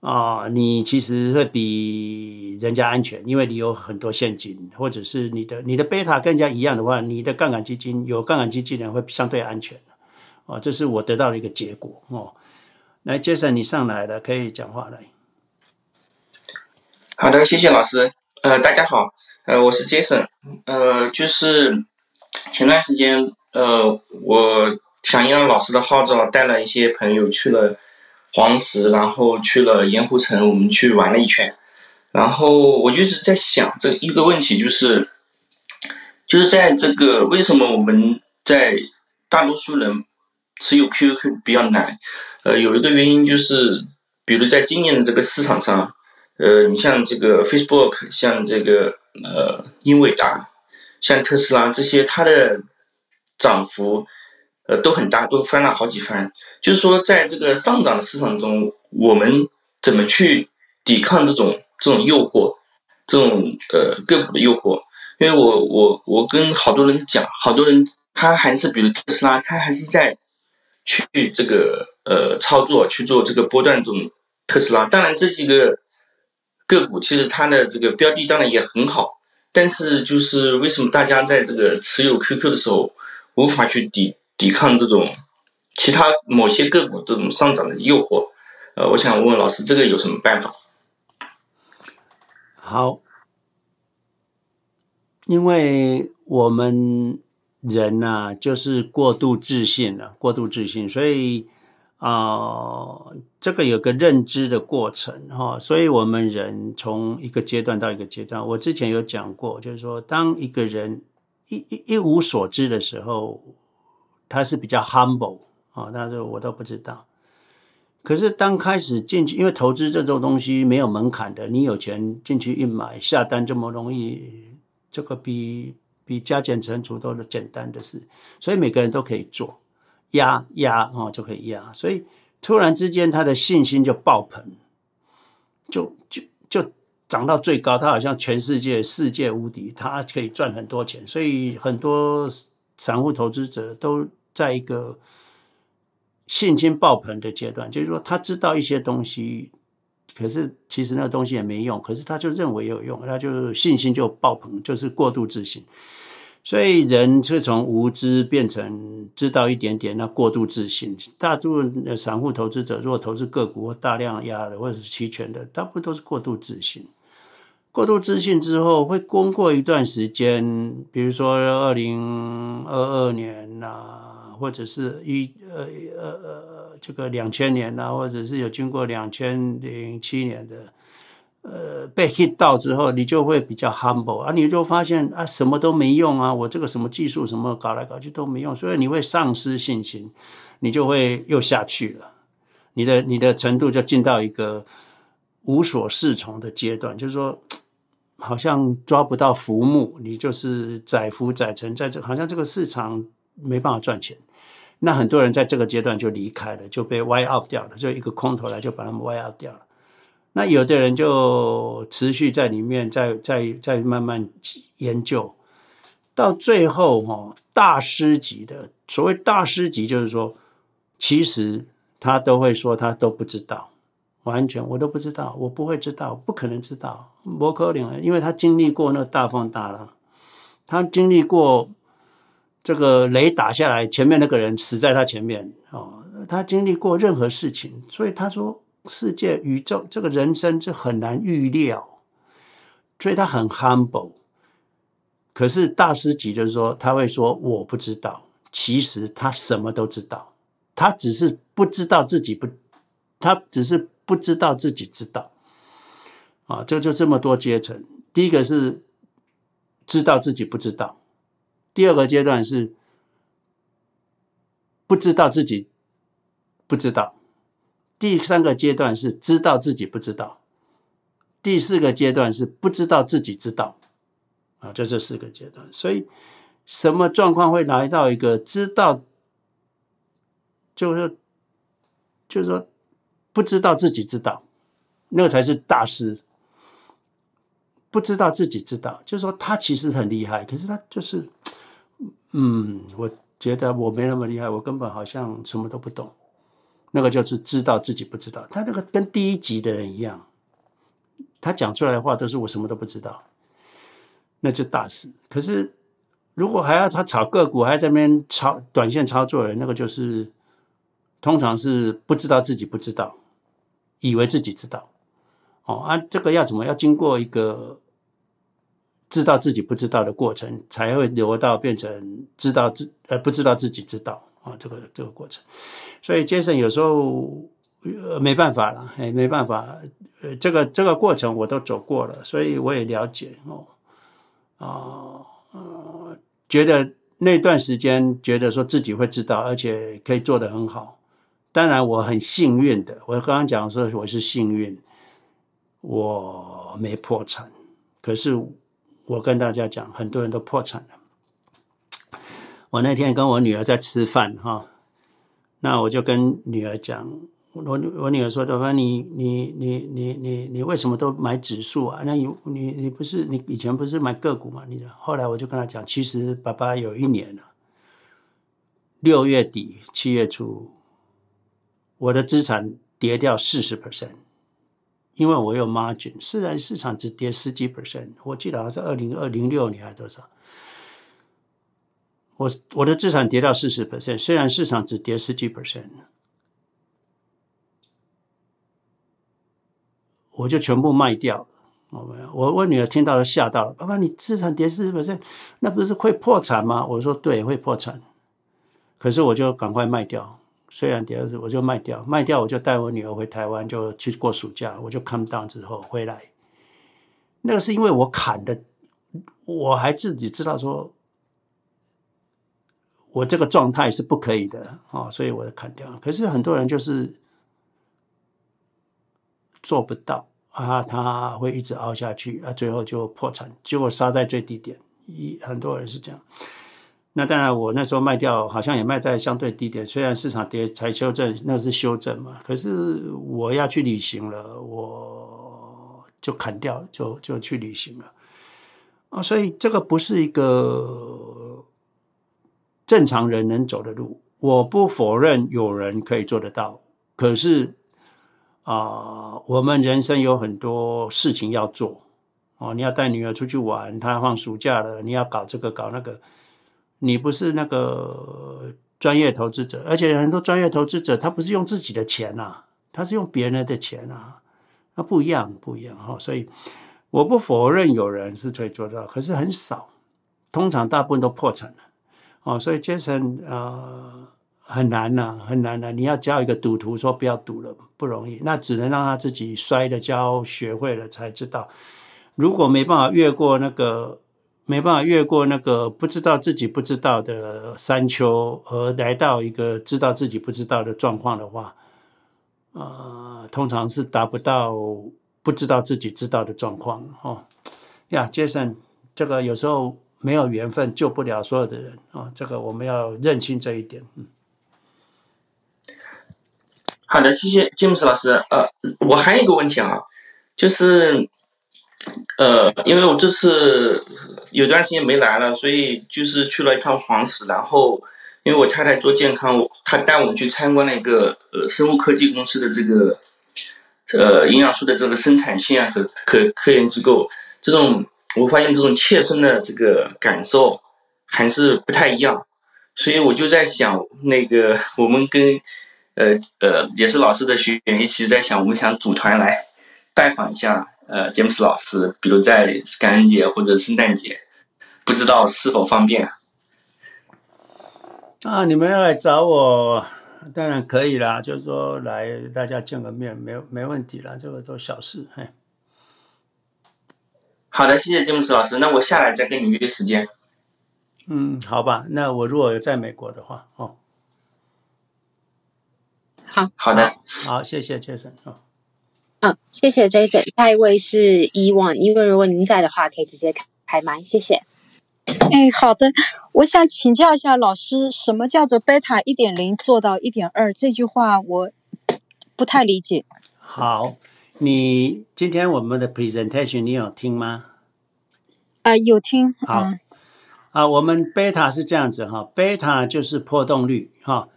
啊、你其实会比人家安全，因为你有很多现金，或者是你的你的贝塔更加一样的话，你的杠杆基金有杠杆基金人会相对安全哦，这是我得到的一个结果哦。来，Jason，你上来了，可以讲话了。好的，谢谢老师。呃，大家好，呃，我是 Jason。呃，就是前段时间，呃，我响应了老师的号召，带了一些朋友去了。黄石，然后去了盐湖城，我们去玩了一圈，然后我就是在想这一个问题，就是，就是在这个为什么我们在大多数人持有 QQQ 比较难？呃，有一个原因就是，比如在今年的这个市场上，呃，你像这个 Facebook，像这个呃英伟达，像特斯拉这些，它的涨幅。呃，都很大，都翻了好几番。就是说，在这个上涨的市场中，我们怎么去抵抗这种这种诱惑，这种呃个股的诱惑？因为我我我跟好多人讲，好多人他还是比如特斯拉，他还是在去这个呃操作去做这个波段这种特斯拉。当然，这几个个股其实它的这个标的当然也很好，但是就是为什么大家在这个持有 QQ 的时候无法去抵？抵抗这种其他某些个股这种上涨的诱惑，呃，我想问问老师，这个有什么办法？好，因为我们人呐、就是过度自信了，过度自信，所以啊、呃，这个有个认知的过程哈，所以我们人从一个阶段到一个阶段，我之前有讲过，就是说，当一个人一一一无所知的时候。他是比较 humble 啊，但是我都不知道。可是当开始进去，因为投资这种东西没有门槛的，你有钱进去一买下单这么容易，这个比比加减乘除都是简单的事，所以每个人都可以做，压压啊就可以压，所以突然之间他的信心就爆棚，就就就涨到最高，他好像全世界世界无敌，他可以赚很多钱，所以很多散户投资者都。在一个信心爆棚的阶段，就是说他知道一些东西，可是其实那个东西也没用，可是他就认为有用，他就信心就爆棚，就是过度自信。所以人是从无知变成知道一点点，那过度自信。大部分的散户投资者，如果投资个股或大量压的或者是期权的，大部分都是过度自信。过度自信之后，会经过一段时间，比如说二零二二年呐、或者是一呃呃呃这个两千年呐，或者是有经过两千零七年的，呃被 hit 到之后，你就会比较 humble 啊，你就发现啊什么都没用啊，我这个什么技术什么搞来搞去都没用，所以你会丧失信心，你就会又下去了，你的你的程度就进到一个无所适从的阶段，就是说好像抓不到浮木，你就是载浮载沉，在这好像这个市场没办法赚钱。那很多人在这个阶段就离开了，就被 wipe out 掉了，就一个空头来就把他们 wipe out 掉了。那有的人就持续在里面，再再再慢慢研究，到最后哦，大师级的，所谓大师级，就是说，其实他都会说他都不知道，完全我都不知道，我不会知道，不可能知道，不可能，因为他经历过那大风大浪，他经历过这个雷打下来，前面那个人死在他前面哦，他经历过任何事情，所以他说。世界、宇宙，这个人生是很难预料，所以他很 humble。可是大师级就是说，他会说我不知道，其实他什么都知道，他只是不知道自己不，他只是不知道自己知道。啊，就就这么多阶层。第一个是知道自己不知道，第二个阶段是不知道自己不知道。第三个阶段是知道自己不知道，第四个阶段是不知道自己知道，啊，就这四个阶段。所以，什么状况会来到一个知道，就是就是说不知道自己知道，那才是大师。不知道自己知道，就是说他其实很厉害，可是他就是，嗯，我觉得我没那么厉害，我根本好像什么都不懂。那个就是知道自己不知道，他那个跟第一集的人一样，他讲出来的话都是我什么都不知道，那就大师。可是如果还要他炒个股，还在那边炒短线操作的人，那个就是通常是不知道自己不知道，以为自己知道。哦啊，这个要怎么？要经过一个知道自己不知道的过程，才会流到变成知道自呃不知道自己知道。啊，这个这个过程，所以杰森有时候呃没办法了，哎，没办法，呃，这个这个过程我都走过了，所以我也了解哦，啊，呃，觉得那段时间觉得说自己会知道，而且可以做得很好。当然我很幸运的，我刚刚讲说我是幸运，我没破产，可是我跟大家讲，很多人都破产了。我那天跟我女儿在吃饭哈，那我就跟女儿讲，我我女儿说：“爸爸，你你你你你你为什么都买指数啊？那你你你不是你以前不是买个股吗？你后来我就跟她讲，其实爸爸有一年了，六月底七月初，我的资产跌掉四十 percent，因为我有 margin，虽然市场只跌十几 percent，我记得好像是二零二零六年还是多少。”我我的资产跌到四十 percent，虽然市场只跌十几 percent，我就全部卖掉了。我我女儿听到都吓到了，爸爸，你资产跌四十 percent，那不是会破产吗？我说对，会破产。可是我就赶快卖掉，虽然第二次，我就卖掉，卖掉我就带我女儿回台湾，就去过暑假。我就 come down 之后回来，那个是因为我砍的，我还自己知道说。我这个状态是不可以的啊，所以我就砍掉。可是很多人就是做不到啊，他会一直熬下去啊，最后就破产，结果杀在最低点。一很多人是这样。那当然，我那时候卖掉，好像也卖在相对低点。虽然市场跌才修正，那是修正嘛。可是我要去旅行了，我就砍掉，就就去旅行了啊。所以这个不是一个。正常人能走的路，我不否认有人可以做得到。可是啊、我们人生有很多事情要做哦。你要带女儿出去玩，她放暑假了，你要搞这个搞那个。你不是那个专业投资者，而且很多专业投资者他不是用自己的钱呐、啊，他是用别人的钱、啊，那不一样不一样哈。所以我不否认有人是可以做到，可是很少，通常大部分都破产了。哦，所以杰森呃很难呐、啊，很难呐、啊。你要教一个赌徒说不要赌了，不容易。那只能让他自己摔了跤，学会了才知道。如果没办法越过那个，没办法越过那个不知道自己不知道的山丘，而来到一个知道自己不知道的状况的话，呃，通常是达不到不知道自己知道的状况哦。呀，Jason，这个有时候没有缘分救不了所有的人啊、这个我们要认清这一点。嗯，好的，谢谢詹姆斯老师。呃，我还有一个问题啊，就是呃，因为我这次有段时间没来了，所以就是去了一趟黄石，然后因为我太太做健康，她带我们去参观了一个呃生物科技公司的这个。呃，营养素的这个生产线和科科研机构，这种我发现这种切身的这个感受还是不太一样，所以我就在想，那个我们跟呃呃也是老师的学员一起在想，我们想组团来拜访一下呃詹姆斯老师，比如在感恩节或者圣诞节，不知道是否方便？啊，你们要来找我。当然可以啦，就是说来大家见个面，没没问题啦，这个都小事。嘿，好的，谢谢詹姆斯老师，那我下来再跟你约时间。嗯，好吧，那我如果在美国的话，哦，好，好的，好，好，谢谢 Jason 哦。嗯，谢谢 Jason。下一位是伊万，因为如果您在的话，可以直接开麦，谢谢。哎，好的，我想请教一下老师，什么叫做贝塔一点零做到一点二？这句话我不太理解。好，你今天我们的 presentation 你有听吗？啊、呃，有听。好，嗯、啊，我们贝塔是这样子哈，贝塔就是波动率哈，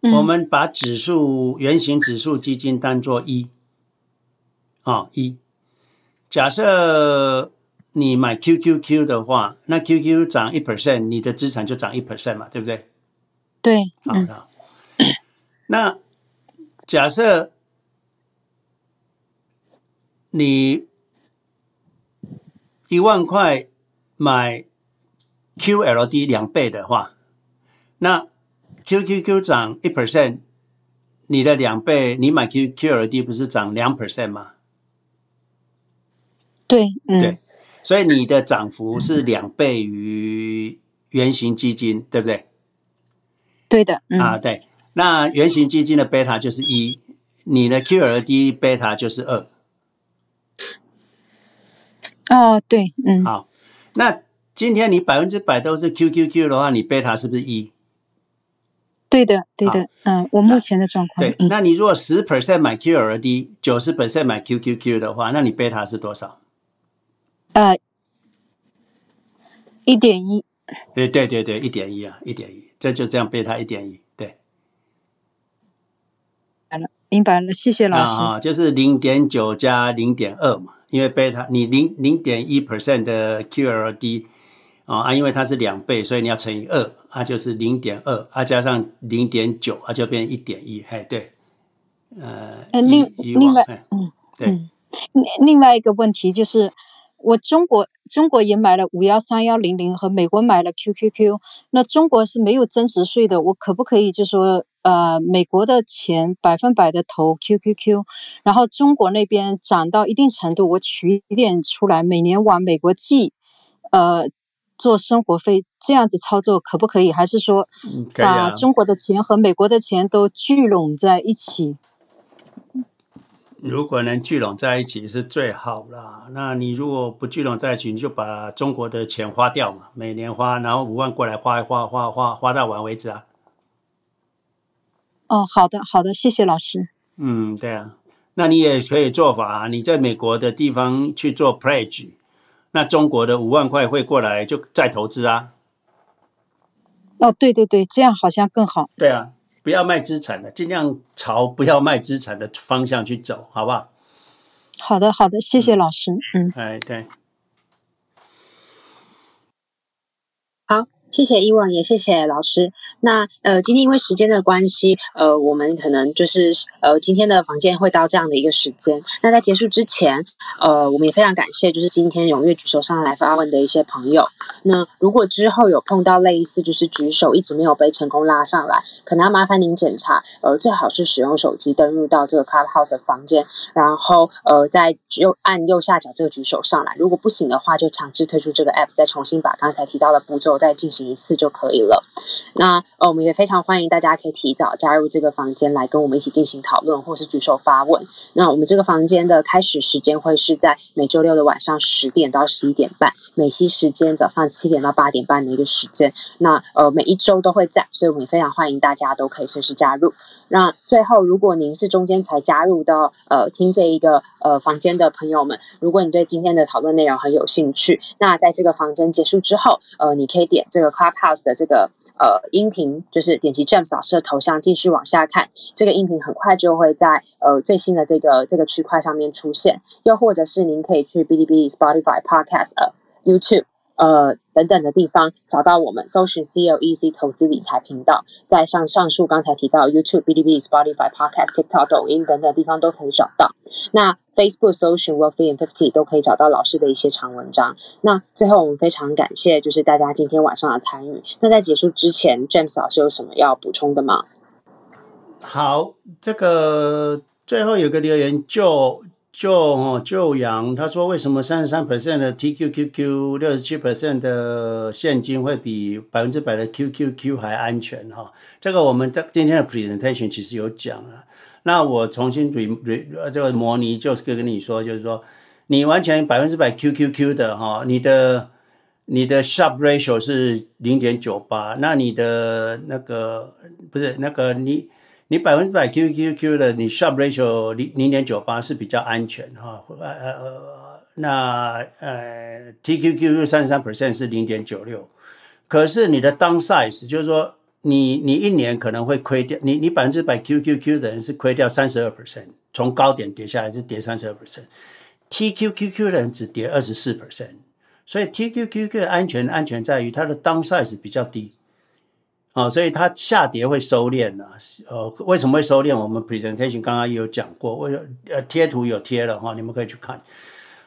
嗯、我们把指数圆形指数基金当做一，啊一，假设。你买 QQQ 的话，那 QQ 涨一 percent，你的资产就涨一 percent 嘛，对不对？对，好的。嗯、那假设你一万块买 QLD 两倍的话，那 QQQ 涨一 percent，你的两倍，你买 QQLD 不是涨两 percent 吗？对，嗯。对。所以你的涨幅是两倍于原型基金，对不对？对的，嗯、啊，对。那原型基金的贝塔就是一，你的 QLD 贝塔就是二。哦，对，嗯。好，那今天你百分之百都是 QQQ 的话，你贝塔是不是一？对的，对的，嗯，我目前的状况。对，那你如果十 percent 买 QLD，九十 percent 买 QQQ 的话，那你贝塔是多少？呃，一点一，哎对对对，一点一啊，一点一，这就这样贝塔一点一，对。好了，明白了，谢谢老师。啊，就是零点九加零点二嘛，因为贝塔你零零点一 percent 的 QLD 啊，因为它是两倍，所以你要乘以二，啊，就是零点二，啊，加上零点九，啊，就变一点一，哎，对，呃，另另外，嗯，对，另，另外一个问题就是。我中国中国也买了五幺三幺零零和美国买了 QQQ，那中国是没有增值税的，我可不可以就说呃美国的钱百分百的投 QQQ，然后中国那边涨到一定程度，我取一点出来，每年往美国寄，呃做生活费，这样子操作可不可以？还是说把中国的钱和美国的钱都聚拢在一起？如果能聚拢在一起是最好啦。那你如果不聚拢在一起，你就把中国的钱花掉嘛，每年花，然后五万过来花一花，花花花到完为止啊。哦，好的好的，谢谢老师。嗯，对啊，那你也可以做法啊，你在美国的地方去做 pledge，那中国的五万块会过来就再投资啊。哦，对对对，这样好像更好。对啊。不要卖资产的，尽量朝不要卖资产的方向去走，好不好？好的，好的，谢谢老师。嗯，哎，对。谢谢伊文，也谢谢老师。那呃，今天因为时间的关系，呃，我们可能就是呃，今天的房间会到这样的一个时间。那在结束之前，呃，我们也非常感谢，就是今天踊跃举手上来发问的一些朋友。那如果之后有碰到类似就是举手一直没有被成功拉上来，可能要麻烦您检查，呃，最好是使用手机登录到这个 Clubhouse 的房间，然后呃，再右按右下角这个举手上来。如果不行的话，就强制退出这个 App，再重新把刚才提到的步骤再进行。一次就可以了。那呃，我们也非常欢迎大家可以提早加入这个房间来跟我们一起进行讨论，或是举手发问。那我们这个房间的开始时间会是在每周六的晚上十点到十一点半，美西时间早上七点到八点半的一个时间。那呃，每一周都会在，所以我们也非常欢迎大家都可以随时加入。那最后，如果您是中间才加入到呃听这一个呃房间的朋友们，如果你对今天的讨论内容很有兴趣，那在这个房间结束之后，呃，你可以点这个 Clubhouse 的这个呃音频，就是点击 James 老师的头像继续往下看，这个音频很快就会在呃最新的这个这个区块上面出现，又或者是您可以去哔哩哔哩、Spotify、Podcast、呃、YouTube。呃，等等的地方找到我们，搜寻 CLEC 投资理财频道，在上上述刚才提到 YouTube、哔哩哔哩、Spotify、Podcast、TikTok、抖音等等地方都可以找到。那 Facebook 搜寻 Wealthy and Fifty 都可以找到老师的一些长文章。那最后我们非常感谢，就是大家今天晚上的参与。那在结束之前，James 老师有什么要补充的吗？好，这个最后有个留言就。就哦，就阳他说，为什么三十三 percent 的 TQQQ，六十七 percent 的现金会比百分之百的 QQQ 还安全哈？这个我们在今天的 presentation 其实有讲了。那我重新 re re 这个模拟，就是跟你说，就是说你完全百分之百 QQQ 的哈，你的你的 sharp ratio 是零点九八，那你的那个不是那个你。你百分之百 QQQ 的，你 Sharpe ratio 零零点九八是比较安全哈，呃呃，那呃 TQQQ 三十三 percent 是零点九六，可是你的 down size 就是说你你一年可能会亏掉，你你百分之百 QQQ 的人是亏掉三十二 percent，从高点跌下来是跌三十二 percent，TQQQ 的人只跌二十四 percent，所以 TQQQ 的安全安全在于它的 down size 比较低。哦，所以它下跌会收敛呢、呃，为什么会收敛？我们 presentation 刚刚也有讲过，我呃贴图有贴了哈、哦，你们可以去看。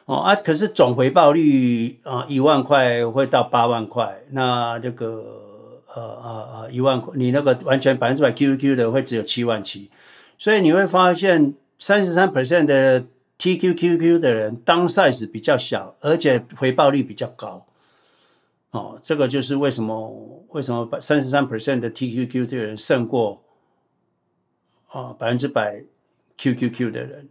哦啊，可是总回报率啊，一万块会到八万块，那这个呃呃呃一万块，你那个完全百分之百 QQ 的会只有七万七，所以你会发现三十三 percent 的 TQQQ 的人当 size 比较小，而且回报率比较高。哦，这个就是为什么为什么三十三 percent 的 TQQ 的人胜过啊百分之百 QQQ 的人。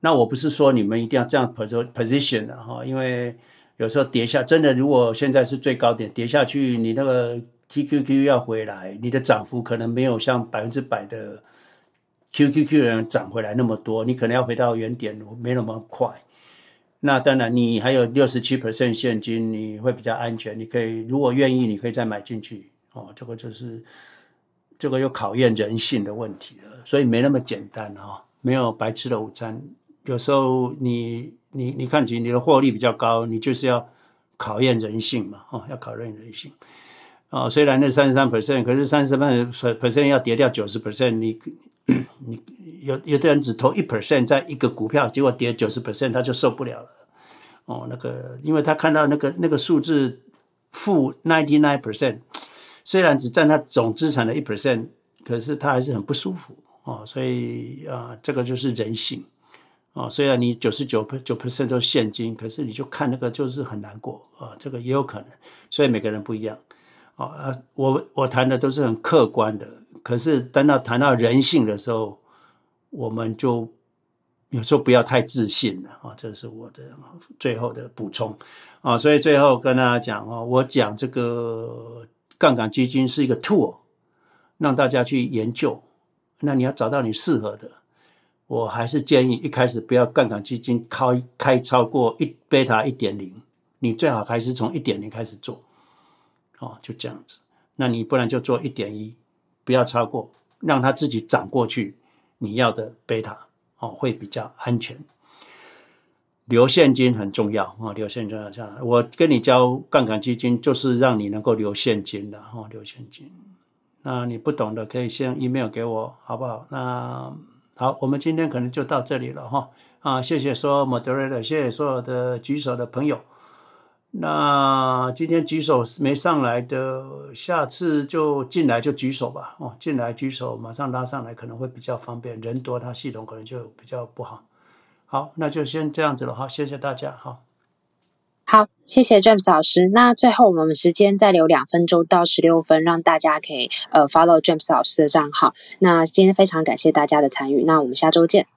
那我不是说你们一定要这样 position 的哈，因为有时候跌下真的，如果现在是最高点跌下去，你那个 TQQ 要回来，你的涨幅可能没有像百分之百的 QQQ 人涨回来那么多，你可能要回到原点，没那么快。那当然，你还有六十七 percent 现金，你会比较安全。你可以，如果愿意，你可以再买进去。哦，这个就是这个又考验人性的问题了，所以没那么简单哦，没有白吃的午餐。有时候你你你看起你的获利比较高，你就是要考验人性嘛，哦，要考验人性。哦，虽然那三十三 percent，可是三十三 percent 要跌掉九十 percent，你 你。有有的人只投一 percent 在一个股票，结果跌九十 percent，他就受不了了。哦，那个，因为他看到那个那个数字负 ninety nine percent，虽然只占他总资产的一 percent，可是他还是很不舒服。哦，所以啊，这个就是人性。哦，虽然你九十九九 percent 都是现金，可是你就看那个就是很难过啊。这个也有可能，所以每个人不一样。啊，我我谈的都是很客观的，可是等到谈到人性的时候。我们就有时候不要太自信了啊，这是我的最后的补充啊。所以最后跟大家讲啊，我讲这个杠杆基金是一个 tool，让大家去研究。那你要找到你适合的，我还是建议一开始不要杠杆基金开开超过一贝塔一点零，你最好还是从一点零开始做，哦，就这样子。那你不然就做一点一，不要超过，让它自己涨过去。你要的贝塔哦，会比较安全。留现金很重要啊，留现金很重要。我跟你教杠杆基金，就是让你能够留现金的哦，留现金。那你不懂的可以先 email 给我，好不好？那好，我们今天可能就到这里了哈。啊，谢谢所有 moderator，谢谢所有的举手的朋友。那今天举手没上来的，下次就进来就举手吧。哦，进来举手，马上拉上来可能会比较方便。人多，它系统可能就比较不好。好，那就先这样子了。好，谢谢大家。好。好，谢谢 James 老师。那最后我们时间再留两分钟到十六分，让大家可以呃 follow James 老师的账号。那今天非常感谢大家的参与，那我们下周见。